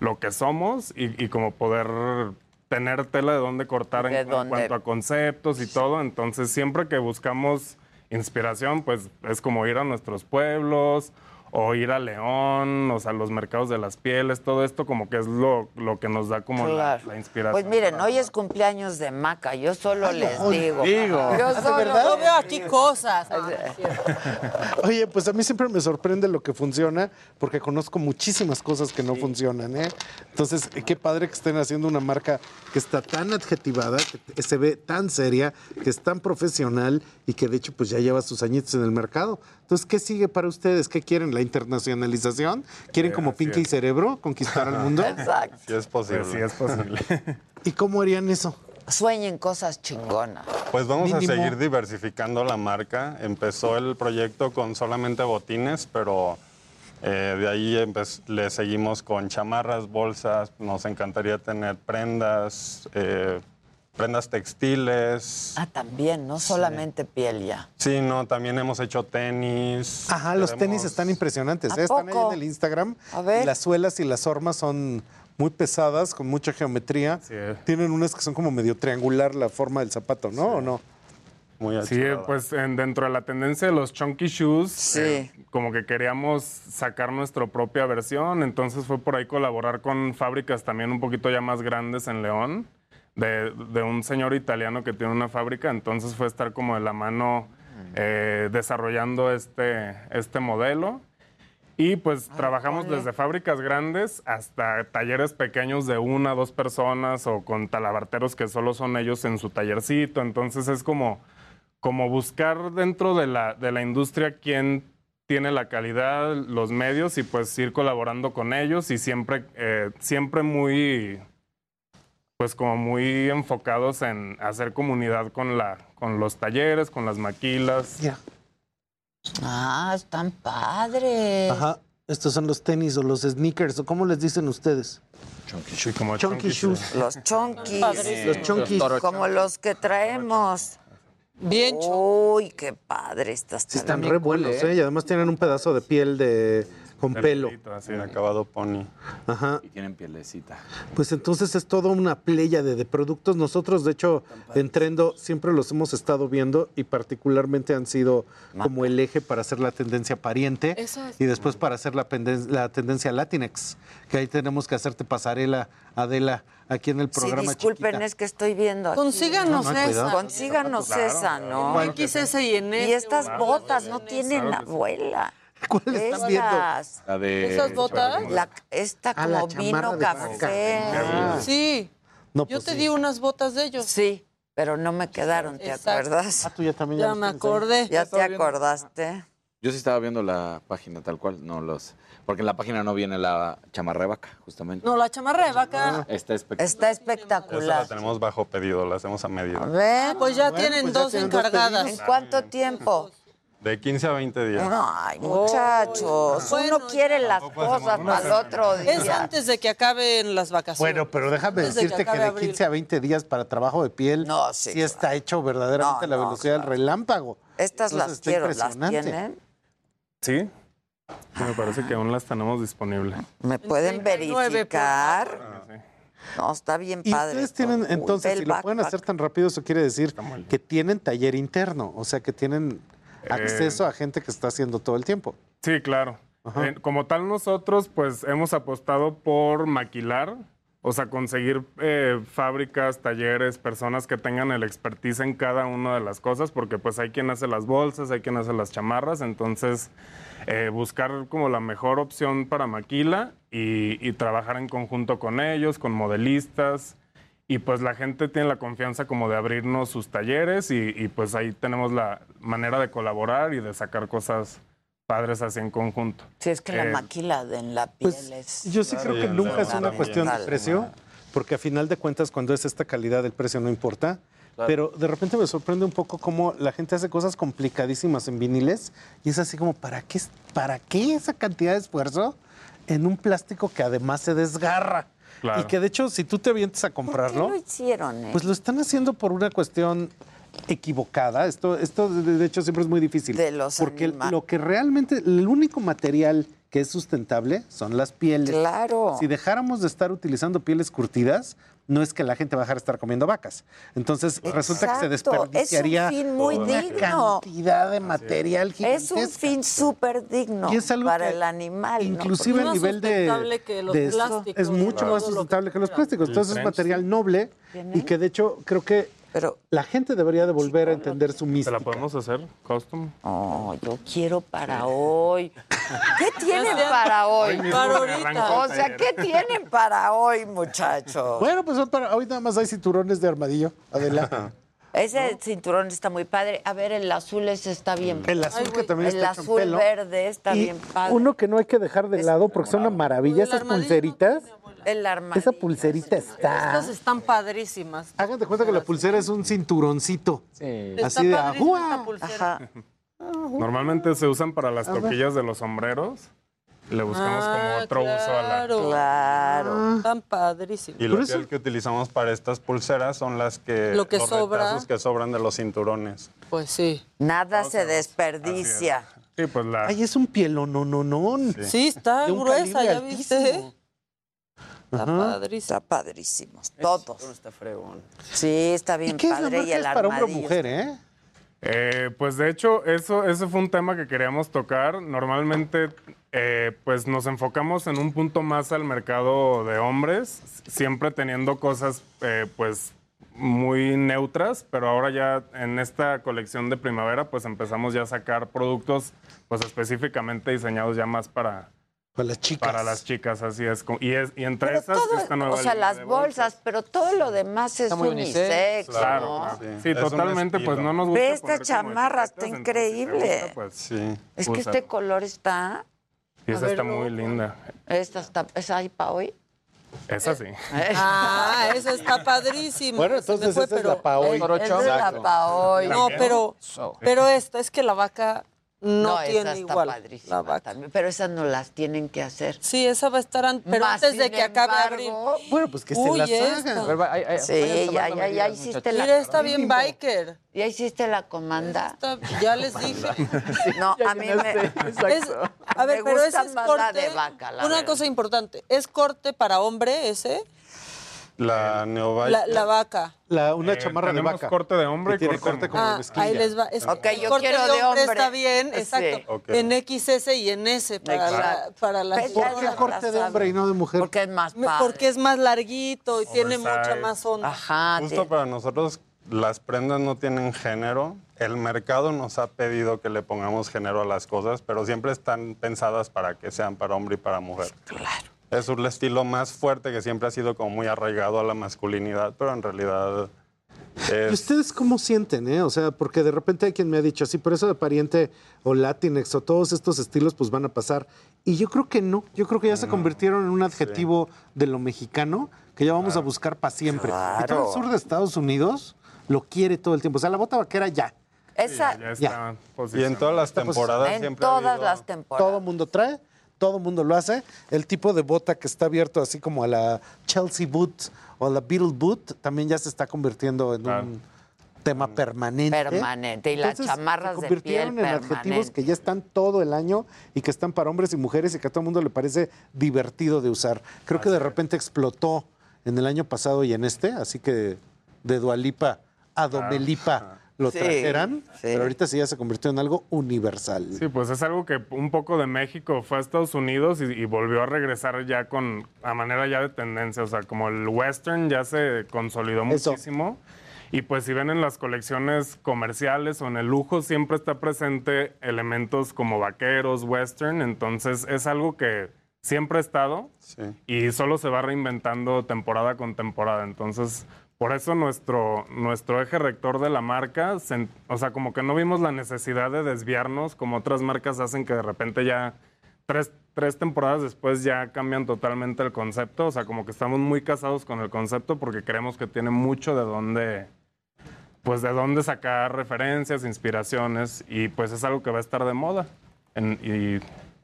lo que somos y, y como poder tener tela de dónde cortar en, De en dónde- cuanto a conceptos y todo. Entonces, siempre que buscamos inspiración, pues es como ir a nuestros pueblos o ir a León, o sea, los mercados de las pieles, todo esto como que es lo, lo que nos da como la, Claro. la inspiración. Pues miren, hoy es cumpleaños de Maca, yo solo les no, digo. digo. Yo ¿Ah, de solo verdad? Yo veo aquí cosas. Ah, (laughs) Oye, pues a mí siempre me sorprende lo que funciona, porque conozco muchísimas cosas que no funcionan, ¿eh? Entonces, qué padre que estén haciendo una marca que está tan adjetivada, que se ve tan seria, que es tan profesional y que de hecho pues ya lleva sus añitos en el mercado. Entonces, ¿qué sigue para ustedes? ¿Qué quieren? ¿La internacionalización? ¿Quieren Sí, como Pinky y. Cerebro conquistar al mundo? (laughs) Exacto. Sí es posible. Pues sí es posible. ¿Y cómo harían eso? Sueñen cosas chingonas. Pues vamos Mínimo. a seguir diversificando la marca. Empezó el proyecto con solamente botines, pero eh, de ahí empe- le seguimos con chamarras, bolsas. Nos encantaría tener prendas, eh, prendas textiles. Ah, también, no solamente piel ya. Sí, no, también hemos hecho tenis. Ajá, los tenis están impresionantes. ¿A ¿eh? Están ahí en el Instagram. A ver. Y las suelas y las hormas son muy pesadas, con mucha geometría. Sí. Tienen unas que son como medio triangular la forma del zapato, ¿no? ¿O no? Muy Sí, pues en- dentro de la tendencia de los chunky shoes, Sí. eh, como que queríamos sacar nuestra propia versión, entonces fue por ahí colaborar con fábricas también un poquito ya más grandes en León, de, de un señor italiano que tiene una fábrica, entonces fue estar como de la mano eh, desarrollando este, este modelo. Y pues trabajamos desde fábricas grandes hasta talleres pequeños de una, dos personas o con talabarteros que solo son ellos en su tallercito. Entonces es como, como buscar dentro de la, de la industria quién tiene la calidad, los medios y pues ir colaborando con ellos y siempre, eh, siempre muy, pues como muy enfocados en hacer comunidad con, la, con los talleres, con las maquilas. Ya. Ah, están padres. Ajá. Estos son los tenis o los sneakers, o cómo les dicen ustedes. Sí, como Chunky shoes. Los chonquis. Los chunkies. Como los que traemos. Bien Uy, qué padre estas Sí, están re buenos, ¿eh? Y además tienen un pedazo de piel de con pelo. Así. Acabado pony. Ajá. Y tienen pielecita. Pues entonces es toda una playa de, de productos. Nosotros, de hecho, en Trendo siempre los hemos estado viendo y particularmente han sido como el eje para hacer la tendencia pariente Eso es. y después para hacer la, la tendencia Latinex, que ahí tenemos que hacerte pasarela, Adela, aquí en el Sí, programa. disculpen, chiquita. es que estoy viendo. aquí. Consíganos No, no, cuidado. esa. Consíganos esa, ¿no? XS y en Y este, estas botas no tienen Claro sí. abuela. (laughs) ¿Cuál están viendo? Estas. La de. ¿Esas botas? La- esta Ah, la como chamarra vino café. Sí. No, Yo pues te sí. di unas botas de ellos. Sí, pero no me quedaron, ¿te Exacto. acuerdas? Ah, tú ya también ya Ya me acordé. ¿Ya te acordaste? Yo sí estaba viendo la página tal cual, no los. Porque en la página no viene la chamarra de vaca, justamente. No, la chamarra de vaca. Está espectacular. Está Esa la espectacular. tenemos bajo pedido, la hacemos a medida. A ver, Pues ya Bueno, tienen pues ya dos tienen dos encargadas. ¿en cuánto tiempo? De 15 a 20 días. Ay, muchachos, Bueno, uno quiere las cosas para el otro Es antes de que acaben las vacaciones. Bueno, pero déjame Antes de que decirte que, de abril. 15 a 20 días para trabajo de piel No, sí, sí está hecho verdaderamente No, a la no, velocidad del relámpago. Estas Entonces, las está quiero, ¿las tienen? Sí. Sí, me parece que aún las tenemos disponibles. ¿Me pueden 39 por verificar? No, está bien Y padre. ustedes tienen, entonces, si lo pueden hacer tan rápido, eso quiere decir que tienen taller interno, o sea, que tienen acceso a gente que está haciendo todo el tiempo. Sí, claro. Eh, como tal, nosotros pues hemos apostado por maquilar, o sea, conseguir eh, fábricas, talleres, personas que tengan el expertise en cada una de las cosas, porque pues hay quien hace las bolsas, hay quien hace las chamarras, entonces eh, buscar como la mejor opción para maquila y, y trabajar en conjunto con ellos, con modelistas. Y pues la gente tiene la confianza como de abrirnos sus talleres y, y, pues ahí tenemos la manera de colaborar y de sacar cosas padres así en conjunto. Sí, es que la Eh, maquila de en la piel Pues es... yo sí creo que nunca es una cuestión de precio, porque a final de cuentas cuando es esta calidad el precio no importa. Pero de repente me sorprende un poco cómo la gente hace cosas complicadísimas en viniles y es así como, ¿para qué, ¿para qué esa cantidad de esfuerzo en un plástico que además se desgarra? Claro. Y que de hecho, si tú te avientes a ¿Por qué comprarlo, lo hicieron, eh? pues lo están haciendo por una cuestión equivocada. Esto, esto de hecho siempre es muy difícil. De los porque lo que realmente, el único material que es sustentable son las pieles. Claro. Si dejáramos de estar utilizando pieles curtidas, no es que la gente va a dejar de estar comiendo vacas. Entonces resulta que se desperdiciaría Es un fin muy una digno. cantidad de material Es un fin súper digno Y es algo para que el animal. ¿no? Inclusive a Más nivel de, sustentable que los de- plásticos, es mucho más sustentable que los plásticos. El Entonces es material noble y que de hecho creo que la gente debería de volver a entender su mística. ¿La podemos hacer custom? Oh, yo quiero para hoy. ¿Qué (laughs) tienen para hoy? Para ahorita. O el sea. ¿qué tienen para hoy, muchachos? Bueno, pues para, hoy nada más hay cinturones de armadillo. Adela. (laughs) Ese cinturón está muy padre. A ver, el azul ese está bien. El azul que también el está en azul pelo. verde está Y bien padre. uno que no hay que dejar de lado porque son una maravilla. Esas pulseritas. El armadillo. Esa pulserita está. Estas están padrísimas. Hagan de cuenta que la pulsera es un cinturoncito. Está Así de pulsera. Normalmente se usan para las toquillas de los sombreros. Le buscamos Ah, como otro uso a la... claro. Claro. Están padrísimos. Y la piel que utilizamos para estas pulseras son las que... Lo que los sobra. que sobran de los cinturones. Pues sí. Nada se desperdicia. Sí, pues la... Ay, es un pielo, no, no, no. Sí, está De un gruesa, ¿ya viste? Está padrísimo. Está padrísimos. Todos. Está fregón. Sí, está bien ¿Qué es la padre. Y el es para hombre o mujer, ¿eh? Eh, pues de hecho, eso, ese fue un tema que queríamos tocar. Normalmente, eh, pues nos enfocamos en un punto más al mercado de hombres, siempre teniendo cosas, eh, pues muy neutras, pero ahora ya en esta colección de primavera, pues empezamos ya a sacar productos, pues específicamente diseñados ya más para para las chicas. Para las chicas, así es. Y, es, y entre Pero esas, todo- esta nueva o sea, línea las bolsas, pero todo lo demás es unisex, claro, ¿no? claro. Sí, totalmente, pues, no nos gusta Ve esta poner como chamarra, está increíble. gusta, pues, sí. Es que este color está... Y esa ver, está no, muy linda. Esta está... ¿Es ahí para hoy? Esa sí. Ah, esa está padrísima. Bueno, entonces fue, esa es la pa' hoy. Esa es la pa' hoy. No, pero, pero esta es que la vaca no, esa tiene está igual. padrísima también, pero esas no las tienen que hacer. Sí, esa va a estar an- pero Más antes de que acabe embargo- abril. Bueno, pues que Uy, se las hagan. Sí, ya, ya, ya hiciste la... Mira, está bien biker. Ya hiciste la comanda. Ya les dije. (laughs) No, a mí me... Es- a ver, Me pero ese es corte. de vaca, la una verdad. cosa importante, ¿es corte para hombre ese? La Neovite. La, la vaca. La, una Eh, chamarra de vaca. corte de hombre y tiene corte corte de como de Ah, mezclilla. ahí les va. Es, Ok, yo corte quiero de hombre. está bien, Sí. exacto. Ok. En XS y en S para, la, para las Pues ¿Por qué la corte de hombre y no de mujer? Porque es más padre. Porque es más larguito y tiene mucha más onda. Ajá. Justo te- para nosotros, las prendas no tienen género. El mercado nos ha pedido que le pongamos género a las cosas, pero siempre están pensadas para que sean para hombre y para mujer. Claro. Es un estilo más fuerte que siempre ha sido como muy arraigado a la masculinidad, pero en realidad ¿Y es... ustedes cómo sienten, eh? O sea, porque de repente hay quien me ha dicho así, por eso de pariente o Latinx o todos estos estilos pues van a pasar. Y yo creo que no, yo creo que ya se convirtieron en un adjetivo de lo mexicano que ya vamos a buscar para siempre. Y todo el sur de Estados Unidos lo quiere todo el tiempo. O sea, la bota vaquera ya. Esa... Ya está Ya. Y en todas las temporadas En siempre ha todas habido- las temporadas. Todo mundo trae, todo mundo lo hace. El tipo de bota que está abierto así como a la Chelsea Boot o a la Beatle Boot también ya se está convirtiendo en Claro. un tema permanente. Permanente. Y las Entonces, chamarras se de convirtieron piel en adjetivos que ya están todo el año y que están para hombres y mujeres y que a todo el mundo le parece divertido de usar. Creo que de repente explotó en el año pasado y en este, así que de Dualipa a Domelipa (laughs) lo Sí, trajeran, sí. pero ahorita sí ya se convirtió en algo universal. Sí, pues es algo que un poco de México fue a Estados Unidos y, y volvió a regresar ya con, a manera ya de tendencia, o sea, como el western ya se consolidó Eso. muchísimo. Y pues si ven en las colecciones comerciales o en el lujo, siempre está presente elementos como vaqueros, western, entonces es algo que siempre ha estado Sí. y solo se va reinventando temporada con temporada. Entonces, por eso nuestro, nuestro eje rector de la marca, se- o sea, como que no vimos la necesidad de desviarnos, como otras marcas hacen que de repente ya tres, tres temporadas después ya cambian totalmente el concepto. O sea, como que estamos muy casados con el concepto porque creemos que tiene mucho de dónde, pues de dónde sacar referencias, inspiraciones y pues es algo que va a estar de moda. En- y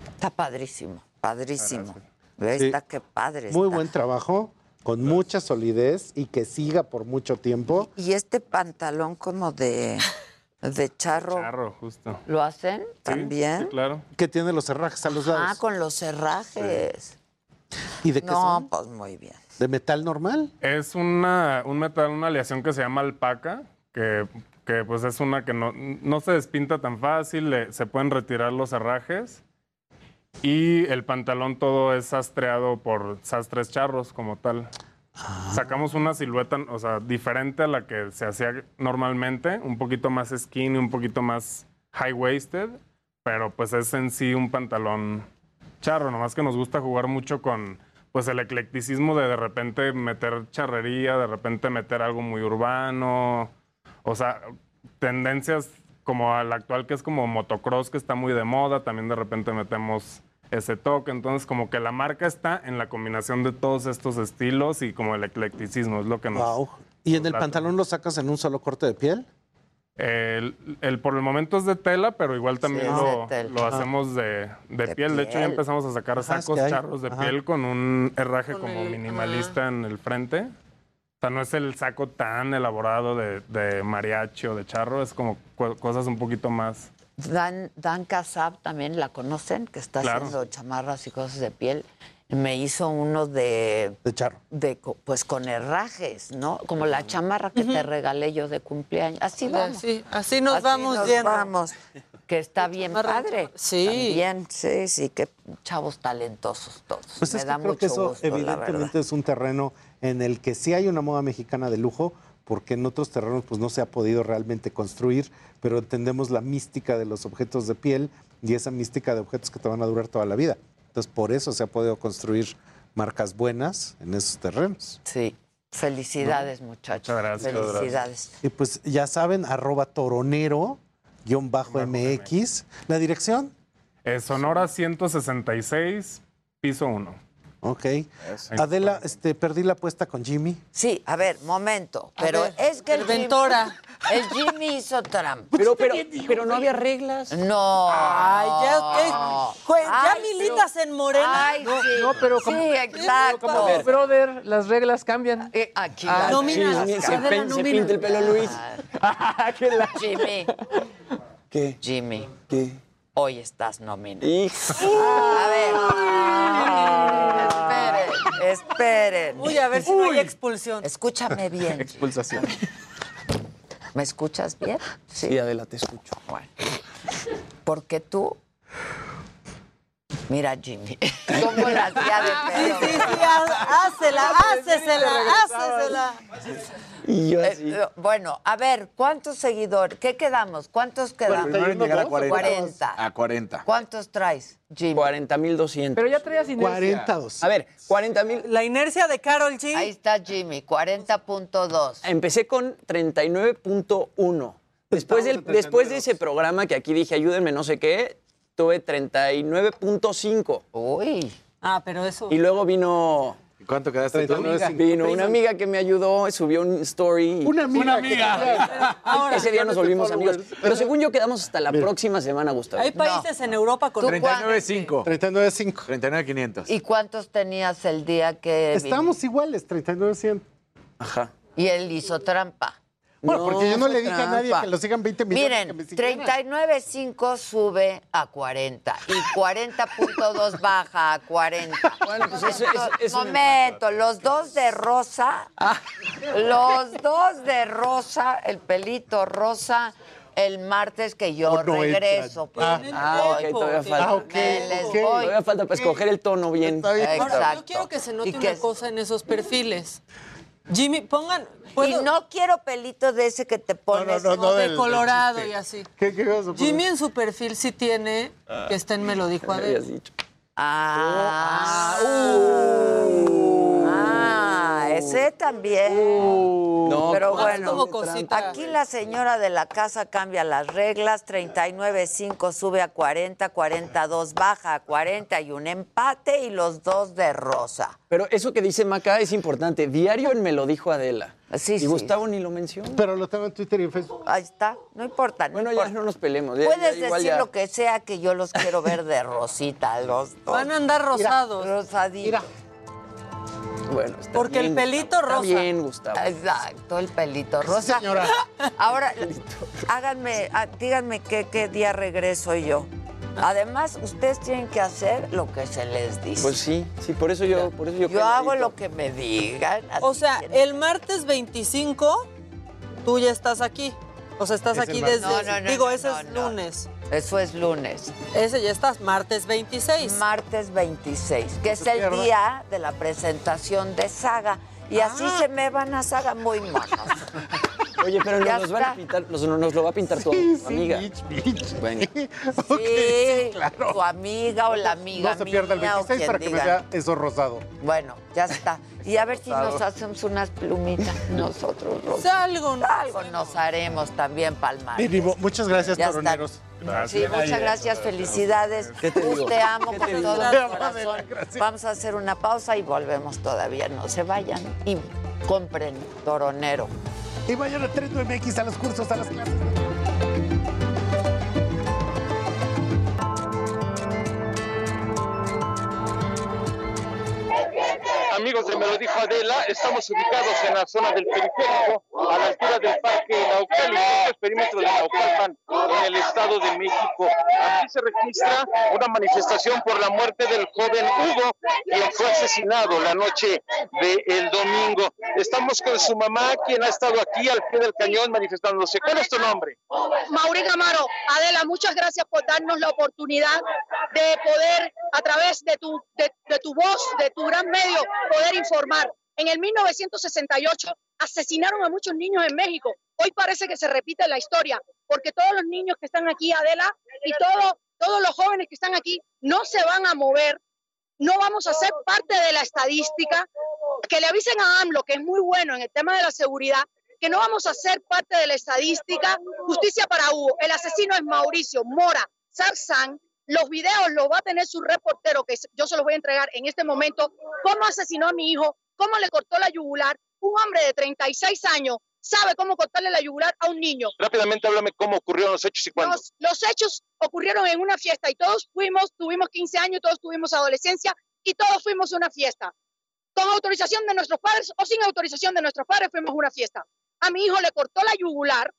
Está padrísimo, padrísimo. Sí. esta qué padre Muy está. buen trabajo, con mucha solidez y que siga por mucho tiempo. Y este pantalón como de... De charro. Charro, justo. ¿Lo hacen también? Sí, claro. Que tiene los herrajes a los lados. Ah, con los herrajes. ¿Y de qué No, son? pues muy bien. ¿De metal normal? Es una, un metal, una aleación que se llama alpaca, que, que, pues es una que no, no se despinta tan fácil, le- se pueden retirar los herrajes y el pantalón todo es sastreado por sastres charros como tal. Sacamos una silueta, o sea, diferente a la que se hacía normalmente, un poquito más skinny, un poquito más high-waisted, pero pues es en sí un pantalón charro, nomás que nos gusta jugar mucho con pues el eclecticismo de de repente meter charrería, de repente meter algo muy urbano, o sea, tendencias como al actual que es como motocross que está muy de moda, también de repente metemos ese toque, entonces como que la marca está en la combinación de todos estos estilos y como el eclecticismo, es lo que nos... Wow. ¿Y en el late. pantalón lo sacas en un solo corte de piel? El, el- por el momento es de tela, pero igual también lo, lo hacemos de, de De piel. De hecho, ya empezamos a sacar Ajá, es sacos que charros de Ajá. piel con un herraje Con como el- minimalista en el frente. O sea, no es el saco tan elaborado de, de mariachi o de charro, es como cosas un poquito más... Dan, Dan Casab también la conocen, que está Claro. haciendo chamarras y cosas de piel. Me hizo uno de. De charro. De, co- pues con herrajes, ¿no? Como la chamarra que te regalé yo de cumpleaños. Así vamos. Así, así nos vamos nos yendo. vamos. Que está bien padre. Sí. También, sí, sí, que chavos talentosos todos. Pues Me es que da creo mucho que eso gusto, la verdad. evidentemente es un terreno en el que sí hay una moda mexicana de lujo, porque en otros terrenos pues no se ha podido realmente construir, pero entendemos la mística de los objetos de piel y esa mística de objetos que te van a durar toda la vida. Entonces por eso se ha podido construir marcas buenas en esos terrenos. Sí. Felicidades, muchachos. gracias. Felicidades. Y pues ya saben, arroba toronero, MX. ¿La dirección? Es Sonora 166, piso 1. Ok. Adela, este, perdí la apuesta con Jimmy. Sí, a ver, momento. Pero ver, es que el Jimmy, Interventora. (laughs) el Jimmy hizo trampa. Pero, pero, pero no había reglas. No. Ay, ya, eh, ya Ay, militas en Morena. Ay, No, sí. no, pero como- Sí, exacto. Como Brother, las reglas cambian. Eh, aquí Ah, las nóminas. reglas Se, no se pinta el pelo Luis. (laughs) Que la- Jimmy, ¿Qué? Jimmy, ¿Qué? hoy estás nominado. Hijo. A ver. Esperen. Uy, a ver si no hay expulsión. Escúchame bien. Expulsación. ¿Me escuchas bien? Sí, Adela, te escucho. Bueno. Porque tú. Mira, Jimmy. (laughs) ¿Cómo la hacía de Sí, pedo? sí, sí, há- hácela, hácesela, hácesela. Y yo Eh, así. eh, bueno, a ver, ¿cuántos seguidores? ¿Qué quedamos? ¿Cuántos quedamos? Llegar a 40. 40. A 40. ¿Cuántos traes, Jimmy? 40.200. Pero ya traías inercia. 42. A ver, 40.000. La inercia de Carol G. Ahí está Jimmy, 40.2. Empecé con 39.1. Después, del, después de ese programa que aquí dije, ayúdenme, no sé qué, tuve 39.5. Uy. Ah, pero eso. Y luego vino, ¿Y ¿Cuánto quedaste tú? 39.5. vino una amiga que me ayudó, subió un story. Una amiga. Una amiga. Ahora, Ese día nos volvimos amigos. Pero según yo quedamos hasta la Bien. próxima semana, Gustavo. hay países en Europa con Tú- 39.5. 39.5. 39.500. ¿Y cuántos tenías el día que Estamos iguales, 39.100. Ajá. Y él hizo trampa. Bueno, porque yo no le dije a nadie trampa. que lo sigan 20 millones. Miren, me siguieran. 39.5 sube a 40 y 40.2 baja a 40. (laughs) Bueno, pues eso- eso- eso me Momento, los dos de rosa, los dos de rosa, el pelito rosa, el martes que yo Oh, no regreso. pues, Ah, ok, tiempo, todavía falta. Ah, ok, me les ok. voy. Todavía falta para escoger el tono bien. Bien. Ahora, Exacto. yo quiero que se note una cosa en esos perfiles. Jimmy, pongan. Y no quiero pelito de ese que te pones. no, no, de del- Colorado del y así. ¿Qué, qué ibas a poner? Jimmy en su perfil sí tiene, que está en Me lo dijo dicho. Ah, ah, ese también. No, Pero bueno, aquí la señora de la casa cambia las reglas, 39.5 sube a 40, 42 baja a 40 y un empate y los dos de rosa. Pero eso que dice Maca es importante. Diario en me lo dijo Adela. Sí, y sí. Gustavo ni lo menciona. Pero lo tengo en Twitter y en Facebook. Ahí está, no importa. no Bueno, ya no nos peleemos. ya- Puedes ya igual decir ya. lo que sea que yo los quiero ver de rosita, los dos. Van a andar rosados. Rosadito. Bueno, está Porque el pelito Gustavo, rosa. Está bien, Gustavo. Exacto, el pelito rosa. señora. (laughs) Ahora, háganme, ah, díganme qué, qué día regreso yo. Además, ustedes tienen que hacer lo que se les dice. Pues sí, sí, por eso yo, por eso yo. Yo hago lo que me digan. O sea, el martes 25 tú ya estás aquí. O sea, estás Es aquí desde... No, no, no, digo, ese no, es no. lunes. Eso es lunes. Ese ya estás, martes 26. Martes 26, que es se el día de la presentación de Saga. Y así Ah. se me van a Saga muy monos. (laughs) Oye, pero Ya nos, nos van a pintar, nos, nos lo va a pintar tu amiga. Venga. Sí, tu amiga o la amiga No se pierda el mía o 26 quien para que me vea eso rosado. Bueno, ya está. Y a ver si nos hacemos unas plumitas nosotros, Rosa. Algo, ¿no? Algo nos haremos también, Palmar. Muchas gracias, Ya está. toroneros. Sí, muchas gracias, felicidades. ¿Qué te digo? Te amo ¿Qué con te digo? todo (laughs) amo, corazón. Gracias. Vamos a hacer una pausa y volvemos todavía. No se vayan y compren Toronero. Y vayan a Trendo MX a los cursos, a las clases. Amigos de Me lo dijo Adela, estamos ubicados en la zona del periférico, a la altura del Parque Naucali, el perímetro de Naucalpan, en el Estado de México. Aquí se registra una manifestación por la muerte del joven Hugo, quien fue asesinado la noche del domingo. Estamos con su mamá, quien ha estado aquí al pie del cañón manifestándose. ¿Cuál es tu nombre? Maureen Amaro, Adela, muchas gracias por darnos la oportunidad de poder, a través de tu, de, de tu voz, de tu gran medio, poder informar. En el 1968 asesinaron a muchos niños en México. Hoy parece que se repite la historia, porque todos los niños que están aquí, Adela, y todo, todos los jóvenes que están aquí, no se van a mover, no vamos a ser parte de la estadística. Que le avisen a AMLO, que es muy bueno en el tema de la seguridad, que no vamos a ser parte de la estadística. Justicia para Hugo. El asesino es Mauricio Mora Sarzán. Los videos los va a tener su reportero, que yo se los voy a entregar en este momento. Cómo asesinó a mi hijo, cómo le cortó la yugular. Un hombre de 36 años sabe cómo cortarle la yugular a un niño. Rápidamente háblame cómo ocurrieron los hechos y cuándo. Los, los hechos ocurrieron en una fiesta y todos fuimos, tuvimos 15 años, todos tuvimos adolescencia y todos fuimos a una fiesta. Con autorización de nuestros padres o sin autorización de nuestros padres fuimos a una fiesta. A mi hijo le cortó la yugular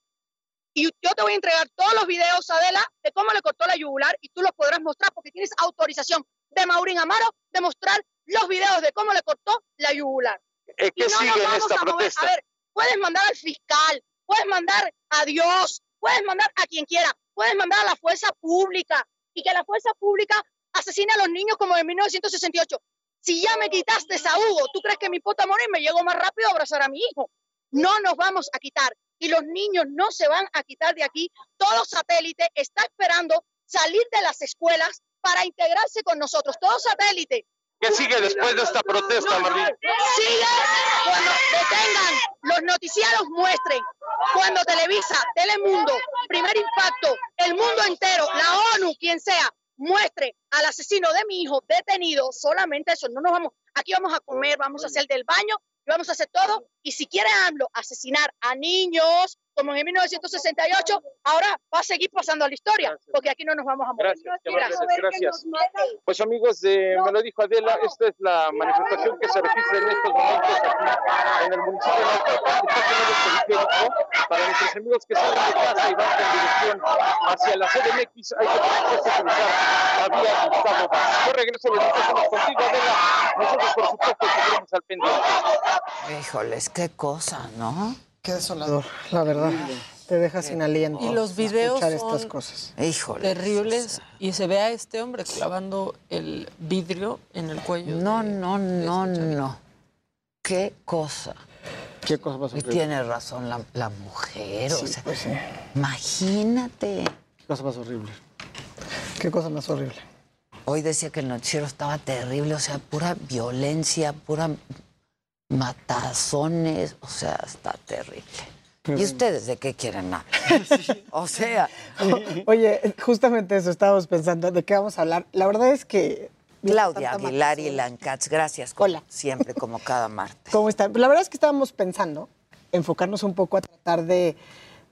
y yo te voy a entregar todos los videos, Adela, de cómo le cortó la yugular y tú los podrás mostrar porque tienes autorización de Maurín Amaro de mostrar los videos de cómo le cortó la yugular. Eh, ¿Qué Y no sigue nos vamos esta a mover. protesta? A ver, puedes mandar al fiscal, puedes mandar a Dios, puedes mandar a quien quiera, puedes mandar a la fuerza pública y que la fuerza pública asesine a los niños como en 1968. Si ya me quitaste a Hugo, ¿tú crees que mi puta morir me llegó más rápido a abrazar a mi hijo? No nos vamos a quitar y los niños no se van a quitar de aquí. Todo satélite está esperando salir de las escuelas para integrarse con nosotros. Todo satélite. ¿Qué sigue después de esta protesta, Marlene? Sigue cuando detengan, los noticieros muestren, cuando Televisa, Telemundo, Primer Impacto, el mundo entero, la ONU, quien sea, muestre al asesino de mi hijo detenido, solamente eso, no nos vamos, aquí vamos a comer, vamos a hacer del baño, y vamos a hacer todo, y si quiere AMLO asesinar a niños, como en 1968, ahora va a seguir pasando a la historia, porque aquí no nos vamos a mover. Gracias, gracias. Pues amigos de Me lo dijo Adela, esta es la manifestación que se registra en estos momentos aquí en el municipio de Naucalpan, para nuestros amigos que salen de casa y van con dirección hacia la CDMX, hay que supuesto utilizar la vía Gustavo Vaz. Yo regreso, los estamos contigo Adela, nosotros por supuesto seguiremos al pendiente. Híjoles, qué cosa, ¿no? Qué desolador, la verdad. Te deja sin aliento. Y los videos escuchar son estas cosas. Híjole. terribles y se ve a este hombre clavando el vidrio en el cuello. No, no, no, no. Qué cosa. ¿Qué cosa más Y horrible? tiene razón la, la mujer, o sea, pues sí. imagínate. Qué cosa más horrible. Qué cosa más horrible. Hoy decía que el noticiero estaba terrible, o sea, pura violencia, pura matazones, o sea, está terrible. ¿Y ustedes de qué quieren hablar? (laughs) O sea, (laughs) Oye, justamente eso estábamos pensando, ¿de qué vamos a hablar? La verdad es que... Claudia Aguilar y. Lancats, gracias. Hola. (laughs) Siempre, como cada martes. ¿Cómo están? La verdad es que estábamos pensando enfocarnos un poco a tratar de,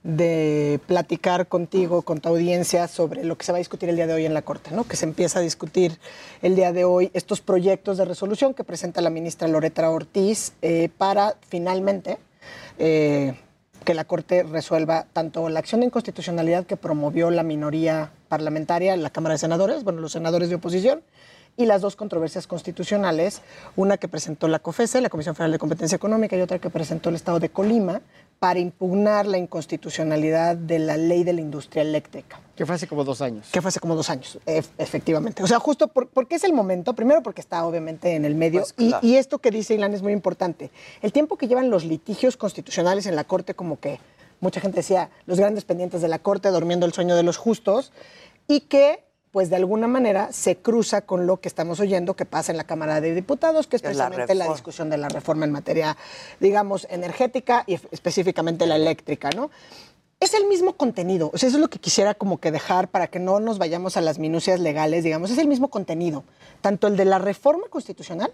de platicar contigo, con tu audiencia, sobre lo que se va a discutir el día de hoy en la Corte, ¿no? Que se empieza a discutir el día de hoy estos proyectos de resolución que presenta la ministra Loreta Ortiz eh, para finalmente eh, que la Corte resuelva tanto la acción de inconstitucionalidad que promovió la minoría parlamentaria en la Cámara de Senadores, bueno, los senadores de oposición, y las dos controversias constitucionales, una que presentó la COFESE, la Comisión Federal de Competencia Económica, y otra que presentó el Estado de Colima, para impugnar la inconstitucionalidad de la ley de la industria eléctrica. Que fue hace como dos años. Que fue hace como dos años, ef- efectivamente. O sea, justo por- porque es el momento, primero porque está obviamente en el medio, Pues, y- y, esto que dice Ilan es muy importante. El tiempo que llevan los litigios constitucionales en la Corte, como que mucha gente decía, los grandes pendientes de la Corte durmiendo el sueño de los justos, y que pues de alguna manera se cruza con lo que estamos oyendo que pasa en la Cámara de Diputados, que es la precisamente la, discusión de la reforma en materia, digamos, energética y específicamente la eléctrica, ¿no? Es el mismo contenido, o sea, eso es lo que quisiera como que dejar para que no nos vayamos a las minucias legales, digamos, es el mismo contenido, tanto el de la reforma constitucional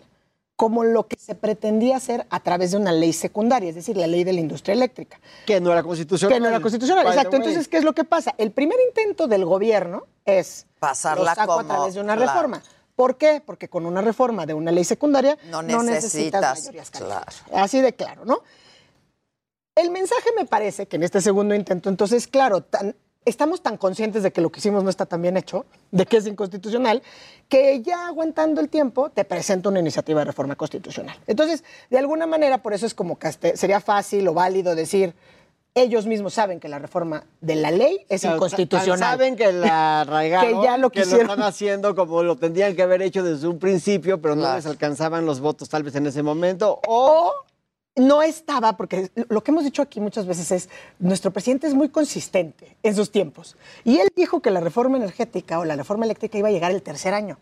como lo que se pretendía hacer a través de una ley secundaria, es decir, la ley de la industria eléctrica. Que no era constitucional. Que no era constitucional, exacto. Entonces, ¿qué es lo que pasa? El primer intento del gobierno es Pasarla lo saco como- a través de una claro. reforma. ¿Por qué? Porque con una reforma de una ley secundaria No no necesitas, necesitas, mayorías claro. Así de claro, ¿no? El mensaje me parece que en este segundo intento, entonces, claro, tan- estamos tan conscientes de que lo que hicimos no está tan bien hecho, de que es inconstitucional, que ya aguantando el tiempo te presento una iniciativa de reforma constitucional. Entonces, de alguna manera, por eso es como que sería fácil o válido decir, ellos mismos saben que la reforma de la ley es Claro, inconstitucional. Saben que la arraigaron, (laughs) que ya lo están haciendo como lo tendrían que haber hecho desde un principio, pero no les alcanzaban los votos tal vez en ese momento. O, no estaba, porque lo que hemos dicho aquí muchas veces es, nuestro presidente es muy consistente en sus tiempos. Y él dijo que la reforma energética o la reforma eléctrica iba a llegar el tercer año.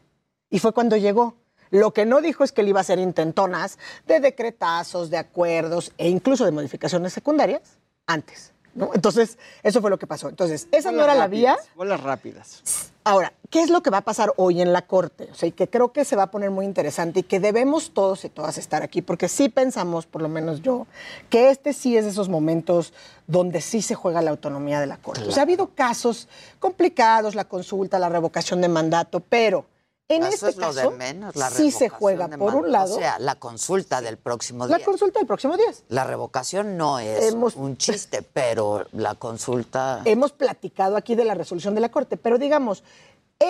Y fue cuando llegó. Lo que no dijo es que él iba a hacer intentonas de decretazos, de acuerdos e incluso de modificaciones secundarias antes. ¿no? Entonces, eso fue lo que pasó. Entonces, esa no era la vía. Bolas rápidas. Ahora, ¿qué es lo que va a pasar hoy en la Corte? O sea, y que creo que se va a poner muy interesante y que debemos todos y todas estar aquí, porque sí pensamos, por lo menos yo, que este sí es de esos momentos donde sí se juega la autonomía de la Corte. O sea, ha habido casos complicados, la consulta, la revocación de mandato, pero en Eso este es lo caso de menos, la sí se juega, por mando. un lado, O sea, la consulta del próximo la día. consulta del próximo día. La revocación no es Hemos- un chiste, pero la consulta... Hemos platicado aquí de la resolución de la Corte, pero digamos,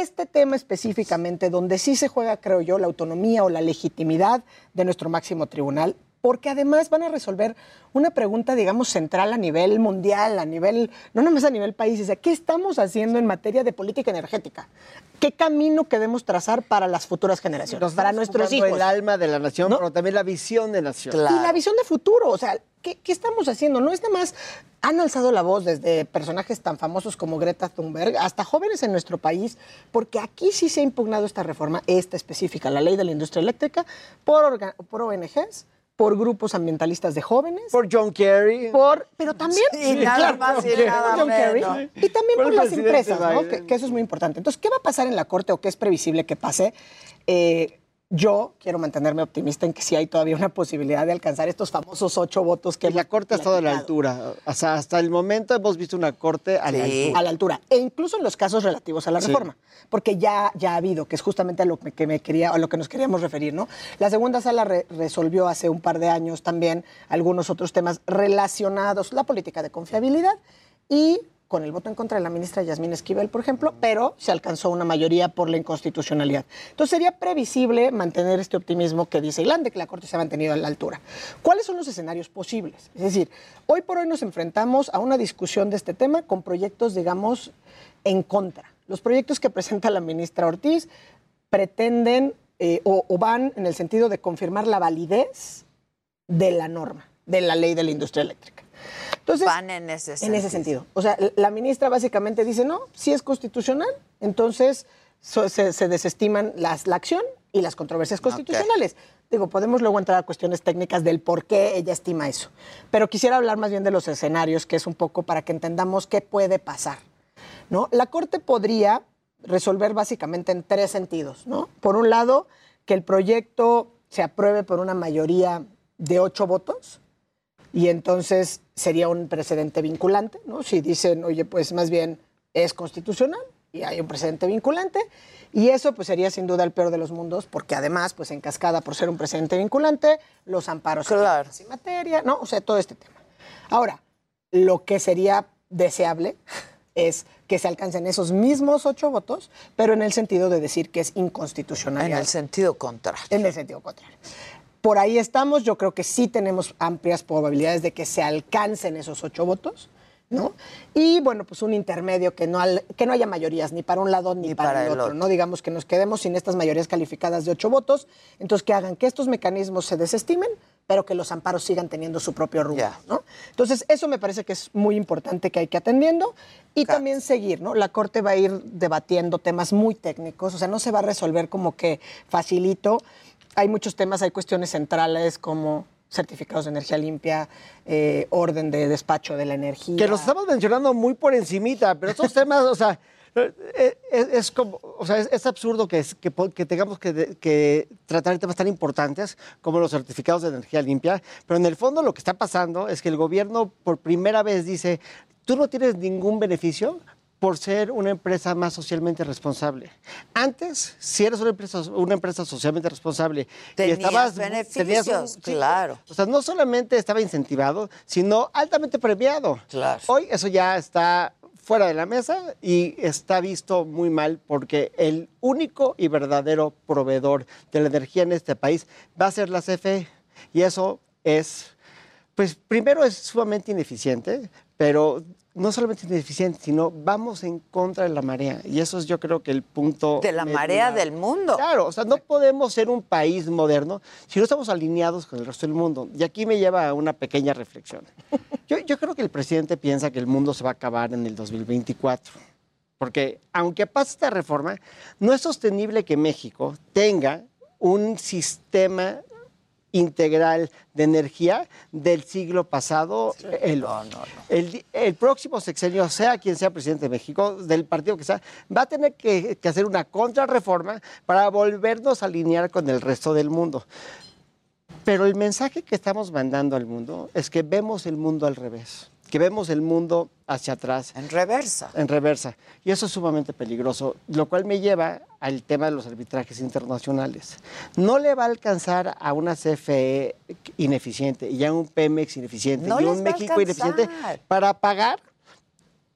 este tema específicamente, donde sí se juega, creo yo, la autonomía o la legitimidad de nuestro máximo tribunal, porque además van a resolver una pregunta, digamos, central a nivel mundial, a nivel, no nomás a nivel país, o sea, ¿qué estamos haciendo en materia de política energética? ¿Qué camino queremos trazar para las futuras generaciones, Nos para nuestros hijos? el alma de la nación, pero también la visión de nación. Y la visión de futuro, o sea, ¿qué, qué estamos haciendo? No es nada más, han alzado la voz desde personajes tan famosos como Greta Thunberg hasta jóvenes en nuestro país, porque aquí sí se ha impugnado esta reforma, esta específica, la ley de la industria eléctrica, por, por ONGs, por grupos ambientalistas de jóvenes. Por John Kerry. Por, pero también... Sí, nada más y por nada John Kerry. Y también Por las empresas, ¿no? Que, que eso es muy importante. Entonces, ¿qué va a pasar en la Corte o qué es previsible que pase? Eh, yo quiero mantenerme optimista en que sí hay todavía una posibilidad de alcanzar estos famosos ocho votos que Y la hemos corte ha estado a la altura. O sea, hasta el momento hemos visto una corte a la altura. a la altura. E incluso en los casos relativos a la Sí. reforma. Porque ya, ya ha habido, que es justamente a lo que, que me quería, a lo que nos queríamos referir, ¿no? La segunda sala re- resolvió hace un par de años también algunos otros temas relacionados, la política de confiabilidad y con el voto en contra de la ministra Yasmín Esquivel, por ejemplo, pero se alcanzó una mayoría por la inconstitucionalidad. Entonces sería previsible mantener este optimismo que dice Ilan de que la Corte se ha mantenido a la altura. ¿Cuáles son los escenarios posibles? Es decir, hoy por hoy nos enfrentamos a una discusión de este tema con proyectos, digamos, en contra. Los proyectos que presenta la ministra Ortiz pretenden eh, o van en el sentido de confirmar la validez de la norma, de la ley de la industria eléctrica. Entonces, Van en ese en sentido. ese sentido. O sea, la ministra básicamente dice, no, si es constitucional, entonces so- se, se desestiman las, la acción y las controversias constitucionales. Digo, podemos luego entrar a cuestiones técnicas del por qué ella estima eso. Pero quisiera hablar más bien de los escenarios, que es un poco para que entendamos qué puede pasar. ¿no? La Corte podría resolver básicamente en tres sentidos. ¿no? Por un lado, que el proyecto se apruebe por una mayoría de ocho votos y entonces sería un precedente vinculante, ¿no? Si dicen, oye, pues más bien es constitucional y hay un precedente vinculante, y eso pues sería sin duda el peor de los mundos, porque además, pues en cascada por ser un precedente vinculante, los amparos Claro. sin materia, ¿no? O sea, todo este tema. Ahora, lo que sería deseable es que se alcancen esos mismos ocho votos, pero en el sentido de decir que es inconstitucional. En el sentido contrario. En el sentido contrario. Por ahí estamos, yo creo que sí tenemos amplias probabilidades de que se alcancen esos ocho votos, ¿no? Y bueno, pues un intermedio que no, al- que no haya mayorías ni para un lado ni, para, para el otro. ¿no? Digamos que nos quedemos sin estas mayorías calificadas de ocho votos, entonces que hagan que estos mecanismos se desestimen, pero que los amparos sigan teniendo su propio rumbo, ¿no? Entonces, eso me parece que es muy importante que hay que atendiendo y también seguir, ¿no? La Corte va a ir debatiendo temas muy técnicos, o sea, no se va a resolver como que facilito. Hay muchos temas, hay cuestiones centrales como certificados de energía limpia, eh, orden de despacho de la energía. Que los estamos mencionando muy por encimita, pero estos (laughs) temas, o sea, eh, es, es como, o sea, es, es absurdo que, que, tengamos que, que tratar temas tan importantes como los certificados de energía limpia, pero en el fondo lo que está pasando es que el gobierno por primera vez dice, tú no tienes ningún beneficio por ser una empresa más socialmente responsable. Antes, si eres una empresa, una empresa socialmente responsable Tenías y estabas beneficios, claro. o sea, no solamente estaba incentivado, sino altamente premiado. Claro. Hoy eso ya está fuera de la mesa y está visto muy mal porque el único y verdadero proveedor de la energía en este país va a ser la CFE. Y eso es, pues primero es sumamente ineficiente, pero no solamente ineficiente, sino vamos en contra de la marea. Y eso es yo creo que el punto... De la medular. marea del mundo. Claro, o sea, no podemos ser un país moderno si no estamos alineados con el resto del mundo. Y aquí me lleva a una pequeña reflexión. (laughs) Yo, yo creo que el presidente piensa que el mundo se va a acabar en el 2024. Porque aunque pase esta reforma, no es sostenible que México tenga un sistema integral de energía del siglo pasado. el, el próximo sexenio, sea quien sea presidente de México, del partido que sea, va a tener que, que hacer una contrarreforma para volvernos a alinear con el resto del mundo. Pero el mensaje que estamos mandando al mundo es que vemos el mundo al revés, que vemos el mundo hacia atrás. En reversa. En reversa. Y eso es sumamente peligroso, lo cual me lleva al tema de los arbitrajes internacionales. No le va a alcanzar a una CFE ineficiente y a un Pemex ineficiente No y un México ineficiente para pagar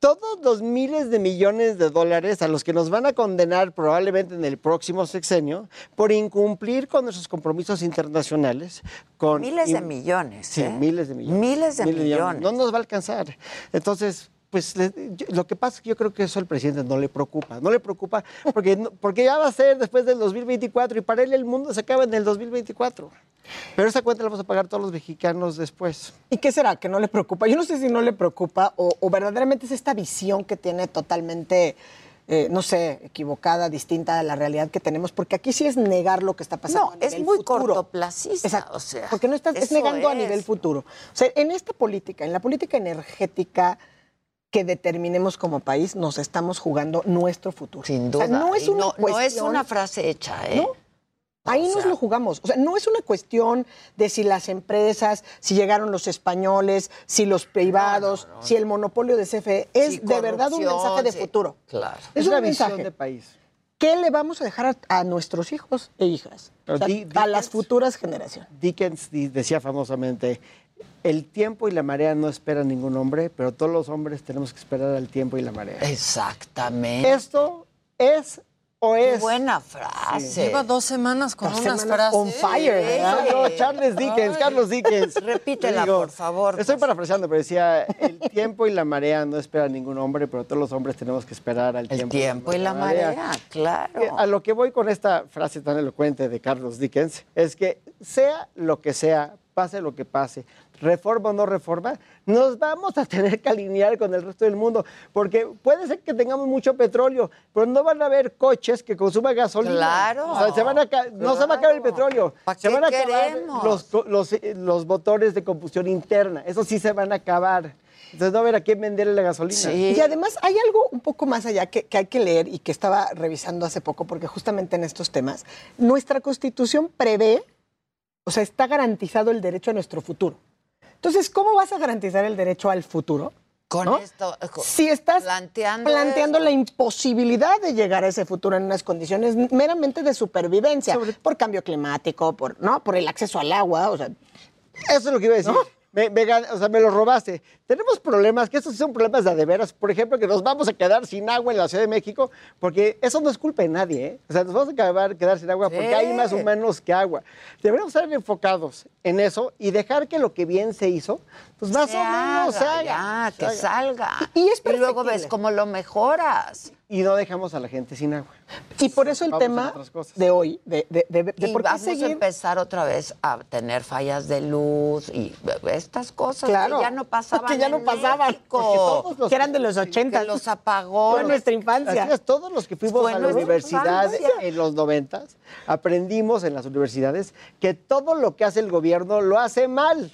todos los miles de millones de dólares a los que nos van a condenar probablemente en el próximo sexenio por incumplir con nuestros compromisos internacionales. Con Miles de millones. Sí, ¿eh? miles de millones. Miles de millones. No nos va a alcanzar. Entonces, pues le- yo- lo que pasa es que yo creo que eso al presidente no le preocupa. No le preocupa porque, no- porque ya va a ser después del 2024 y para él el mundo se acaba en el 2024. Pero esa cuenta la vamos a pagar todos los mexicanos después. ¿Y qué será? ¿Que no le preocupa? Yo no sé si no le preocupa o, o verdaderamente es esta visión que tiene totalmente, eh, no sé, equivocada, distinta de la realidad que tenemos, porque aquí sí es negar lo que está pasando. No, a es muy futuro. cortoplacista, Exacto, o sea, porque no estás, es negando a nivel futuro. O sea, en esta política, en la política energética que determinemos como país, nos estamos jugando nuestro futuro. Sin O sea, duda. no es una no- no es cuestión- una frase hecha, ¿eh? No. Ahí O nos lo jugamos. O sea, no es una cuestión de si las empresas, si llegaron los españoles, si los privados, si el monopolio de CFE. Es de verdad un mensaje de sí, futuro. Claro. Es, Es un una visión mensaje. de país. ¿Qué le vamos a dejar a, a nuestros hijos e hijas? Pero O sea, di- a las futuras generaciones. Dickens di- decía famosamente, el tiempo y la marea no esperan ningún hombre, pero todos los hombres tenemos que esperar al tiempo y la marea. Exactamente. Esto es o Qué es... buena frase. Lleva dos semanas con Dos unas semanas frases. on fire, ¿verdad? No, Charles Dickens, Carlos Dickens. Repítela, Digo, por favor. Estoy parafraseando, pero decía, el tiempo y la marea no esperan ningún hombre, pero todos los hombres tenemos que esperar al El tiempo. tiempo y la marea, claro. Eh, A lo que voy con esta frase tan elocuente de Carlos Dickens es que sea lo que sea, pase lo que pase, reforma o no reforma, nos vamos a tener que alinear con el resto del mundo, porque puede ser que tengamos mucho petróleo, pero no van a haber coches que consuman gasolina. Claro. O sea, se van a no se va a acabar el petróleo, ¿Para se qué van a acabar los, los, eh, los motores de combustión interna, eso sí se van a acabar. Entonces no va a haber a quién venderle la gasolina. Y además hay algo un poco más allá que, que hay que leer y que estaba revisando hace poco, porque justamente en estos temas, nuestra constitución prevé, o sea, está garantizado el derecho a nuestro futuro. Entonces, ¿cómo vas a garantizar el derecho al futuro? Con ¿no? esto, Si estás planteando, planteando la imposibilidad de llegar a ese futuro en unas condiciones meramente de supervivencia, por cambio climático, por, ¿no? por el acceso al agua, o sea, Eso es lo que iba a decir. Me, o sea, me lo robaste. Tenemos problemas, que estos son problemas de veras. Por ejemplo, que nos vamos a quedar sin agua en la Ciudad de México, porque eso no es culpa de nadie. ¿eh? O sea, nos vamos a acabar, quedar sin agua porque hay más humanos que agua. Deberíamos estar enfocados en eso y dejar que lo que bien se hizo, pues más Se o menos se haga, ya, se que salga. Y es luego ves cómo lo mejoras. Y no dejamos a la gente sin agua. Y por eso el Vamos tema de hoy, de, de, de- de y por qué vamos seguir... a empezar otra vez a tener fallas de luz y estas cosas Claro. que ya no pasaban Que ya no pasaban, todos los- que eran de los 80. Que los (laughs) apagó. Fue nuestra infancia. Así es, todos los que fuimos Fue a la universidad infancia. en los noventas, aprendimos en las universidades que todo lo que hace el gobierno lo hace mal.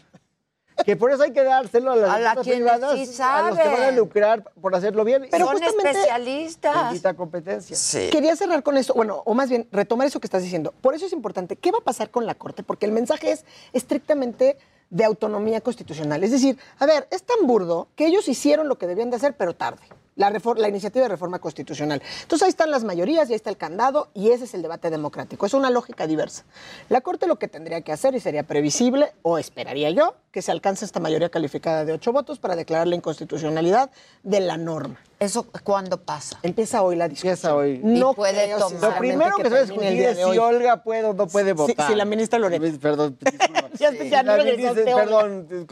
Que por eso hay que dárselo a las A la privadas, sí a los que van a lucrar por hacerlo bien. Pero Son justamente- especialistas. Competencia. Sí. Quería cerrar con esto, bueno, o más bien retomar eso que estás diciendo. Por eso es importante, ¿qué va a pasar con la Corte? Porque el mensaje es estrictamente de autonomía constitucional. Es decir, a ver, es tan burdo que ellos hicieron lo que debían de hacer, pero tarde. La, refor- la iniciativa de reforma constitucional. Entonces ahí están las mayorías y ahí está el candado y ese es el debate democrático. Es una lógica diversa. La Corte lo que tendría que hacer, y sería previsible, o esperaría yo, que se alcance esta mayoría calificada de ocho votos para declarar la inconstitucionalidad de la norma. ¿Eso cuándo pasa? Empieza hoy la discusión. Empieza hoy. No Y puede creo, tomar- Lo primero que se va a termine discutir el día es de si. Olga puede o no puede votar. sí, la ministra Loret. Perdón. (laughs) Ya ya la ministra, perdón,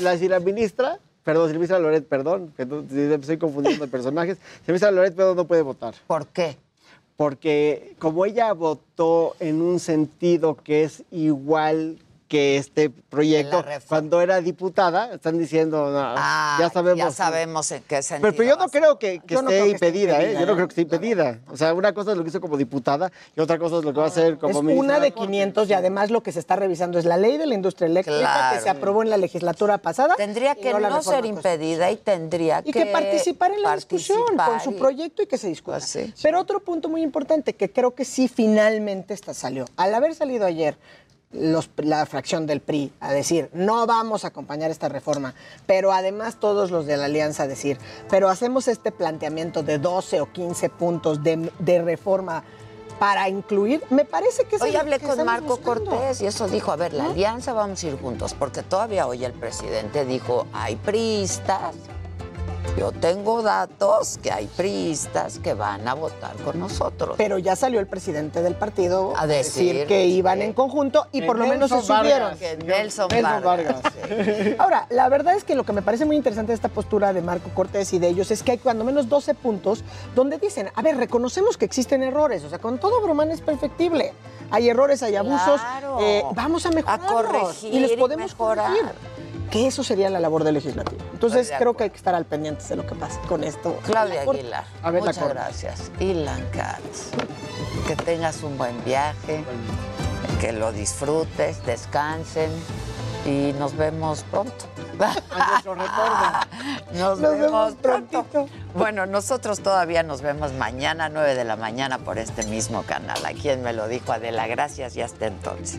la, si la ministra, perdón, si la ministra Loret, perdón, estoy confundiendo de personajes, si la ministra Loret pero no puede votar. ¿Por qué? Porque como ella votó en un sentido que es igual que este proyecto, cuando era diputada, están diciendo, no, Ah, ya sabemos. Ya sabemos en qué sentido. Pero, pero yo no creo que, que no esté creo que impedida, ¿eh? Yo no ¿eh? creo que esté impedida. O sea, una cosa es lo que hizo como diputada y otra cosa es lo que va a hacer como Es ministra una de Corte. 500 y además lo que se está revisando es la ley de la industria eléctrica Claro. que se aprobó en la legislatura pasada. Tendría que no, ser impedida y tendría Y que, que participar en la discusión con su proyecto y que se discuta. Pues sí. Pero otro punto muy importante que creo que sí finalmente esta salió. Al haber salido ayer los- la fracción del PRI a decir no vamos a acompañar esta reforma, pero además todos los de la alianza a decir, pero hacemos este planteamiento de 12 o 15 puntos de, de reforma para incluir, me parece que es Hoy hablé con Marco buscando. Cortés y eso dijo, a ver, la alianza vamos a ir juntos, porque todavía hoy el presidente dijo, hay priistas, yo tengo datos que hay priistas que van a votar con nosotros. Pero ya salió el presidente del partido A decir, decir que iban en conjunto y por lo menos se subieron. Vargas. Nelson, Nelson Vargas. Vargas. (laughs) Ahora, la verdad es que lo que me parece muy interesante de esta postura de Marco Cortés y de ellos es que hay cuando menos 12 puntos donde dicen, a ver, reconocemos que existen errores, o sea, con todo bromán es perfectible. Hay errores, hay abusos, Claro. eh, vamos a mejorar corregir y los y podemos mejorar. corregir. Que eso sería la labor del legislativo. Entonces, creo que hay que estar al pendiente de lo que pasa con esto. Claudia. Aguilar, A ver la muchas gracias. Ilan Katz, que tengas un buen viaje, que lo disfrutes, descansen y nos vemos pronto. A nuestro retorno. (laughs) Nos, Nos vemos, pronto. prontito. Bueno, nosotros todavía nos vemos mañana, 9 de la mañana, por este mismo canal. ¿A quién me lo dijo? Adela, gracias y hasta entonces.